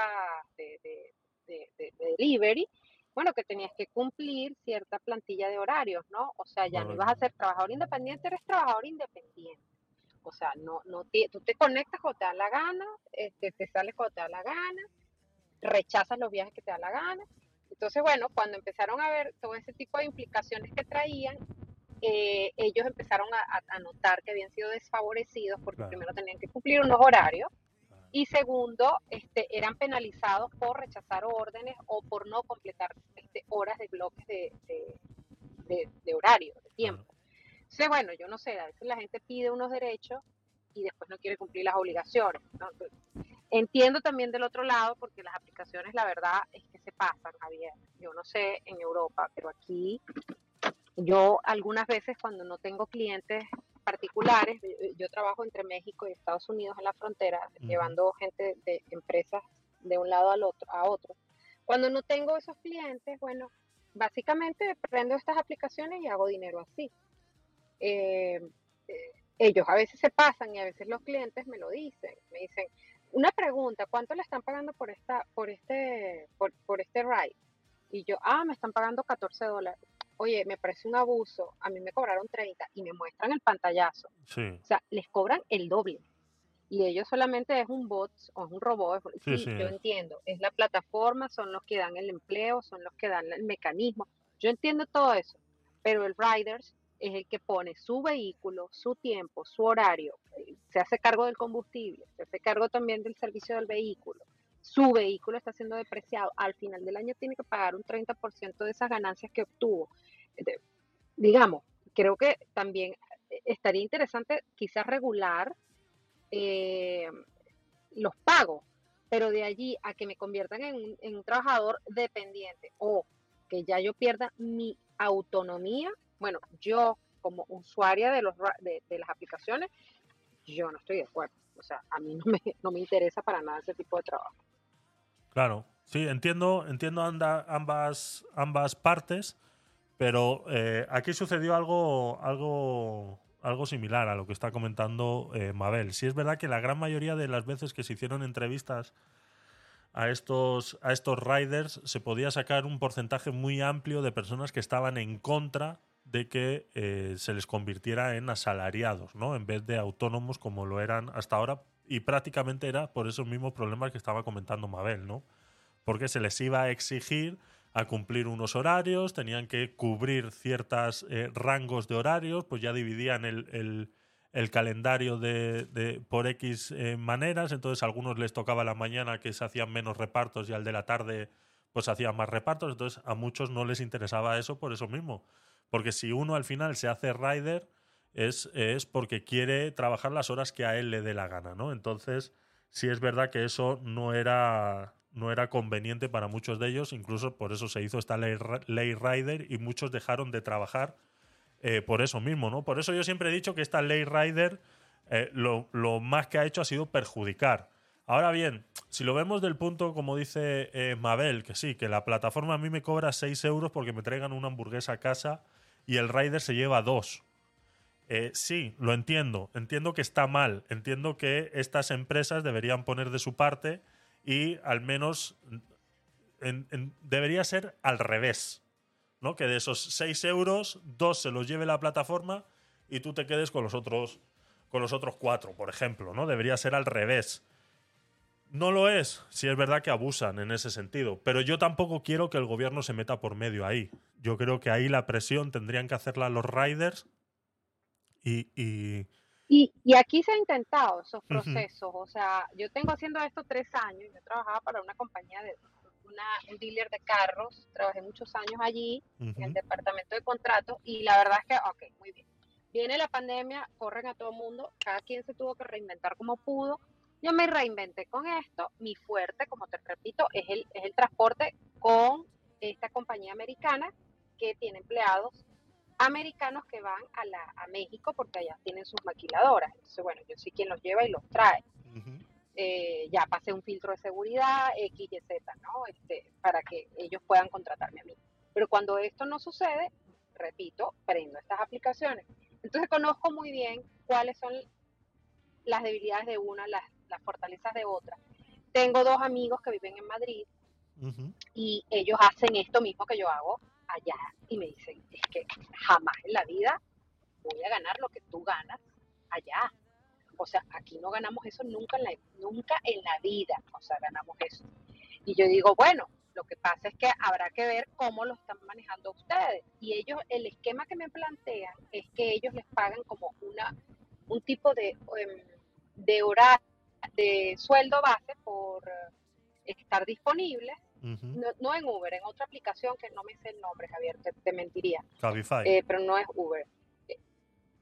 de, de- de- de- de delivery, bueno, que tenías que cumplir cierta plantilla de horarios, ¿no? O sea, ya no ibas a ser trabajador independiente, eres trabajador independiente. O sea, no, no te- tú te conectas cuando te da la gana, este, te sales cuando te da la gana, rechazas los viajes que te da la gana. Entonces, bueno, cuando empezaron a ver todo ese tipo de implicaciones que traían, eh, ellos empezaron a, a- a notar que habían sido desfavorecidos porque Claro. primero tenían que cumplir unos horarios y segundo, este, eran penalizados por rechazar órdenes o por no completar este, horas de bloques de, de- de- de horario, de tiempo. Entonces, bueno, yo no sé, a veces la gente pide unos derechos y después no quiere cumplir las obligaciones. Entiendo también del otro lado, porque las aplicaciones, la verdad, es que se pasan, Javier. Yo no sé en Europa, pero aquí yo algunas veces cuando no tengo clientes particulares, yo trabajo entre México y Estados Unidos en la frontera, llevando gente de empresas de un lado al otro, a otro. Cuando no tengo esos clientes, bueno, básicamente prendo estas aplicaciones y hago dinero así. Eh, eh, ellos a veces se pasan y a veces los clientes me lo dicen. Me dicen, una pregunta, ¿cuánto le están pagando por esta, por este, por, por este ride? Y yo, ah, me están pagando 14 dólares. Oye, me parece un abuso. A mí me cobraron 30 y me muestran el pantallazo. Sí. O sea, les cobran el doble. Y ellos solamente es un bot o es un robot. Sí, Sí, sí. yo entiendo. Es la plataforma, son los que dan el empleo, son los que dan el mecanismo. Yo entiendo todo eso. Pero el Riders es el que pone su vehículo, su tiempo, su horario, eh, se hace cargo del combustible, se hace cargo también del servicio del vehículo. Su vehículo está siendo depreciado. Al final del año tiene que pagar un 30% de esas ganancias que obtuvo. De- digamos, creo que también eh, estaría interesante quizás regular eh, los pagos, pero de allí a que me conviertan en un, trabajador dependiente o que ya yo pierda mi autonomía, bueno, yo como usuaria de, los, de las aplicaciones, yo no estoy de acuerdo. O sea, a mí no me, no me interesa para nada ese tipo de trabajo. Claro, sí, entiendo, entiendo anda- ambas, ambas partes, pero eh, aquí sucedió algo, algo, algo similar a lo que está comentando eh, Mabel. Sí es verdad que la gran mayoría de las veces que se hicieron entrevistas a estos, a estos riders se podía sacar un porcentaje muy amplio de personas que estaban en contra de que eh, se les convirtiera en asalariados, ¿no? En vez de autónomos como lo eran hasta ahora. Y prácticamente era por esos mismos problemas que estaba comentando Mabel, ¿no? Porque se les iba a exigir a cumplir unos horarios, tenían que cubrir ciertos rangos de horarios, pues ya dividían el, el- calendario de, de- por X eh, maneras, entonces a algunos les tocaba la mañana que se hacían menos repartos y al de la tarde pues hacían más repartos, entonces a muchos no les interesaba eso por eso mismo, Porque si uno al final se hace rider, es, es porque quiere trabajar las horas que a él le dé la gana, ¿no? Entonces, sí es verdad que eso no era, no era conveniente para muchos de ellos, incluso por eso se hizo esta ley, ley rider y muchos dejaron de trabajar eh, por eso mismo, ¿no? Por eso yo siempre he dicho que esta ley rider eh, lo, lo más que ha hecho ha sido perjudicar. Ahora bien, si lo vemos del punto, como dice eh, Mabel, que sí, que la plataforma a mí me cobra 6 euros porque me traigan una hamburguesa a casa y el rider se lleva dos. Eh, sí, lo entiendo. Entiendo que está mal. Entiendo que estas empresas deberían poner de su parte y al menos en- en- debería ser al revés. ¿no? Que de esos 6 euros, dos se los lleve la plataforma y tú te quedes con los otros con los otros cuatro, por ejemplo, ¿no? Debería ser al revés. No lo es, si es verdad que abusan en ese sentido, pero yo tampoco quiero que el gobierno se meta por medio ahí. Yo creo que ahí la presión tendrían que hacerla los riders y, y- Y, y aquí se ha intentado esos procesos. O sea, yo tengo haciendo esto tres años. Yo trabajaba para una compañía de una, un dealer de carros. Trabajé muchos años allí en el departamento de contratos. Y la verdad es que, ok, muy bien. Viene la pandemia, corren a todo el mundo. Cada quien se tuvo que reinventar como pudo. Yo me reinventé con esto. Mi fuerte, como te repito, es el, es el transporte con esta compañía americana que tiene empleados americanos que van a, la, a México porque allá tienen sus maquiladoras. Entonces, bueno, yo soy quien los lleva y los trae. Eh, ya pasé un filtro de seguridad, X y Z, ¿no? Este, para que ellos puedan contratarme a mí. Pero cuando esto no sucede, repito, prendo estas aplicaciones. Entonces conozco muy bien cuáles son las debilidades de una, las, las fortalezas de otra. Tengo dos amigos que viven en Madrid y ellos hacen esto mismo que yo hago allá y me dicen, es que jamás en la vida voy a ganar lo que tú ganas allá. O sea, aquí no ganamos eso nunca en la, nunca en la vida, o sea, ganamos eso. Y yo digo, bueno, lo que pasa es que habrá que ver cómo lo están manejando ustedes. Y ellos, el esquema que me plantean es que ellos les pagan como una, un tipo de, em, de de sueldo base por eh, estar disponibles No, no en Uber, en otra aplicación que no me sé el nombre, Javier, te, te mentiría. Cabify. Eh, pero no es Uber. Eh,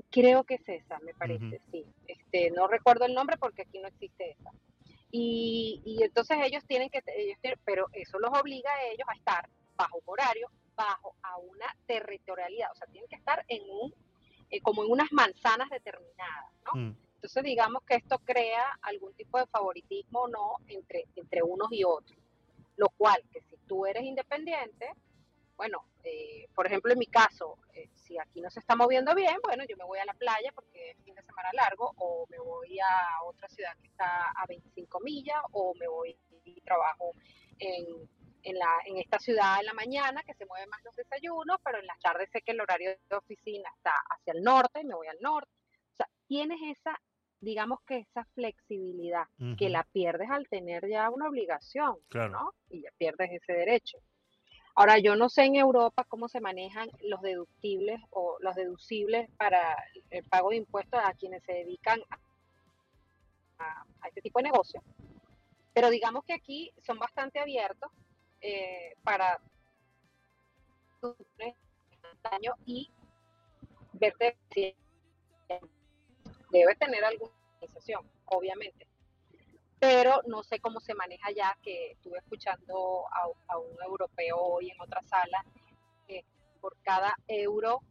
Creo que es esa, me parece, sí. Este, no recuerdo el nombre porque aquí no existe esa. Y, y entonces ellos tienen que, ellos tienen- pero eso los obliga a ellos a estar bajo horario, bajo a una territorialidad, o sea, tienen que estar en un, eh, como en unas manzanas determinadas, ¿no? Mm. Entonces digamos que esto crea algún tipo de favoritismo o no entre, entre unos y otros. Lo cual, que si tú eres independiente, bueno, eh, por ejemplo en mi caso, eh, si aquí no se está moviendo bien, bueno, yo me voy a la playa porque es fin de semana largo, o me voy a otra ciudad que está a 25 millas, o me voy y trabajo en, en, la, en esta ciudad en la mañana, que se mueven más los desayunos, pero en las tardes sé que el horario de oficina está hacia el norte y me voy al norte. O sea, tienes esa, digamos que esa flexibilidad, que la pierdes al tener ya una obligación, Claro. ¿no? Y ya pierdes ese derecho. Ahora, yo no sé en Europa cómo se manejan los deductibles o los deducibles para el pago de impuestos a quienes se dedican a, este tipo de negocio. Pero digamos que aquí son bastante abiertos eh, para daño y verte debe tener alguna organización, obviamente. Pero no sé cómo se maneja ya, que estuve escuchando a, a un europeo hoy en otra sala, que por cada euro,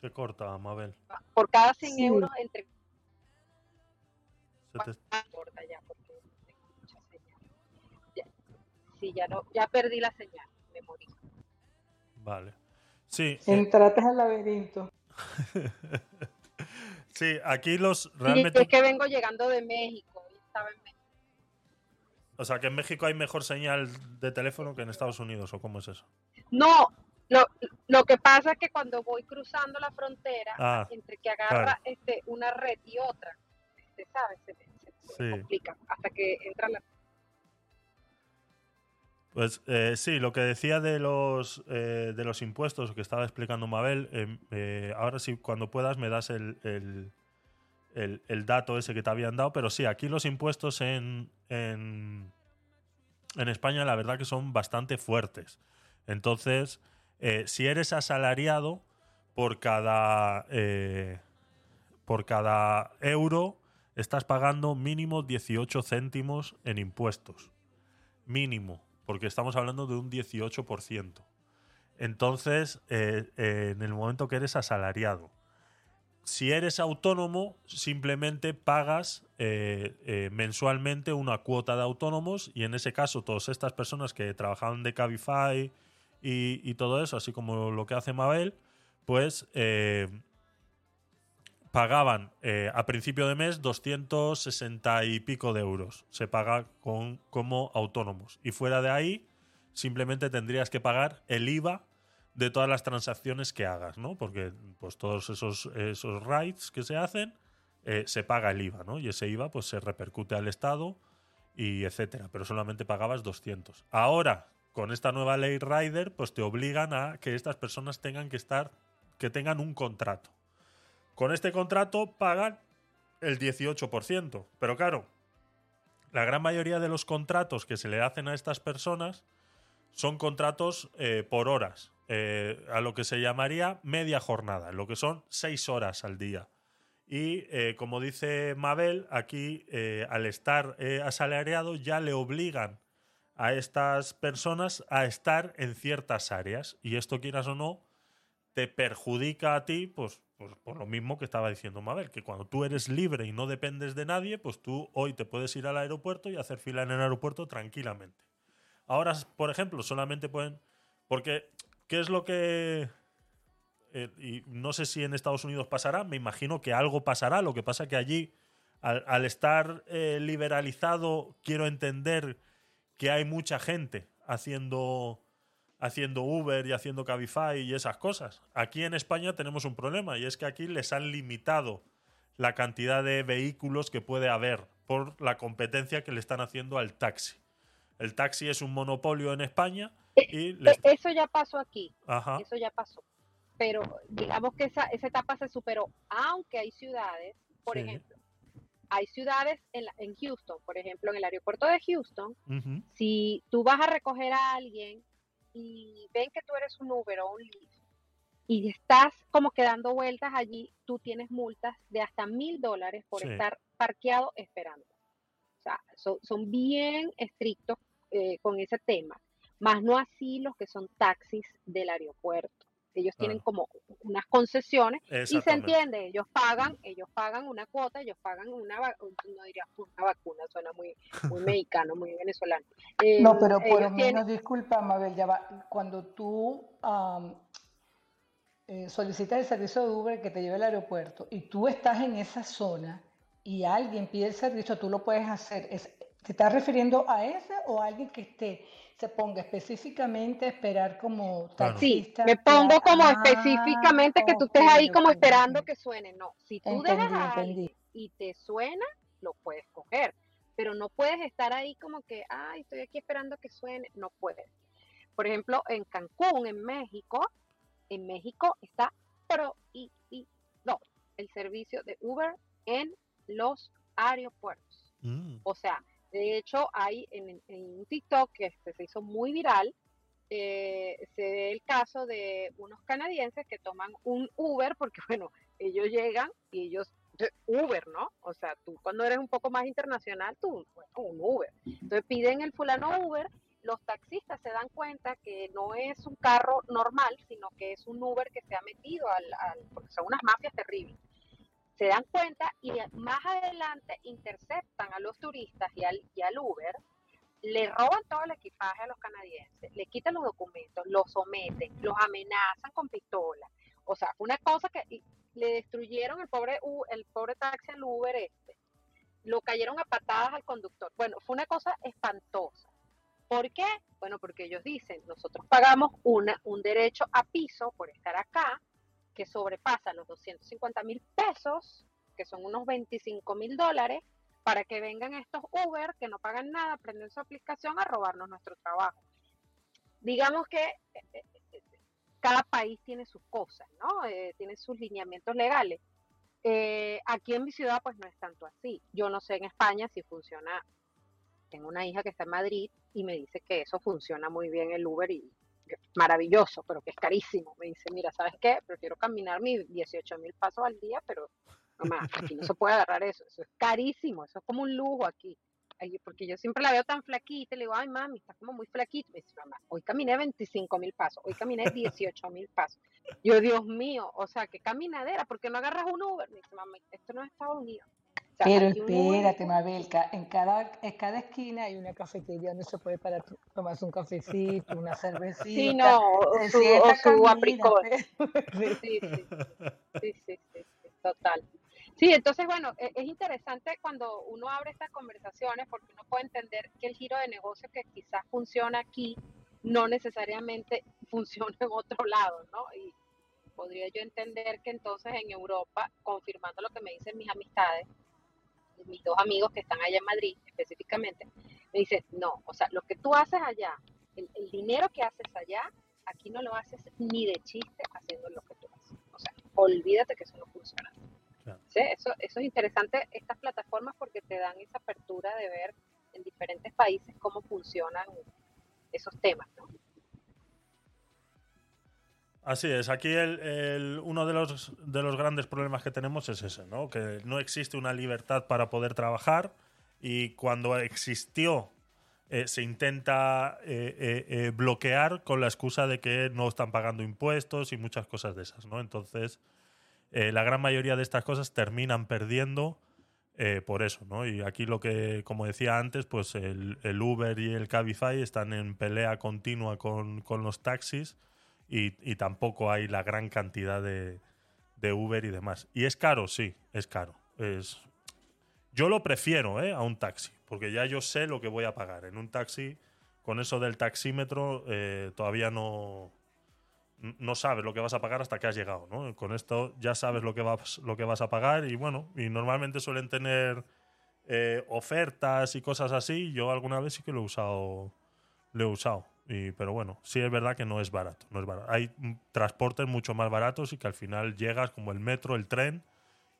Se corta, Mabel. por cada 100 Sí. euros, entre Se te- Ah, corta ya, porque tengo mucha señal. Ya, sí, ya, no, ya perdí la señal, me morí. Vale. Sí, eh, Entraste al laberinto. sí, aquí los Sí, realmente. es que vengo llegando de México, estaba en México. O sea, que en México hay mejor señal de teléfono que en Estados Unidos, ¿o cómo es eso? No, lo, lo que pasa es que cuando voy cruzando la frontera, Ah, entre que agarra claro. este, una red y otra, este, ¿sabes? Se, se- se Sí. complica hasta que entra la... Pues eh, sí, lo que decía de los eh, de los impuestos que estaba explicando Mabel, eh, eh, ahora sí, cuando puedas me das el- el dato ese que te habían dado, pero sí, aquí los impuestos en, en, en España la verdad que son bastante fuertes. Entonces, eh, si eres asalariado, por cada, eh, por cada euro estás pagando mínimo 18 céntimos en impuestos. Mínimo, porque estamos hablando de un 18%. Entonces, eh, eh, en el momento que eres asalariado, si eres autónomo, simplemente pagas eh, mensualmente una cuota de autónomos y en ese caso todas estas personas que trabajaban de Cabify y, y todo eso, así como lo que hace Mabel, pues pagaban eh, a principio de mes 260 y pico de euros. Se paga con, como autónomos. Y fuera de ahí, simplemente tendrías que pagar el IVA de todas las transacciones que hagas, ¿no? Porque pues todos esos, esos rights que se hacen, eh, se paga el IVA, ¿no? Y ese IVA pues se repercute al Estado y etcétera. Pero solamente pagabas 200. Ahora, con esta nueva ley Rider, pues te obligan a que estas personas tengan que estar, que tengan un contrato. Con este contrato pagan el 18%. Pero claro, la gran mayoría de los contratos que se le hacen a estas personas son contratos eh, por horas, eh, a lo que se llamaría media jornada, lo que son seis horas al día. Y eh, como dice Mabel, aquí al estar asalariado ya le obligan a estas personas a estar en ciertas áreas. Y esto, quieras o no, te perjudica a ti, pues, pues por lo mismo que estaba diciendo Mabel, que cuando tú eres libre y no dependes de nadie, pues tú hoy te puedes ir al aeropuerto y hacer fila en el aeropuerto tranquilamente. Ahora, por ejemplo, solamente pueden. Porque, ¿qué es lo que.? eh, y no sé si en Estados Unidos pasará, me imagino que algo pasará. Lo que pasa que allí, al, estar eh, liberalizado, quiero entender que hay mucha gente haciendo haciendo Uber y haciendo Cabify y esas cosas. Aquí en España tenemos un problema y es que aquí les han limitado la cantidad de vehículos que puede haber por la competencia que le están haciendo al taxi. El taxi es un monopolio en España y les- E- Eso ya pasó aquí, Ajá. eso ya pasó. Pero digamos que esa, esa etapa se superó, aunque hay ciudades, por Sí. ejemplo, hay ciudades en, en Houston, por ejemplo, en el aeropuerto de Houston, si tú vas a recoger a alguien y ven que tú eres un Uber o un Lyft y estás como que dando vueltas allí, tú tienes multas de hasta mil dólares por Sí. estar parqueado esperando. O sea, son, son bien estrictos eh, con ese tema, más no así los que son taxis del aeropuerto. Ellos tienen como unas concesiones y se entiende, ellos pagan, ellos pagan una cuota, ellos pagan una, no diría una vacuna, suena muy, muy mexicano, muy venezolano. No, Em, pero por lo ellos tienen- menos, disculpa, Mabel, ya va. Cuando tú am, eh, solicitas el servicio de Uber que te lleve al aeropuerto y tú estás en esa zona y alguien pide el servicio, tú lo puedes hacer. Es- ¿Te estás refiriendo a ese o a alguien que esté, se ponga específicamente a esperar como Claro. Sí, taxista? me pongo como Ah, específicamente que tú estés ahí como esperando que suene. No, si tú dejas a alguien y te suena, lo puedes coger. Pero no puedes estar ahí como que, ay, estoy aquí esperando que suene. No puedes. Por ejemplo, en Cancún, en México, en México está prohibido el servicio de Uber en los aeropuertos. Mm. O sea, de hecho, hay en, un TikTok que este se hizo muy viral, eh, se ve el caso de unos canadienses que toman un Uber, porque bueno, ellos llegan y ellos, de- Uber, ¿no? O sea, tú cuando eres un poco más internacional, tú, bueno, un Uber. Entonces piden el fulano Uber, los taxistas se dan cuenta que no es un carro normal, sino que es un Uber que se ha metido al, al porque son unas mafias terribles se dan cuenta y más adelante interceptan a los turistas y al, y al Uber, le roban todo el equipaje a los canadienses, le quitan los documentos, los someten, los amenazan con pistola. O sea, fue una cosa que le destruyeron el pobre, el pobre taxi al Uber este. Lo cayeron a patadas al conductor. Bueno, fue una cosa espantosa. ¿Por qué? Bueno, porque ellos dicen, nosotros pagamos una, un derecho a piso por estar acá, que sobrepasa los 250 mil pesos, que son unos 25 mil dólares, para que vengan estos Uber que no pagan nada, prenden su aplicación a robarnos nuestro trabajo. Digamos que eh, eh, eh, cada país tiene sus cosas, ¿no? Tiene sus lineamientos legales. Aquí en mi ciudad pues no es tanto así. Yo no sé en España si funciona. Tengo una hija que está en Madrid y me dice que eso funciona muy bien el Uber y maravilloso, pero que es carísimo. Me dice, mira, ¿sabes qué? Prefiero caminar mis 18 mil pasos al día, pero mamá, aquí no se puede agarrar eso. Eso es carísimo, eso es como un lujo aquí. Porque yo siempre la veo tan flaquita y le digo, ay, mami, está como muy flaquita. Me dice, mamá, hoy caminé 25 mil pasos, hoy caminé 18 mil pasos. Yo, Dios mío, o sea, qué caminadera, ¿por qué no agarras un Uber? Me dice, mamá, esto no es Estados Unidos. Sea, Pero espérate, Mabel, ca- en cada, en cada esquina hay una cafetería donde se puede parar, to- tomarse un cafecito, una cervecita. Sí, no, o su, o su camina, apricot. pe- Sí, sí, sí, sí, sí, sí, sí, total. Sí, entonces, bueno, e- es interesante cuando uno abre estas conversaciones porque uno puede entender que el giro de negocio que quizás funciona aquí no necesariamente funciona en otro lado, ¿no? Y podría yo entender que entonces en Europa, confirmando lo que me dicen mis amistades, mis dos amigos que están allá en Madrid específicamente, me dicen, no, o sea, lo que tú haces allá, el, el dinero que haces allá, aquí no lo haces ni de chiste haciendo lo que tú haces. O sea, olvídate que eso no funciona. Claro. ¿Sí? Eso, eso es interesante, estas plataformas, porque te dan esa apertura de ver en diferentes países cómo funcionan esos temas. ¿no? Así es, aquí el, el- uno de los, de los grandes problemas que tenemos es ese, ¿no? Que no existe una libertad para poder trabajar y cuando existió eh, se intenta eh, eh, eh, bloquear con la excusa de que no están pagando impuestos y muchas cosas de esas, ¿no? Entonces, eh, la gran mayoría de estas cosas terminan perdiendo eh, por eso, ¿no? Y aquí lo que, como decía antes, pues el, el Uber y el Cabify están en pelea continua con, con los taxis y, tampoco hay la gran cantidad de, Uber y demás. Y es caro, sí, es caro. Es, yo lo prefiero ¿eh? a un taxi, porque ya yo sé lo que voy a pagar. En un taxi, con eso del taxímetro, eh, todavía no, no sabes lo que vas a pagar hasta que has llegado. ¿no? Con esto ya sabes lo que vas, lo que vas a pagar y bueno, y normalmente suelen tener eh, ofertas y cosas así. Yo alguna vez sí que lo he usado. Lo he usado. Y, pero bueno, sí es verdad que no es barato. No es barato. Hay transportes mucho más baratos y que al final llegas como el metro, el tren,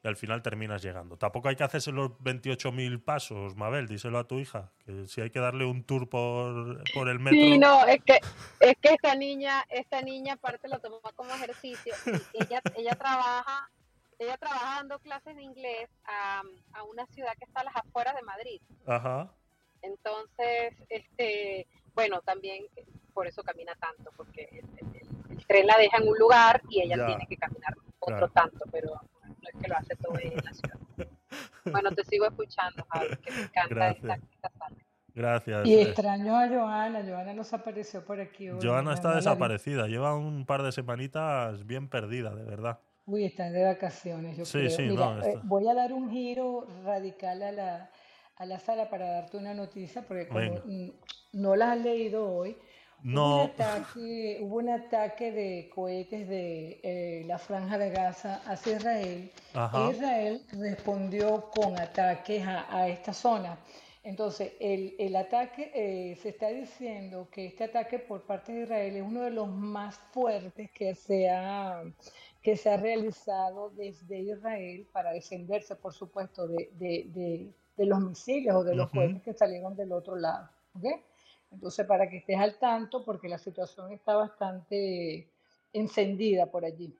y al final terminas llegando. Tampoco hay que hacerse los 28.000 pasos, Mabel, díselo a tu hija, que si hay que darle un tour por, por el metro. Sí, no, es que, es que esta niña, esta niña aparte lo toma como ejercicio. ella, ella trabaja, ella trabaja dando clases de inglés a, a una ciudad que está a las afueras de Madrid. Ajá. Entonces, este, bueno, también por eso camina tanto, porque el, el- el- el tren la deja en un lugar y ella Ya. tiene que caminar otro Claro. tanto, pero no es que lo hace todo en la ciudad. Bueno, te sigo escuchando, Javi, que me encanta esta, Gracias. esta sala. Gracias. Y eh. extraño a Joana, Joana nos apareció por aquí hoy. Joana está desaparecida, lleva un par de semanitas bien perdida, de verdad. Uy, están de vacaciones, yo Sí, creo. sí, Mira, no, eh, está- voy a dar un giro radical a la, a la sala para darte una noticia, porque como no la has leído hoy, hubo un No, ataque, hubo un ataque de cohetes de eh, la Franja de Gaza hacia Israel. Ajá. Israel respondió con ataques a, a esta zona. Entonces, el, el ataque, eh, se está diciendo que este ataque por parte de Israel es uno de los más fuertes que se ha, que se ha realizado desde Israel para defenderse, por supuesto, de, de- de- de los misiles o de los Ujú. cohetes que salieron del otro lado. ¿ok? Entonces, para que estés al tanto, porque la situación está bastante encendida por allí.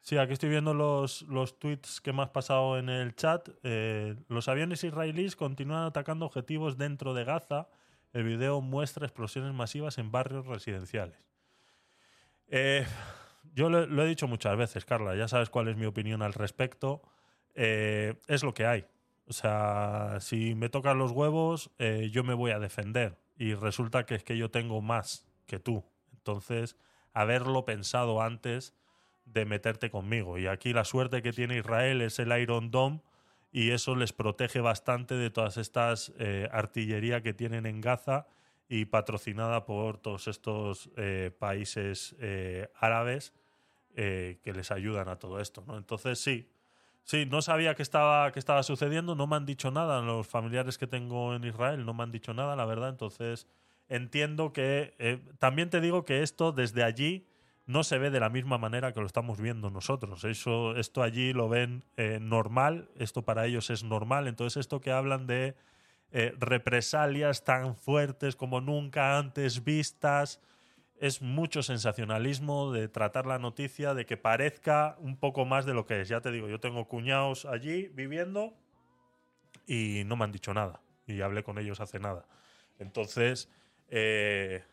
Sí, aquí estoy viendo los, los tweets que me has pasado en el chat. Eh, los aviones israelíes continúan atacando objetivos dentro de Gaza. El video muestra explosiones masivas en barrios residenciales. Eh, yo lo, he dicho muchas veces, Carla, ya sabes cuál es mi opinión al respecto. Eh, es lo que hay. O sea, si me tocan los huevos, yo me voy a defender. Y resulta que es que yo tengo más que tú. Entonces, haberlo pensado antes de meterte conmigo. Y aquí la suerte que tiene Israel es el Iron Dome y eso les protege bastante de todas estas eh, artillería que tienen en Gaza y patrocinada por todos estos eh, países eh, árabes eh, que les ayudan a todo esto. ¿no? Entonces sí, sí, no sabía que estaba, que estaba sucediendo, no me han dicho nada, los familiares que tengo en Israel no me han dicho nada, la verdad, entonces entiendo que... eh, también te digo que esto desde allí no se ve de la misma manera que lo estamos viendo nosotros. Eso, esto allí lo ven eh, normal, esto para ellos es normal. Entonces, esto que hablan de eh, represalias tan fuertes como nunca antes vistas es mucho sensacionalismo de tratar la noticia de que parezca un poco más de lo que es. Ya te digo, yo tengo cuñados allí viviendo y no me han dicho nada. Y hablé con ellos hace nada. Entonces, eh,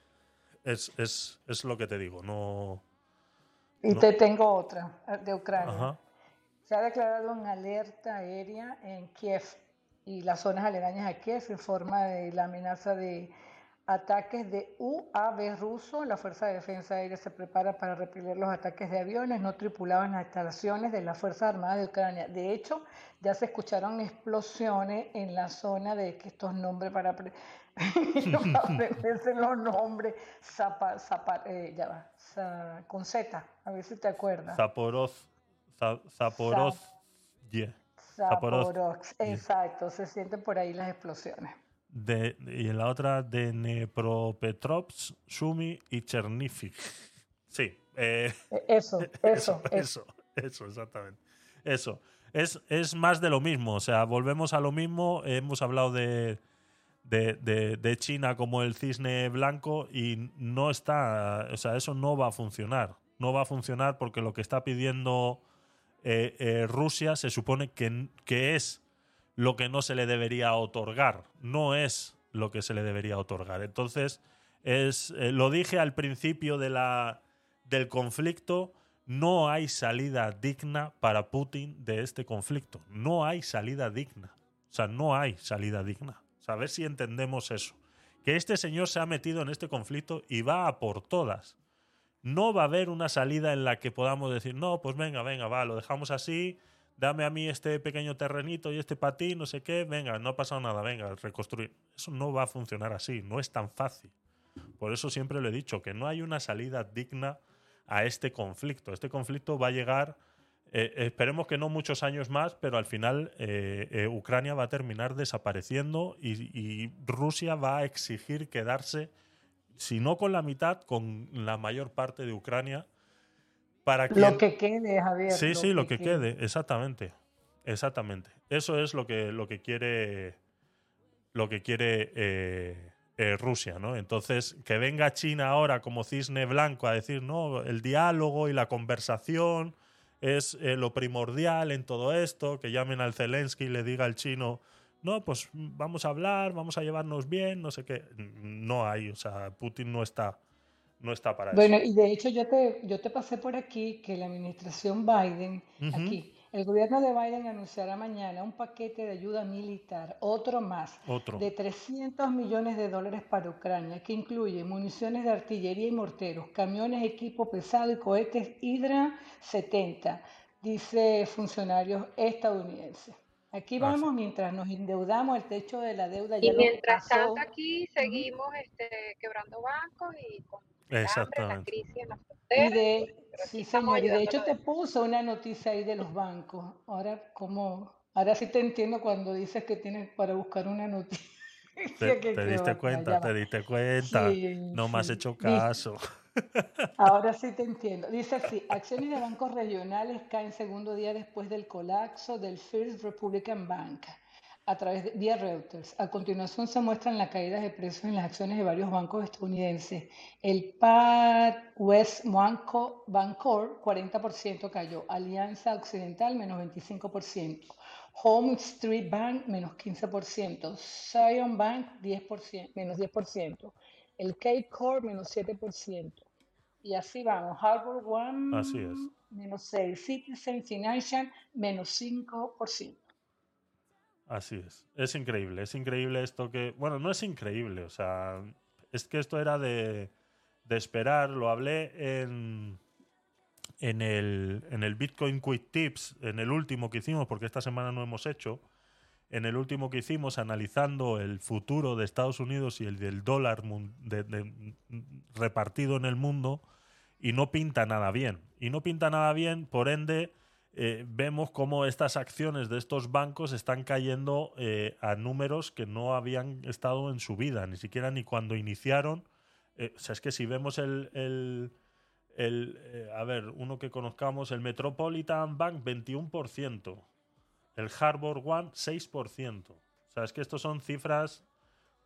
es, es- es lo que te digo. No. Y no- te tengo otra, eh, de Ucrania. Ajá. Se ha declarado en alerta aérea en Kiev y las zonas aledañas a Kiev en forma de la amenaza de ataques de UAV ruso. La Fuerza de Defensa Aérea se prepara para repeler los ataques de aviones no tripulados en las instalaciones de las Fuerzas Armadas de Ucrania. De hecho, ya se escucharon explosiones en la zona de que estos nombres para, pre- los nombres, Zapa- Zapa- eh, ya va, Za- con Z, a ver si te acuerdas. Zaporoz. Za- yeah. Zaporozhye, exacto, se sienten por ahí las explosiones. De, y en la otra de Dnepropetrovsk, Sumi y Chernihiv. Sí. eh, E- Eso, eso, eso. eso, eso, exactamente. Eso. Es, es más de lo mismo. O sea, volvemos a lo mismo. Hemos hablado de, de, de- de China como el cisne blanco y no está. O sea, eso no va a funcionar. No va a funcionar porque lo que está pidiendo eh, eh, Rusia se supone que, que es lo que no se le debería otorgar. No es lo que se le debería otorgar. Entonces, es, eh, lo dije al principio de la, del conflicto, no hay salida digna para Putin de este conflicto. No hay salida digna. O sea, no hay salida digna. A ver si entendemos eso. Que este señor se ha metido en este conflicto y va a por todas. No va a haber una salida en la que podamos decir, no, pues venga, venga, va, lo dejamos así, dame a mí este pequeño terrenito y este patín, no sé qué, venga, no ha pasado nada, venga, reconstruir. Eso no va a funcionar así, no es tan fácil. Por eso siempre lo he dicho, que no hay una salida digna a este conflicto. Este conflicto va a llegar, eh, esperemos que no muchos años más, pero al final eh, eh, Ucrania va a terminar desapareciendo y, y Rusia va a exigir quedarse, si no con la mitad, con la mayor parte de Ucrania. Para que Lo que quede, Javier. Sí, sí, lo que quede, exactamente. Exactamente. Eso es lo que, lo que quiere. Lo que quiere eh, eh, Rusia, ¿no? Entonces, que venga China ahora como cisne blanco a decir, no, el diálogo y la conversación es eh, lo primordial en todo esto, que llamen al Zelensky y le diga al chino, no, pues vamos a hablar, vamos a llevarnos bien, no sé qué. No hay, o sea, Putin no está, no está para Bueno, eso. y de hecho yo te, yo te pasé por aquí que la administración Biden, aquí, el gobierno de Biden anunciará mañana un paquete de ayuda militar, otro más, Otro. de 300 millones de dólares para Ucrania, que incluye municiones de artillería y morteros, camiones, equipo pesado y cohetes Hydra 70, dice funcionarios estadounidenses. Aquí Ah, vamos mientras nos endeudamos, el techo de la deuda Y mientras tanto aquí seguimos este, quebrando bancos y con el hambre, la Exactamente. crisis en las Y de, sí, señor, y de hecho te puse una noticia ahí de los bancos. Ahora, ¿cómo? Ahora sí te entiendo cuando dices que tienes para buscar una noticia Te, que te diste cuenta, te diste cuenta. Sí, no me has sí. hecho caso. ahora sí te entiendo. Dice así, acciones de bancos regionales caen segundo día después del colapso del First Republican Bank a través de vía Reuters. A continuación se muestran las caídas de precios en las acciones de varios bancos estadounidenses. El Par West Banco, Bancorp 40% cayó, Alianza Occidental menos 25%, Home Street Bank menos 15%, Zion Bank 10%, menos 10%, el Cape Corp menos 7%. Y así vamos. Harbor One Así es. menos 6. Citizen Financial menos 5%. Así es. Es increíble, es increíble esto que. Bueno, no es increíble, o sea, es que esto era de, de esperar. Lo hablé en, en, el, en el Bitcoin Quick Tips, en el último que hicimos, porque esta semana no hemos hecho. En el último que hicimos, analizando el futuro de Estados Unidos y el del dólar repartido en el mundo, y no pinta nada bien. Y no pinta nada bien, por ende, eh, vemos cómo estas acciones de estos bancos están cayendo eh, a números que no habían estado en su vida, ni siquiera ni cuando iniciaron. Eh, o sea, es que si vemos el, el- el, eh, a ver, uno que conozcamos, el Metropolitan Bank, 21%. El Harbor One, 6%. O sea, es que estos son cifras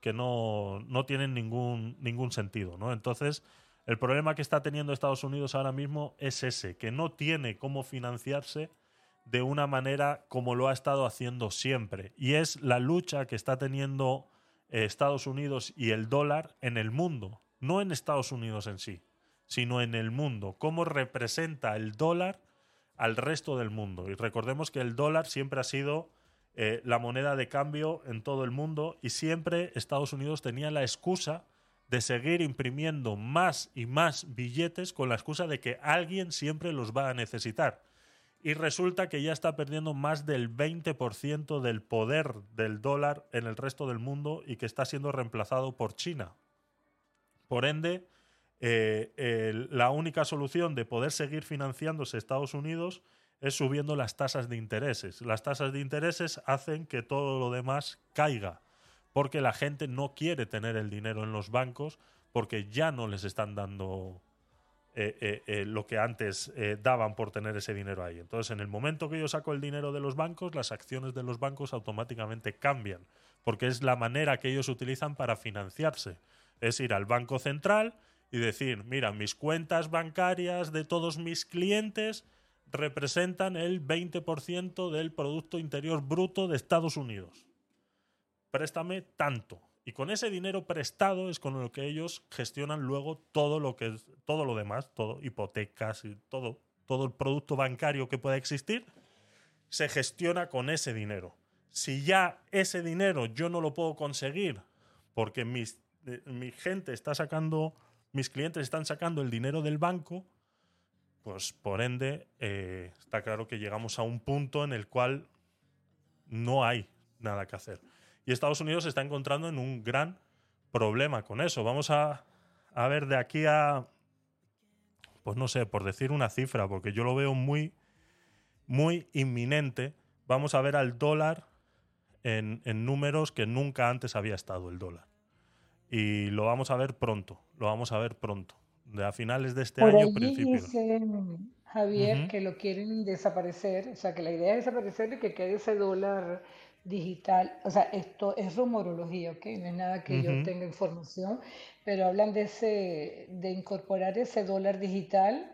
que no, no tienen ningún, ningún sentido, ¿no? Entonces, El problema que está teniendo Estados Unidos ahora mismo es ese, que no tiene cómo financiarse de una manera como lo ha estado haciendo siempre. Y es la lucha que está teniendo eh, Estados Unidos y el dólar en el mundo. No en Estados Unidos en sí, sino en el mundo. Cómo representa el dólar al resto del mundo. Y recordemos que el dólar siempre ha sido eh, la moneda de cambio en todo el mundo y siempre Estados Unidos tenía la excusa de seguir imprimiendo más y más billetes con la excusa de que alguien siempre los va a necesitar. Y resulta que ya está perdiendo más del 20% del poder del dólar en el resto del mundo y que está siendo reemplazado por China. Por ende, eh, la única solución de poder seguir financiándose Estados Unidos es subiendo las tasas de intereses. Las tasas de intereses hacen que todo lo demás caiga, porque la gente no quiere tener el dinero en los bancos porque ya no les están dando eh, eh, eh, lo que antes daban por tener ese dinero ahí. Entonces, en el momento que yo saco el dinero de los bancos, las acciones de los bancos automáticamente cambian, porque es la manera que ellos utilizan para financiarse. Es ir al Banco Central y decir, mira, mis cuentas bancarias de todos mis clientes representan el 20% del Producto Interior Bruto de Estados Unidos. Préstame tanto. Y con ese dinero prestado es con lo que ellos gestionan luego todo lo que todo lo demás, todo, hipotecas y todo, todo el producto bancario que pueda existir, se gestiona con ese dinero. Si ya ese dinero yo no lo puedo conseguir porque mis, eh, mi gente está sacando, mis clientes están sacando el dinero del banco, pues por ende eh, está claro que llegamos a un punto en el cual no hay nada que hacer. Y Estados Unidos se está encontrando en un gran problema con eso. Vamos a, a ver de aquí a, pues no sé, por decir una cifra, porque yo lo veo muy, muy inminente. Vamos a ver al dólar en, en números que nunca antes había estado el dólar. Y lo vamos a ver pronto, lo vamos a ver pronto. De a finales de este Por año, dicen, Javier, Ujú. que lo quieren desaparecer, o sea, que la idea es desaparecer y que quede ese dólar digital. O sea, esto es rumorología, ¿ok? No es nada que yo tenga información, pero hablan de ese, de incorporar ese dólar digital.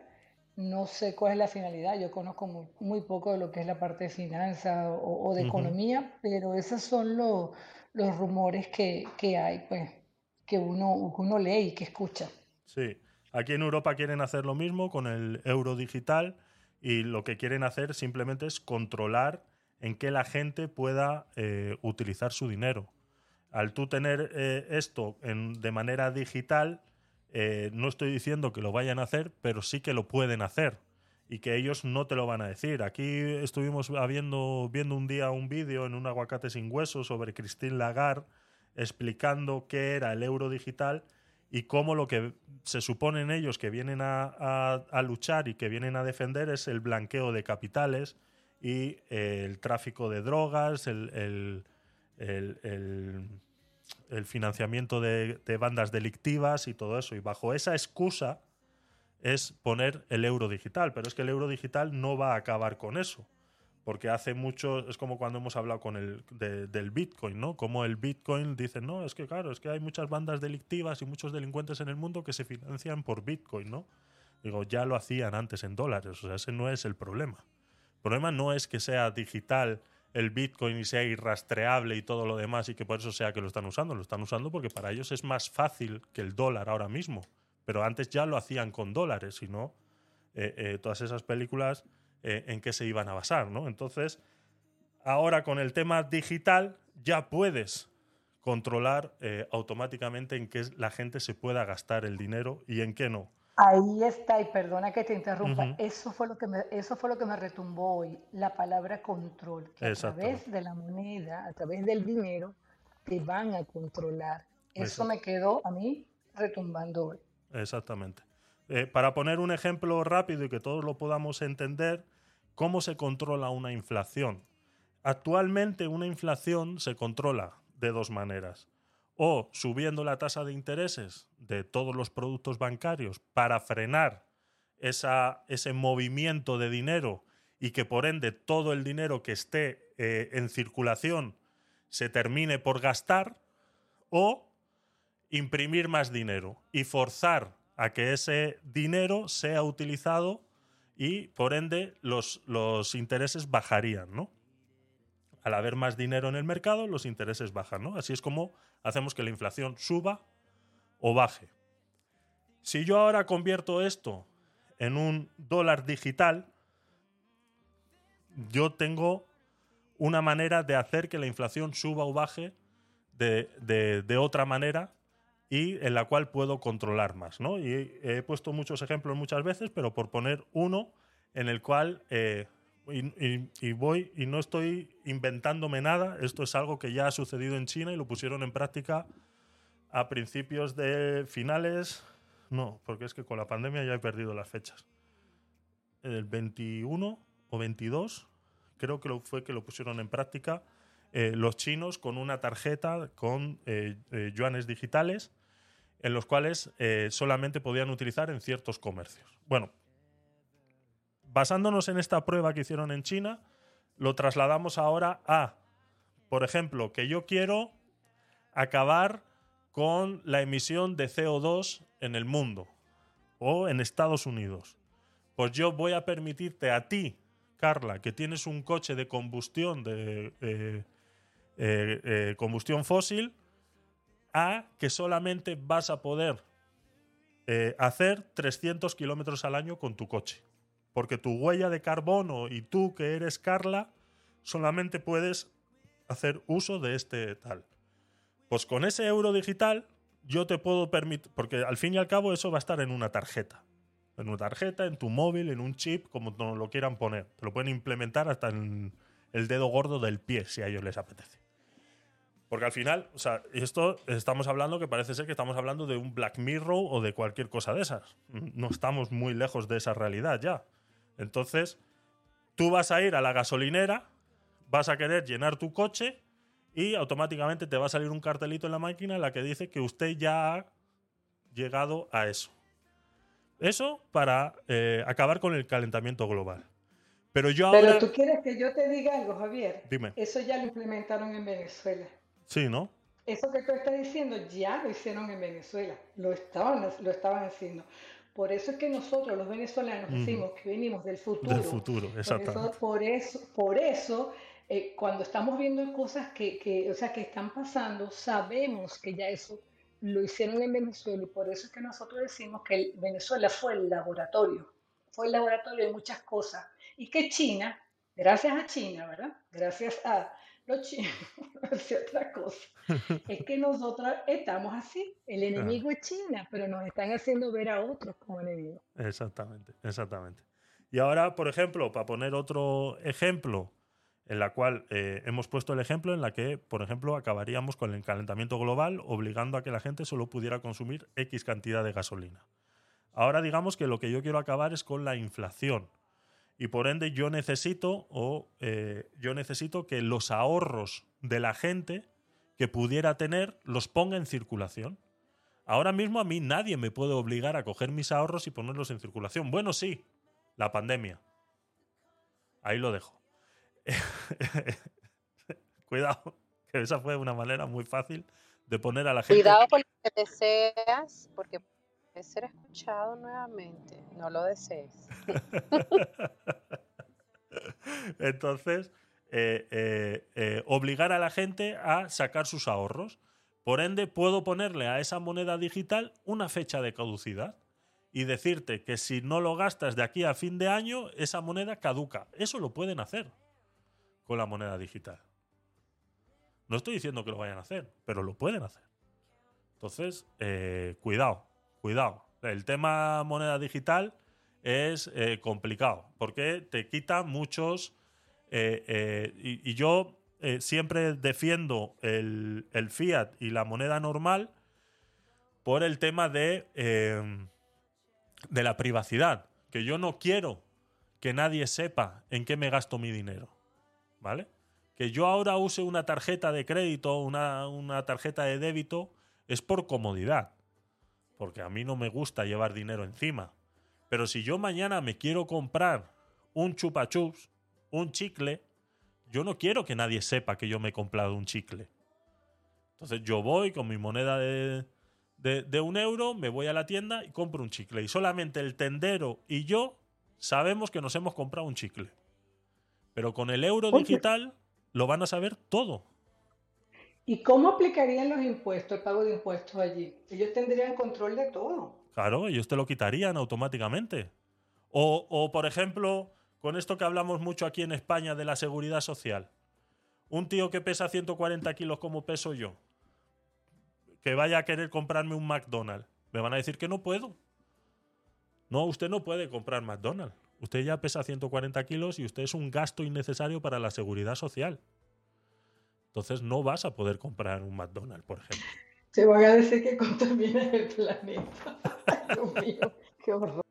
No sé cuál es la finalidad, yo conozco muy, muy poco de lo que es la parte de finanzas o, o de economía, pero esos son los, los rumores que, que hay, pues, que uno, que uno lee y que escucha. Sí. Aquí en Europa quieren hacer lo mismo con el euro digital y lo que quieren hacer simplemente es controlar en qué la gente pueda eh, utilizar su dinero. Al tú tener eh, esto de manera digital, eh, no estoy diciendo que lo vayan a hacer, pero sí que lo pueden hacer y que ellos no te lo van a decir. Aquí estuvimos viendo un día un vídeo en un aguacate sin hueso sobre Christine Lagarde explicando qué era el euro digital y cómo lo que se suponen ellos que vienen a luchar y que vienen a defender es el blanqueo de capitales y eh, el tráfico de drogas, el, el- el- financiamiento de, bandas delictivas y todo eso. Y bajo esa excusa es poner el euro digital. Pero es que el euro digital no va a acabar con eso. Porque hace mucho, es como cuando hemos hablado con el de- del Bitcoin, ¿no? Como el Bitcoin dice, no, es que claro, es que hay muchas bandas delictivas y muchos delincuentes en el mundo que se financian por Bitcoin, ¿no? Digo, ya lo hacían antes en dólares, o sea, ese no es el problema. Problema no es que sea digital el Bitcoin y sea irrastreable y todo lo demás y que por eso sea que lo están usando. Lo están usando porque para ellos es más fácil que el dólar ahora mismo. Pero antes ya lo hacían con dólares, si no, eh, eh, todas esas películas eh, en qué se iban a basar, ¿no? Entonces, ahora con el tema digital ya puedes controlar automáticamente en qué la gente se pueda gastar el dinero y en qué no. Ahí está, y perdona que te interrumpa, Ujú. eso fue lo que me, eso fue lo que me retumbó hoy, la palabra control, que a Exactamente. través de la moneda, a través del dinero, te van a controlar. Eso Exacto. me quedó a mí retumbando hoy. Exactamente. Eh, para poner un ejemplo rápido y que todos lo podamos entender, ¿cómo se controla una inflación? Actualmente una inflación se controla de dos maneras. O subiendo la tasa de intereses de todos los productos bancarios para frenar esa, ese movimiento de dinero y que por ende todo el dinero que esté eh, en circulación se termine por gastar, o imprimir más dinero y forzar a que ese dinero sea utilizado y por ende los, los intereses bajarían, ¿no? Al haber más dinero en el mercado, los intereses bajan, ¿no? Así es como hacemos que la inflación suba o baje. Si yo ahora convierto esto en un dólar digital, yo tengo una manera de hacer que la inflación suba o baje de, otra manera y en la cual puedo controlar más. ¿no? Y he, he puesto muchos ejemplos muchas veces, pero por poner uno en el cual eh, y, y- y voy y no estoy inventándome nada, esto es algo que ya ha sucedido en China y lo pusieron en práctica a principios de finales, no, porque es que con la pandemia ya he perdido las fechas. El 21 o 22, creo que lo fue que lo pusieron en práctica eh, los chinos con una tarjeta con eh, eh, yuanes digitales en los cuales eh, solamente podían utilizar en ciertos comercios. Bueno, basándonos en esta prueba que hicieron en China, lo trasladamos ahora a, por ejemplo, que yo quiero acabar con la emisión de CO2 en el mundo o en Estados Unidos. Pues yo voy a permitirte a ti, Carla, que tienes un coche de combustión de eh, eh, eh, combustión fósil, a que solamente vas a poder hacer 300 kilómetros al año con tu coche. Porque tu huella de carbono y tú que eres Carla, solamente puedes hacer uso de este tal. Pues con ese euro digital yo te puedo permitir, porque al fin y al cabo eso va a estar en una tarjeta. En una tarjeta, en tu móvil, en un chip, como lo quieran poner. Te lo pueden implementar hasta en el dedo gordo del pie, si a ellos les apetece. Porque al final, o sea, esto estamos hablando que parece ser que estamos hablando de un Black Mirror o de cualquier cosa de esas. No estamos muy lejos de esa realidad ya. Entonces, tú vas a ir a la gasolinera, vas a querer llenar tu coche y automáticamente te va a salir un cartelito en la máquina en la que dice que usted ya ha llegado a eso. Eso para eh, acabar con el calentamiento global. Pero yo ahora... Pero tú quieres que yo te diga algo, Javier. Dime. Eso ya lo implementaron en Venezuela. Sí, ¿no? Eso que tú estás diciendo ya lo hicieron en Venezuela. Lo estaban, lo estaban haciendo. Por eso es que nosotros, los venezolanos, decimos que venimos del futuro. Del futuro, exactamente. por eso, por eso eh, cuando estamos viendo cosas que, que, o sea, que están pasando, sabemos que ya eso lo hicieron en Venezuela y por eso es que nosotros decimos que el- Venezuela fue el laboratorio, fue el laboratorio de muchas cosas y que China, gracias a China, ¿verdad? Gracias a los chinos, hacia otra cosa, es que nosotros estamos así, el enemigo es China, pero nos están haciendo ver a otros como enemigos. Exactamente, exactamente. Y ahora, por ejemplo, para poner otro ejemplo, en la cual eh, hemos puesto el ejemplo en la que, por ejemplo, acabaríamos con el calentamiento global, obligando a que la gente solo pudiera consumir X cantidad de gasolina. Ahora digamos que lo que yo quiero acabar es con la inflación. Y por ende yo necesito, o eh, yo necesito que los ahorros de la gente que pudiera tener los ponga en circulación. Ahora mismo a mí nadie me puede obligar a coger mis ahorros y ponerlos en circulación. Bueno, sí, la pandemia. Ahí lo dejo. Cuidado, que esa fue una manera muy fácil de poner a la gente. Cuidado con lo que deseas, porque puede ser escuchado nuevamente. No lo desees. Entonces, eh, eh, eh, obligar a la gente a sacar sus ahorros. Por ende, puedo ponerle a esa moneda digital una fecha de caducidad y decirte que si no lo gastas de aquí a fin de año, esa moneda caduca. Eso lo pueden hacer con la moneda digital. No estoy diciendo que lo vayan a hacer, pero lo pueden hacer. Entonces, cuidado, cuidado. El tema moneda digital es eh, complicado porque te quita muchos... eh, eh, y, yo siempre defiendo el, el fiat y la moneda normal por el tema de, de la privacidad. Que yo no quiero que nadie sepa en qué me gasto mi dinero. ¿Vale? Que yo ahora use una tarjeta de crédito, una, una tarjeta de débito, es por comodidad. Porque a mí no me gusta llevar dinero encima. Pero si yo mañana me quiero comprar un chupa chups, un chicle, yo no quiero que nadie sepa que yo me he comprado un chicle. Entonces yo voy con mi moneda de, de, de un euro, me voy a la tienda y compro un chicle. Y solamente el tendero y yo sabemos que nos hemos comprado un chicle. Pero con el euro digital lo van a saber todo. ¿Y cómo aplicarían los impuestos, el pago de impuestos allí? Ellos tendrían control de todo. Claro, ellos te lo quitarían automáticamente. O, o, por ejemplo, con esto que hablamos mucho aquí en España de la seguridad social. Un tío que pesa 140 kilos como peso yo, que vaya a querer comprarme un McDonald's, me van a decir que no puedo. No, usted no puede comprar McDonald's. Usted ya pesa 140 kilos y usted es un gasto innecesario para la seguridad social. Entonces no vas a poder comprar un McDonald's, por ejemplo. Se van a decir que contaminan el planeta. Dios mío, qué horror.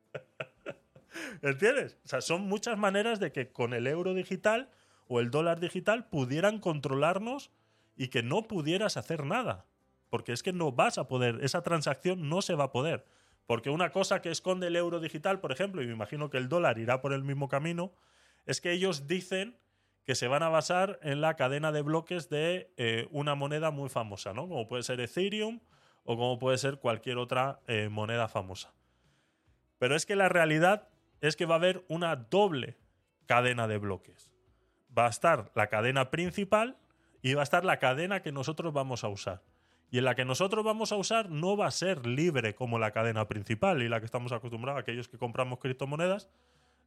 ¿Entiendes? O sea, son muchas maneras de que con el euro digital o el dólar digital pudieran controlarnos y que no pudieras hacer nada. Porque es que no vas a poder, esa transacción no se va a poder. Porque una cosa que esconde el euro digital, por ejemplo, y me imagino que el dólar irá por el mismo camino, es que ellos dicen que se van a basar en la cadena de bloques de eh, una moneda muy famosa, ¿no? Como puede ser Ethereum o como puede ser cualquier otra eh, moneda famosa. Pero es que la realidad es que va a haber una doble cadena de bloques. Va a estar la cadena principal y va a estar la cadena que nosotros vamos a usar. Y en la que nosotros vamos a usar no va a ser libre como la cadena principal y la que estamos acostumbrados, aquellos que compramos criptomonedas,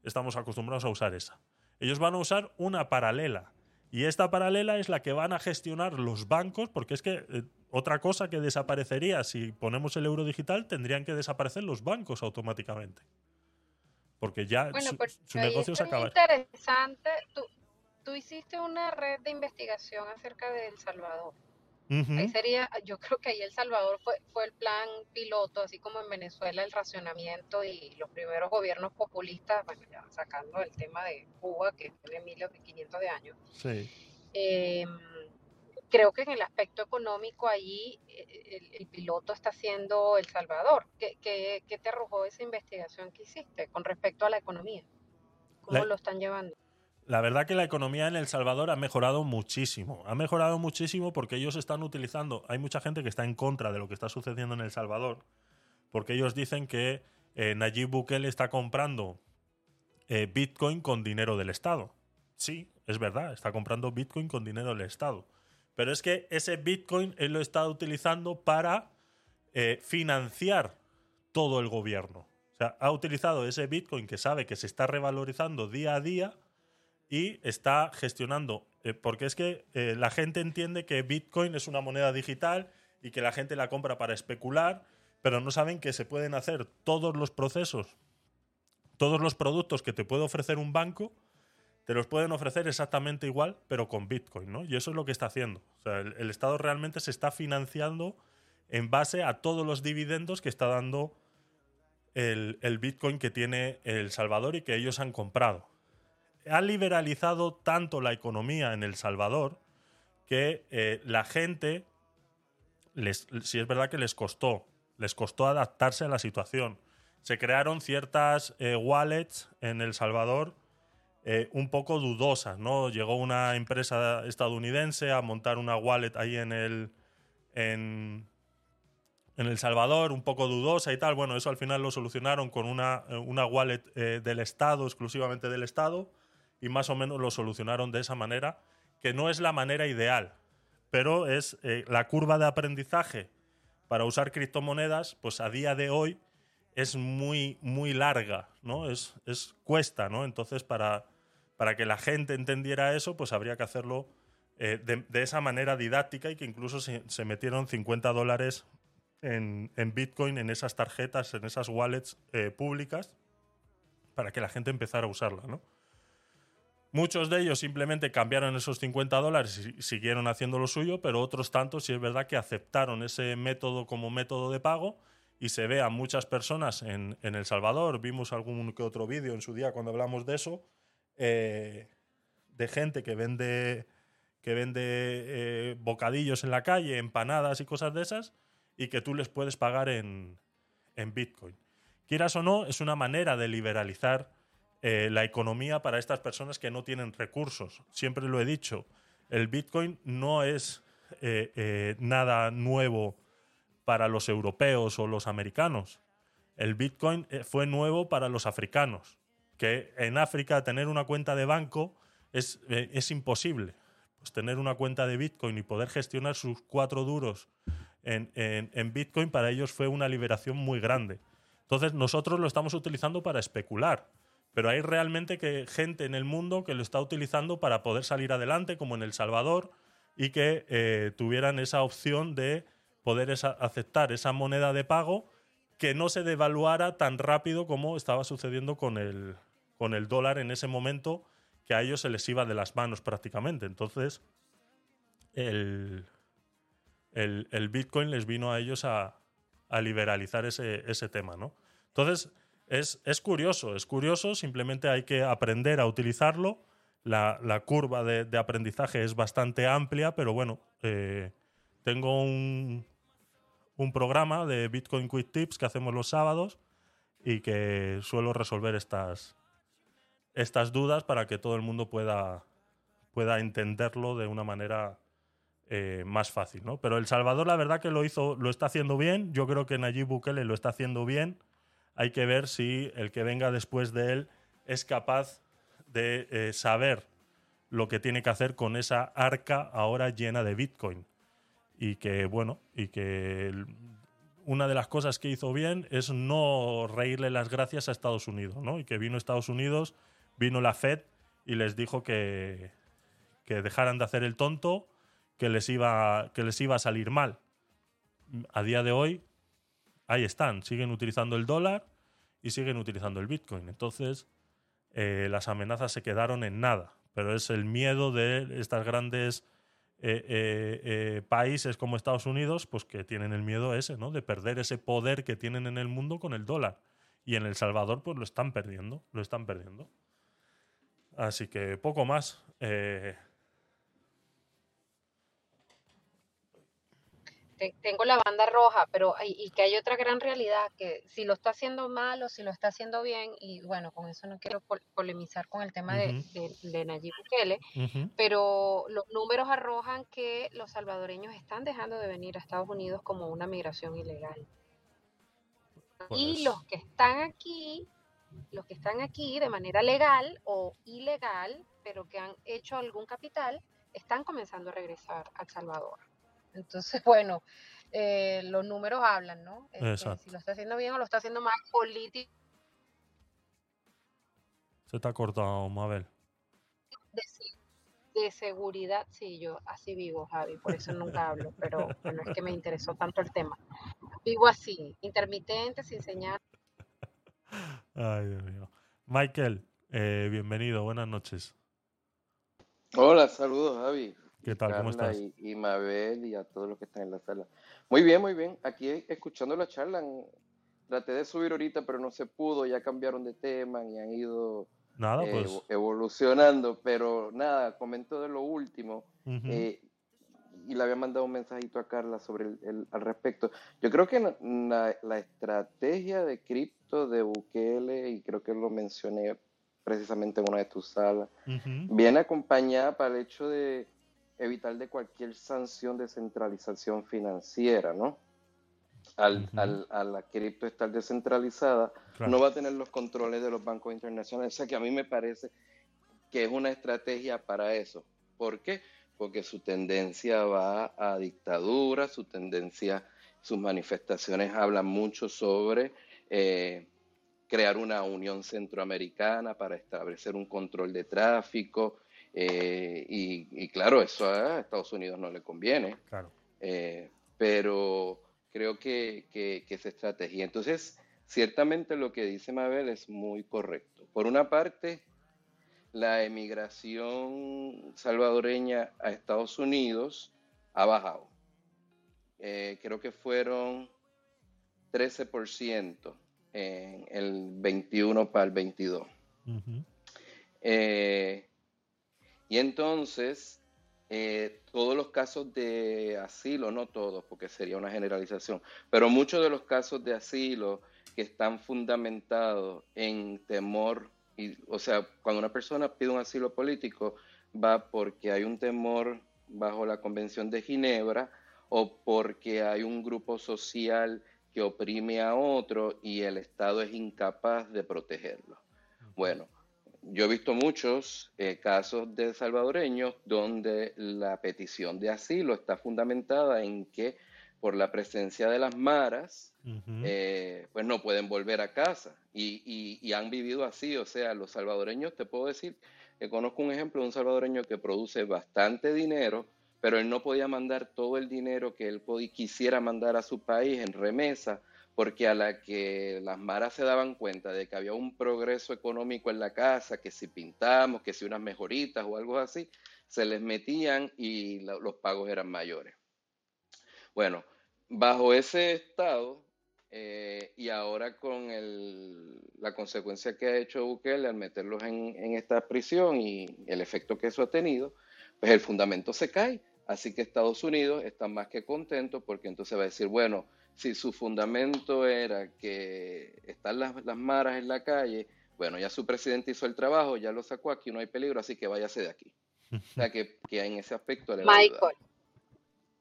estamos acostumbrados a usar esa. Ellos van a usar una paralela. Y esta paralela es la que van a gestionar los bancos, porque es que eh, otra cosa que desaparecería si ponemos el euro digital, tendrían que desaparecer los bancos automáticamente. Porque ya Bueno, su, ahí negocio se acaba. interesante. Tú, tú hiciste una red de investigación acerca de El Salvador. Ahí sería, yo creo que ahí El Salvador fue, fue el plan piloto, así como en Venezuela el racionamiento y los primeros gobiernos populistas, bueno, ya sacando el tema de Cuba, que tiene miles de 500 de años. Sí. Eh, creo que en el aspecto económico ahí eh, el, el piloto está siendo El Salvador. ¿Qué, qué, qué te arrojó esa investigación que hiciste con respecto a la economía? ¿Cómo La- lo están llevando? La verdad que la economía en El Salvador ha mejorado muchísimo. Ha mejorado muchísimo porque ellos están utilizando. Hay mucha gente que está en contra de lo que está sucediendo en El Salvador. Porque ellos dicen que eh, Nayib Bukele está comprando eh, Bitcoin con dinero del Estado. Sí, es verdad, está comprando Bitcoin con dinero del Estado. Pero es que ese Bitcoin él lo está utilizando para eh, financiar todo el gobierno. O sea, ha utilizado ese Bitcoin que sabe que se está revalorizando día a día y está gestionando. eh, porque es que eh, la gente entiende que Bitcoin es una moneda digital y que la gente la compra para especular, pero no saben que se pueden hacer todos los procesos, todos los productos que te puede ofrecer un banco, te los pueden ofrecer exactamente igual, pero con Bitcoin, ¿no? Y eso es lo que está haciendo. O sea, el, Estado realmente se está financiando en base a todos los dividendos que está dando el Bitcoin que tiene El Salvador y que ellos han comprado ha liberalizado tanto la economía en El Salvador que eh, la gente, les, si es verdad que les costó, les costó adaptarse a la situación. Se crearon ciertas eh, wallets en El Salvador eh, un poco dudosas, ¿no? Llegó una empresa estadounidense a montar una wallet ahí en el, en, El Salvador, un poco dudosa y tal. Bueno, eso al final lo solucionaron con una, una wallet del Estado, exclusivamente del Estado, y más o menos lo solucionaron de esa manera, que no es la manera ideal, pero es eh, la curva de aprendizaje para usar criptomonedas, pues a día de hoy es muy, muy larga, ¿no? Es, es cuesta, ¿no? Entonces, para, para que la gente entendiera eso, pues habría que hacerlo eh, de, esa manera didáctica y que incluso se, se metieron 50 dólares en, en Bitcoin, en esas tarjetas, en esas wallets eh, públicas, para que la gente empezara a usarla, ¿no? Muchos de ellos simplemente cambiaron esos 50 dólares y siguieron haciendo lo suyo, pero otros tantos sí es verdad que aceptaron ese método como método de pago y se ve a muchas personas en, en El Salvador, vimos algún que otro vídeo en su día cuando hablamos de eso, eh, de gente que vende, que vende eh, bocadillos en la calle, empanadas y cosas de esas, y que tú les puedes pagar en, en Bitcoin. Quieras o no, es una manera de liberalizar eh, la economía para estas personas que no tienen recursos. Siempre lo he dicho, el Bitcoin no es eh, eh, nada nuevo para los europeos o los americanos. El Bitcoin fue nuevo para los africanos, que en África tener una cuenta de banco es, es imposible. Pues tener una cuenta de Bitcoin y poder gestionar sus cuatro duros en- en Bitcoin para ellos fue una liberación muy grande. Entonces nosotros lo estamos utilizando para especular, pero hay realmente que gente en el mundo que lo está utilizando para poder salir adelante, como en El Salvador, y que eh, tuvieran esa opción de poder aceptar esa moneda de pago que no se devaluara tan rápido como estaba sucediendo con el, con el dólar en ese momento, que a ellos se les iba de las manos prácticamente. Entonces, el, el, el Bitcoin les vino a ellos a, a liberalizar ese, ese tema, ¿no? Entonces, es, es curioso, es curioso, simplemente hay que aprender a utilizarlo. La, la curva de, de aprendizaje es bastante amplia, pero bueno, eh, tengo un, un programa de Bitcoin Quick Tips que hacemos los sábados y que suelo resolver estas, estas dudas para que todo el mundo pueda, pueda entenderlo de una manera eh, más fácil, ¿no? Pero El Salvador, la verdad que lo hizo, lo está haciendo bien. Yo creo que Nayib Bukele lo está haciendo bien. Hay que ver si el que venga después de él es capaz de eh, saber lo que tiene que hacer con esa arca ahora llena de Bitcoin. Y que, bueno, y que una de las cosas que hizo bien es no reírle las gracias a Estados Unidos, ¿no? Y que vino Estados Unidos, vino la Fed y les dijo que, que dejaran de hacer el tonto, que les iba, que les iba a salir mal. A día de hoy, ahí están, siguen utilizando el dólar y siguen utilizando el Bitcoin. Entonces, eh, las amenazas se quedaron en nada. Pero es el miedo de estas grandes eh, eh, países como Estados Unidos, pues que tienen el miedo ese, ¿no? De perder ese poder que tienen en el mundo con el dólar. Y en El Salvador, pues lo están perdiendo, lo están perdiendo. Así que poco más. Te- tengo la banda roja, pero hay- y que hay otra gran realidad, que si lo está haciendo mal o si lo está haciendo bien, y bueno, con eso no quiero pol- polemizar con el tema de, Ujú. de, de Nayib Bukele, pero los números arrojan que los salvadoreños están dejando de venir a Estados Unidos como una migración ilegal. Y los que están aquí, los que están aquí de manera legal o ilegal, pero que han hecho algún capital, están comenzando a regresar a El Salvador. Entonces, bueno, eh, los números hablan, ¿no? Este, Exacto. si lo está haciendo bien o lo está haciendo mal, político Se ha cortado, Mabel. de, de seguridad, sí, yo así vivo, Javi, por eso nunca hablo, pero bueno, es que me interesó tanto el tema. Vivo así, intermitente, sin señal. Ay, Dios mío. Michael, eh, bienvenido, buenas noches. Hola, saludos Javi. ¿Qué tal? ¿Cómo estás? Y, y Mabel y a todos los que están en la sala. Muy bien, muy bien. Aquí escuchando la charla, traté de subir ahorita, pero no se pudo, ya cambiaron de tema y han ido Nada, eh, pues. evo- evolucionando, pero nada, comento de lo último. ujú. eh, y le había mandado un mensajito a Carla sobre el, el- al respecto. Yo creo que na- la, estrategia de cripto de Bukele, y creo que lo mencioné precisamente en una de tus salas, Ujú. viene acompañada para el hecho de evitar de cualquier sanción de centralización financiera, ¿no? Al, al- a la cripto estar descentralizada, Claro. no va a tener los controles de los bancos internacionales. O sea que a mí me parece que es una estrategia para eso. ¿Por qué? Porque su tendencia va a dictadura, su tendencia, sus manifestaciones hablan mucho sobre eh, crear una unión centroamericana para establecer un control de tráfico. Eh, y, y claro, eso a Estados Unidos no le conviene. Claro. Eh, pero creo que, que, que esa estrategia. Entonces, ciertamente lo que dice Mabel es muy correcto. Por una parte, la emigración salvadoreña a Estados Unidos ha bajado. Eh, creo que fueron 13% en el 21 para el 22. Ujú. Eh, y entonces, eh, todos los casos de asilo, no todos, porque sería una generalización, pero muchos de los casos de asilo que están fundamentados en temor, y, o sea, cuando una persona pide un asilo político, va porque hay un temor bajo la Convención de Ginebra o porque hay un grupo social que oprime a otro y el Estado es incapaz de protegerlo. Bueno, yo he visto muchos eh, casos de salvadoreños donde la petición de asilo está fundamentada en que por la presencia de las maras, eh, pues no pueden volver a casa y, y- y han vivido así. O sea, los salvadoreños, te puedo decir, que conozco un ejemplo de un salvadoreño que produce bastante dinero, pero él no podía mandar todo el dinero que él podía, quisiera mandar a su país en remesa, porque a la que las maras se daban cuenta de que había un progreso económico en la casa, que si pintamos, que si unas mejoritas o algo así, se les metían y los pagos eran mayores. Bueno, bajo ese estado eh, y ahora con la consecuencia que ha hecho Bukele al meterlos en, en esta prisión y el efecto que eso ha tenido, pues el fundamento se cae. Así que Estados Unidos está más que contento porque entonces va a decir, bueno, si su fundamento era que están las, las maras en la calle, bueno, ya su presidente hizo el trabajo, ya lo sacó, aquí no hay peligro, así que váyase de aquí. O sea que, que en ese aspecto le va a ayudar. Michael,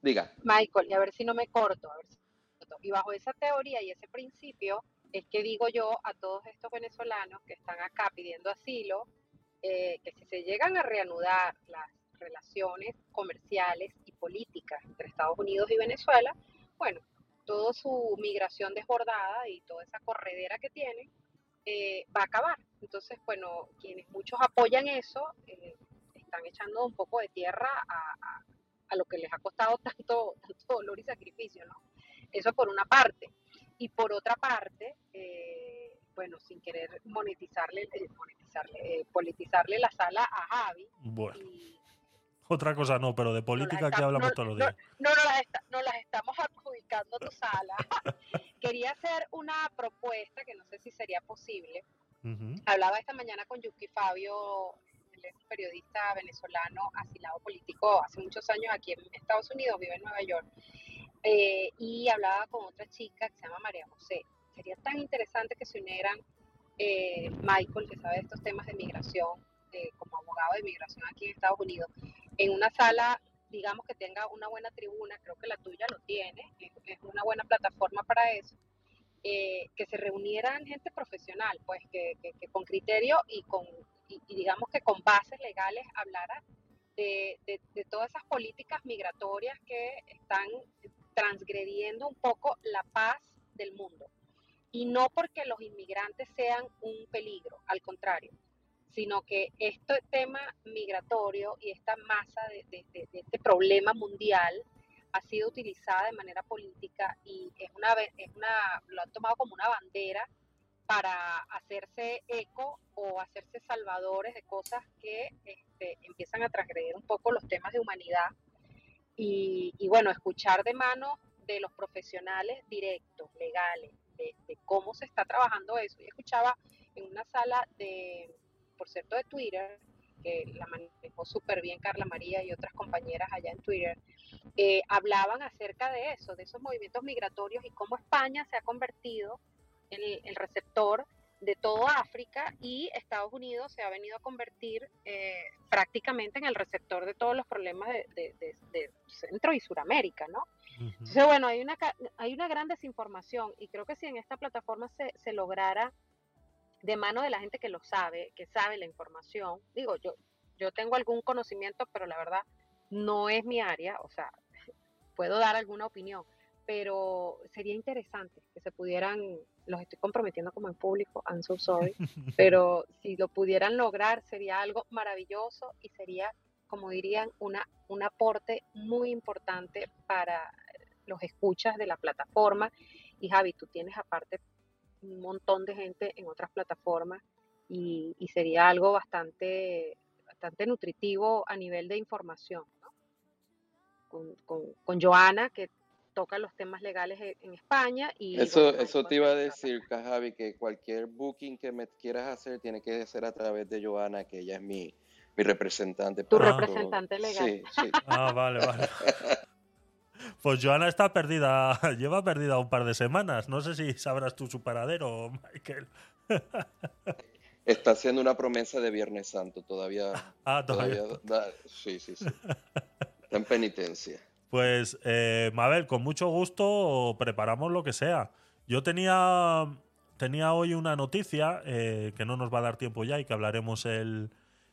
Diga. Michael, y a ver si no me corto, a ver si no me corto. Y bajo esa teoría y ese principio es que digo yo a todos estos venezolanos que están acá pidiendo asilo, eh, que si se llegan a reanudar las relaciones comerciales y políticas entre Estados Unidos y Venezuela, bueno, toda su migración desbordada y toda esa corredera que tienen eh, va a acabar. Entonces, bueno, quienes muchos apoyan eso, eh, están echando un poco de tierra a, a- a lo que les ha costado tanto, tanto dolor y sacrificio, ¿no? Eso por una parte. Y por otra parte, eh, bueno, sin querer monetizarle, eh, monetizarle, eh, politizarle la sala a Javi, Bueno. Otra cosa no, pero de política aquí está- hablamos no- todos los no- días. no nos las, nos las estamos adjudicando a tu sala. Quería hacer una propuesta que no sé si sería posible. Hablaba esta mañana con Yuki Fabio, él es un periodista venezolano asilado político hace muchos años aquí en Estados Unidos, vive en Nueva York, eh, y hablaba con otra chica que se llama María José. Sería tan interesante que se unieran eh, Michael, que sabe de estos temas de migración, eh, como abogado de migración aquí en Estados Unidos, en una sala, digamos que tenga una buena tribuna, creo que la tuya lo tiene, es, una buena plataforma para eso, eh, que se reunieran gente profesional, pues que, que- que con criterio y con y, y digamos que con bases legales hablara de, de- de todas esas políticas migratorias que están transgrediendo un poco la paz del mundo. Y no porque los inmigrantes sean un peligro, al contrario, sino que este tema migratorio y esta masa de, este problema mundial ha sido utilizada de manera política y es una, es una, lo han tomado como una bandera para hacerse eco o hacerse salvadores de cosas que este, empiezan a transgredir un poco los temas de humanidad y, y bueno, escuchar de manos de los profesionales directos, legales, de, de cómo se está trabajando eso. Yo escuchaba en una sala de, por cierto, de Twitter, que la manejó súper bien Carla María y otras compañeras allá en Twitter, eh, hablaban acerca de eso, de esos movimientos migratorios y cómo España se ha convertido en el, el receptor de toda África y Estados Unidos se ha venido a convertir eh, prácticamente en el receptor de todos los problemas de, de- de- de Centro y Suramérica, ¿no? Entonces, bueno, hay una, hay una gran desinformación y creo que si en esta plataforma se, se lograra de mano de la gente que lo sabe, que sabe la información, digo, yo, yo tengo algún conocimiento, pero la verdad no es mi área, o sea, puedo dar alguna opinión, pero sería interesante que se pudieran, los estoy comprometiendo como en público, I'm so sorry, pero si lo pudieran lograr sería algo maravilloso y sería, como dirían, una, un aporte muy importante para los escuchas de la plataforma. Y Javi, tú tienes aparte un montón de gente en otras plataformas y, y sería algo bastante, bastante nutritivo a nivel de información, ¿no? Con, con, con Joana, que toca los temas legales e- en España y Eso, bueno, eso te iba a decir, Javi, que cualquier booking que me quieras hacer tiene que ser a través de Joana, que ella es mi, mi representante. Tu todo. representante legal. Sí, sí. Ah, vale, vale. Pues Joana está perdida, lleva perdida un par de semanas. No sé si sabrás tú su paradero, Michael. Está haciendo una promesa de Viernes Santo, todavía. Ah, todavía. da- sí, sí, sí. Está en penitencia. Pues, eh, Mabel, con mucho gusto preparamos lo que sea. Yo tenía, tenía hoy una noticia eh, que no nos va a dar tiempo ya y que hablaremos el,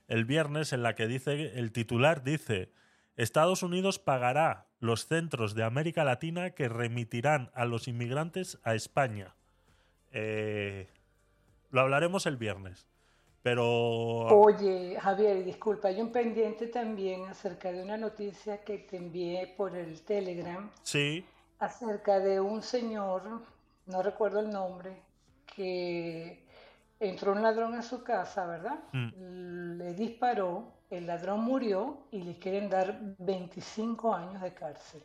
el viernes, en la que dice, el titular dice, Estados Unidos pagará los centros de América Latina que remitirán a los inmigrantes a España. Eh, lo hablaremos el viernes. Pero Oye, Javier, disculpa, hay un pendiente también acerca de una noticia que te envié por el Telegram sí, acerca de un señor, no recuerdo el nombre, que entró un ladrón a su casa, ¿verdad? Mm. Le disparó, el ladrón murió y le quieren dar 25 años de cárcel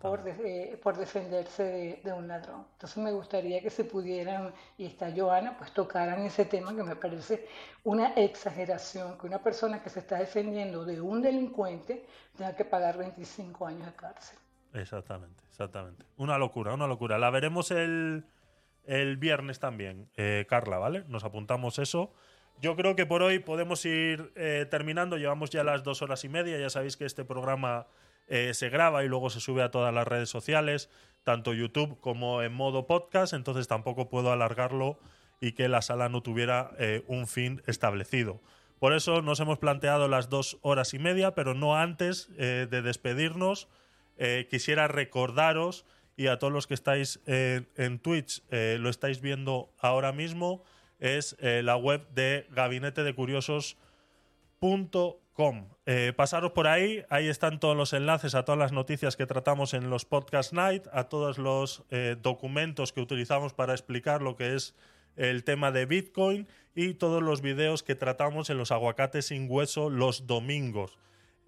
por, de- eh, por defenderse de, de un ladrón. Entonces me gustaría que se pudieran, y está Joana, pues tocaran ese tema que me parece una exageración, que una persona que se está defendiendo de un delincuente tenga que pagar 25 años de cárcel. Exactamente, exactamente. Una locura, una locura. La veremos el, el viernes también, eh, Carla, ¿vale? Nos apuntamos eso. Yo creo que por hoy podemos ir eh, terminando. Llevamos ya las dos horas y media. Ya sabéis que este programa eh, se graba y luego se sube a todas las redes sociales, tanto YouTube como en modo podcast. Entonces tampoco puedo alargarlo y que la sala no tuviera eh, un fin establecido. Por eso nos hemos planteado las dos horas y media, pero no antes de despedirnos. quisiera recordaros y a todos los que estáis en, en Twitch eh, lo estáis viendo ahora mismo, es eh, la web de gabinetedecuriosos.com. Eh, pasaros por ahí, ahí están todos los enlaces a todas las noticias que tratamos en los Podcast Night, a todos los eh, documentos que utilizamos para explicar lo que es el tema de Bitcoin y todos los videos que tratamos en los aguacates sin hueso los domingos.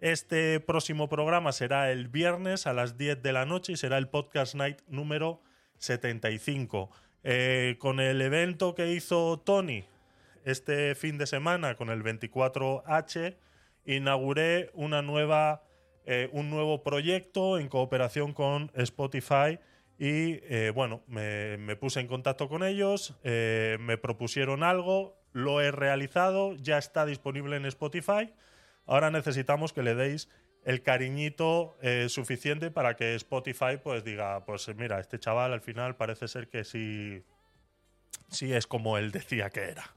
Este próximo programa será el viernes a las 10 de la noche y será el Podcast Night número 75. Eh, con el evento que hizo Tony este fin de semana, con el 24H, inauguré una nueva, eh, un nuevo proyecto en cooperación con Spotify y eh, bueno, me, puse en contacto con ellos, me propusieron algo, lo he realizado, ya está disponible en Spotify. Ahora necesitamos que le deis el cariñito eh, suficiente para que Spotify pues diga, pues mira, este chaval al final parece ser que sí, sí es como él decía que era.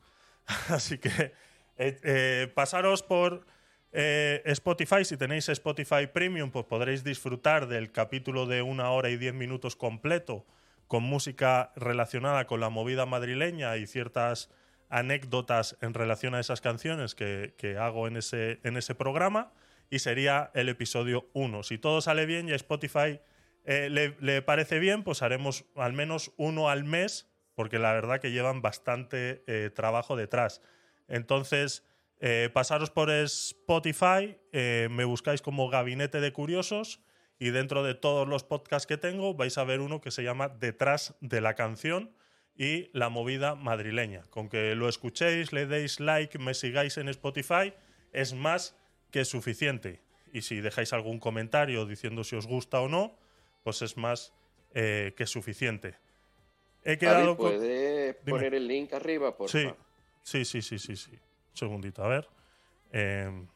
Así que eh, eh, pasaros por Spotify, si tenéis Spotify Premium, pues podréis disfrutar del capítulo de una hora y diez minutos completo con música relacionada con la movida madrileña y ciertas anécdotas en relación a esas canciones que, que hago en ese, en ese programa. Y sería el episodio 1. Si todo sale bien y a Spotify eh, le, le parece bien, pues haremos al menos uno al mes, porque la verdad que llevan bastante eh, trabajo detrás. Entonces, eh, pasaros por Spotify, eh, me buscáis como Gabinete de Curiosos y dentro de todos los podcasts que tengo vais a ver uno que se llama Detrás de la canción y la movida madrileña. Con que lo escuchéis, le deis like, me sigáis en Spotify, es más que suficiente. Y si dejáis algún comentario diciendo si os gusta o no, pues es más eh, que suficiente. He quedado con... ¿puede Dime. poner el link arriba, por Sí, sí, sí, sí, sí, sí. Un segundito, a ver. Em,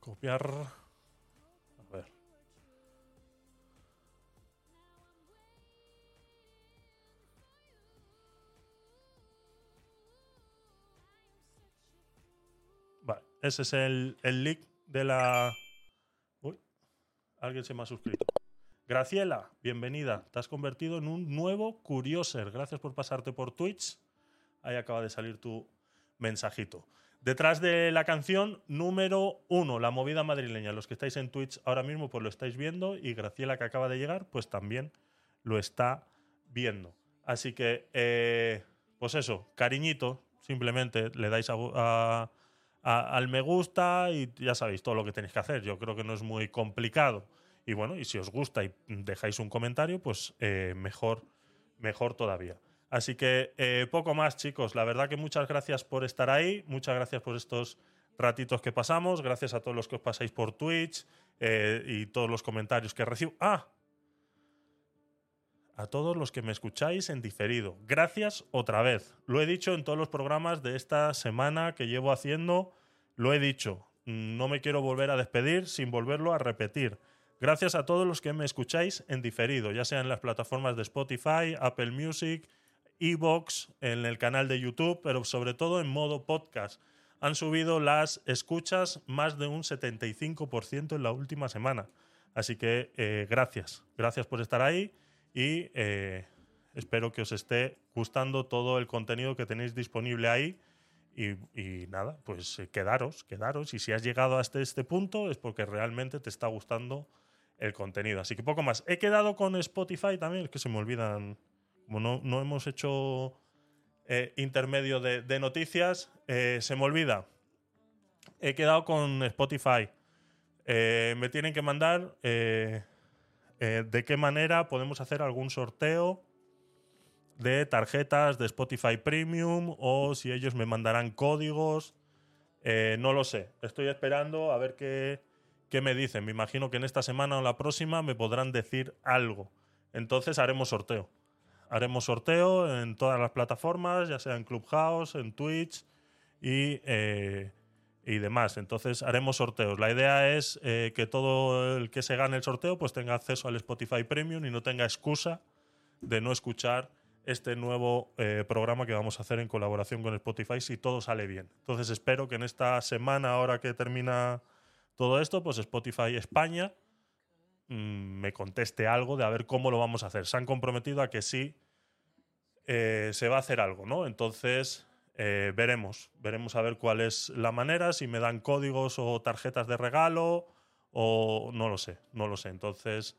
copiar. Ese es el, el link de la. Uy, alguien se me ha suscrito. Graciela, bienvenida. Te has convertido en un nuevo Curioser. Gracias por pasarte por Twitch. Ahí acaba de salir tu mensajito. Detrás de la canción número uno, la movida madrileña. Los que estáis en Twitch ahora mismo, pues lo estáis viendo. Y Graciela, que acaba de llegar, pues también lo está viendo. Así que, eh, pues eso, cariñito. Simplemente le dais a, a- al me gusta y ya sabéis todo lo que tenéis que hacer. Yo creo que no es muy complicado. Y bueno, y si os gusta y dejáis un comentario, pues eh, mejor, mejor todavía. Así que eh, poco más, chicos. La verdad que muchas gracias por estar ahí. Muchas gracias por estos ratitos que pasamos. Gracias a todos los que os pasáis por Twitch eh, y todos los comentarios que recibo. ¡Ah! A todos los que me escucháis en diferido. Gracias otra vez. Lo he dicho en todos los programas de esta semana que llevo haciendo Lo he dicho, no me quiero volver a despedir sin volverlo a repetir. Gracias a todos los que me escucháis en diferido, ya sea en las plataformas de Spotify, Apple Music, Evox, en el canal de YouTube, pero sobre todo en modo podcast. Han subido las escuchas más de un 75% en la última semana. Así que eh, gracias, gracias por estar ahí y eh, espero que os esté gustando todo el contenido que tenéis disponible ahí. Y, y nada, pues eh, quedaros, quedaros. Y si has llegado hasta este punto es porque realmente te está gustando el contenido. Así que poco más. He quedado con Spotify también, es que se me olvidan. Como no, no hemos hecho eh, intermedio de, de noticias, eh, se me olvida. He quedado con Spotify. Eh, me tienen que mandar eh, eh, de qué manera podemos hacer algún sorteo de tarjetas de Spotify Premium o si ellos me mandarán códigos. Eh, no lo sé. Estoy esperando a ver qué, qué me dicen. Me imagino que en esta semana o la próxima me podrán decir algo. Entonces haremos sorteo. Haremos sorteo en todas las plataformas, ya sea en Clubhouse, en Twitch y, eh, y demás. Entonces haremos sorteos. La idea es eh, que todo el que se gane el sorteo pues tenga acceso al Spotify Premium y no tenga excusa de no escuchar este nuevo eh, programa que vamos a hacer en colaboración con Spotify si todo sale bien. Entonces espero que en esta semana, ahora que termina todo esto, pues Spotify España mm, me conteste algo de a ver cómo lo vamos a hacer. Se han comprometido a que sí eh, se va a hacer algo, ¿no? Entonces eh, veremos, veremos a ver cuál es la manera, si me dan códigos o tarjetas de regalo o no lo sé, no lo sé. Entonces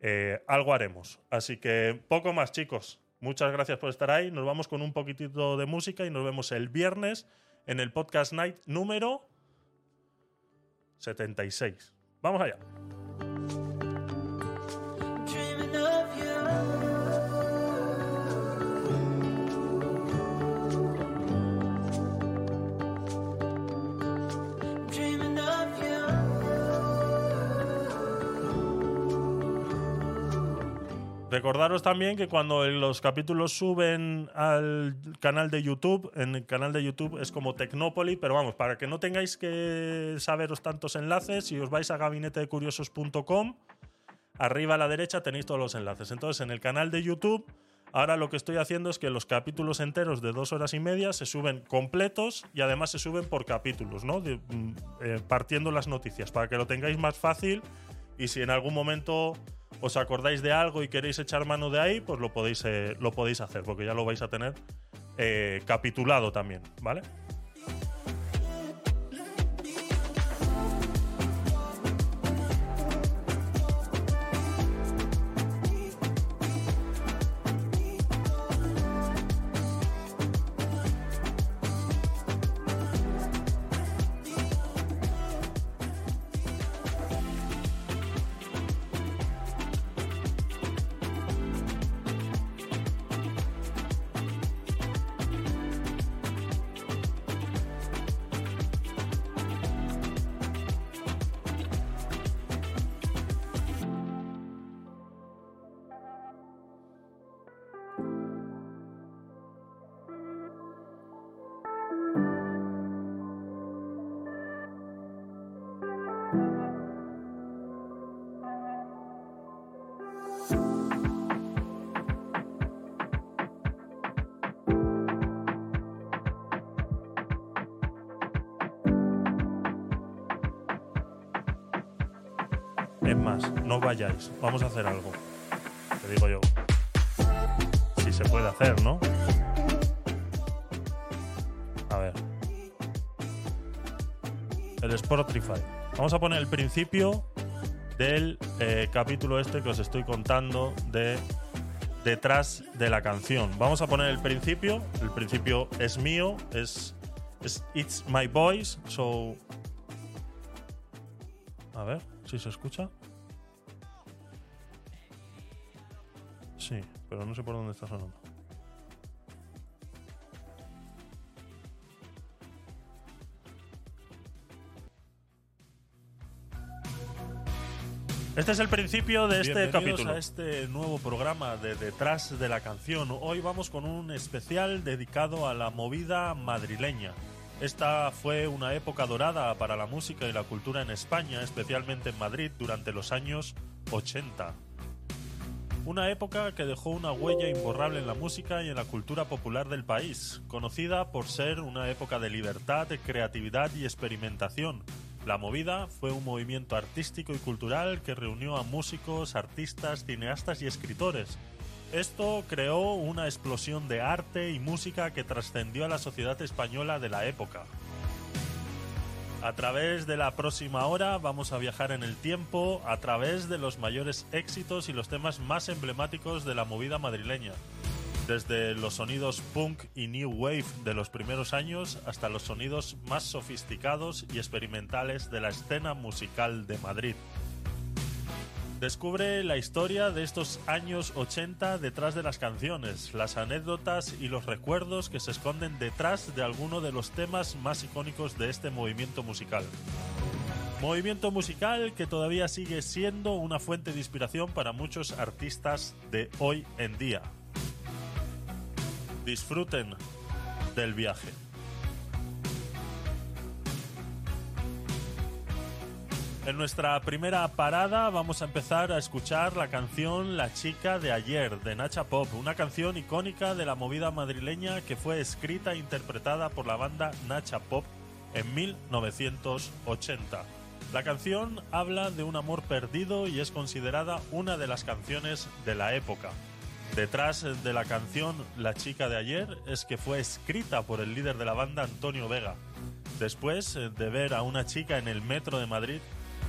eh, algo haremos. Así que poco más, chicos. Muchas gracias por estar ahí. Nos vamos con un poquitito de música y nos vemos el viernes en el Podcast Night número 76. Vamos allá. Recordaros también que cuando los capítulos suben al canal de YouTube, en el canal de YouTube es como Tecnópoli, pero vamos, para que no tengáis que saberos tantos enlaces, si os vais a gabinetedecuriosos.com, arriba a la derecha tenéis todos los enlaces. Entonces, en el canal de YouTube, ahora lo que estoy haciendo es que los capítulos enteros de dos horas y media se suben completos y además se suben por capítulos, ¿no? Mm, eh, partiendo las noticias, para que lo tengáis más fácil y si en algún momento os acordáis de algo y queréis echar mano de ahí, pues lo podéis, eh, lo podéis hacer, porque ya lo vais a tener eh, capitulado también, ¿vale? Vayáis, vamos a hacer algo. Te digo yo. Si se puede hacer, ¿no? A ver. El Spotify. Vamos a poner el principio del eh, capítulo este que os estoy contando de detrás de la canción. Vamos a poner el principio. El principio es mío, es, es It's My Voice. So. A ver si se escucha. Sí, pero no sé por dónde está sonando. Este es el principio de este Bienvenidos capítulo. a este nuevo programa de Detrás de la Canción. Hoy vamos con un especial dedicado a la movida madrileña. Esta fue una época dorada para la música y la cultura en España, especialmente en Madrid, durante los años 80. Una época que dejó una huella imborrable en la música y en la cultura popular del país, conocida por ser una época de libertad, creatividad y experimentación. La movida fue un movimiento artístico y cultural que reunió a músicos, artistas, cineastas y escritores. Esto creó una explosión de arte y música que trascendió a la sociedad española de la época. A través de la próxima hora vamos a viajar en el tiempo a través de los mayores éxitos y los temas más emblemáticos de la movida madrileña. Desde los sonidos punk y new wave de los primeros años hasta los sonidos más sofisticados y experimentales de la escena musical de Madrid. Descubre la historia de estos años 80 detrás de las canciones, las anécdotas y los recuerdos que se esconden detrás de alguno de los temas más icónicos de este movimiento musical. Movimiento musical que todavía sigue siendo una fuente de inspiración para muchos artistas de hoy en día. Disfruten del viaje. En nuestra primera parada vamos a empezar a escuchar la canción La chica de ayer de Nacha Pop, una canción icónica de la movida madrileña que fue escrita e interpretada por la banda Nacha Pop en 1980. La canción habla de un amor perdido y es considerada una de las canciones de la época. Detrás de la canción La chica de ayer es que fue escrita por el líder de la banda Antonio Vega. Después de ver a una chica en el metro de Madrid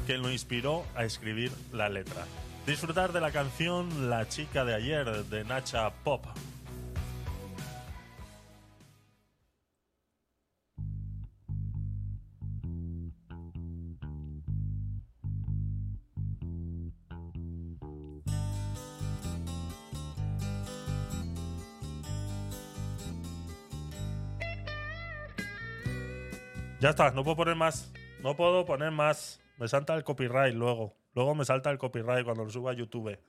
que lo inspiró a escribir la letra. Disfrutar de la canción La chica de ayer de Nacha Pop. Ya está, no puedo poner más. No puedo poner más. Me salta el copyright luego. Luego me salta el copyright cuando lo suba a YouTube.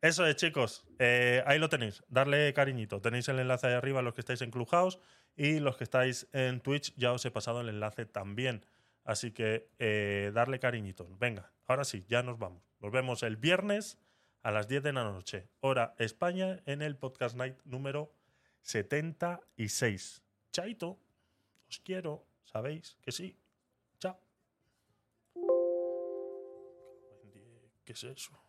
Eso es, chicos. Eh, ahí lo tenéis. Darle cariñito. Tenéis el enlace ahí arriba los que estáis en Clubhouse y los que estáis en Twitch ya os he pasado el enlace también. Así que eh, darle cariñito. Venga, ahora sí, ya nos vamos. Nos vemos el viernes a las 10 de la noche, hora España, en el Podcast Night número 76. Chaito. Os quiero. ¿Sabéis que sí? ¿Qué es eso?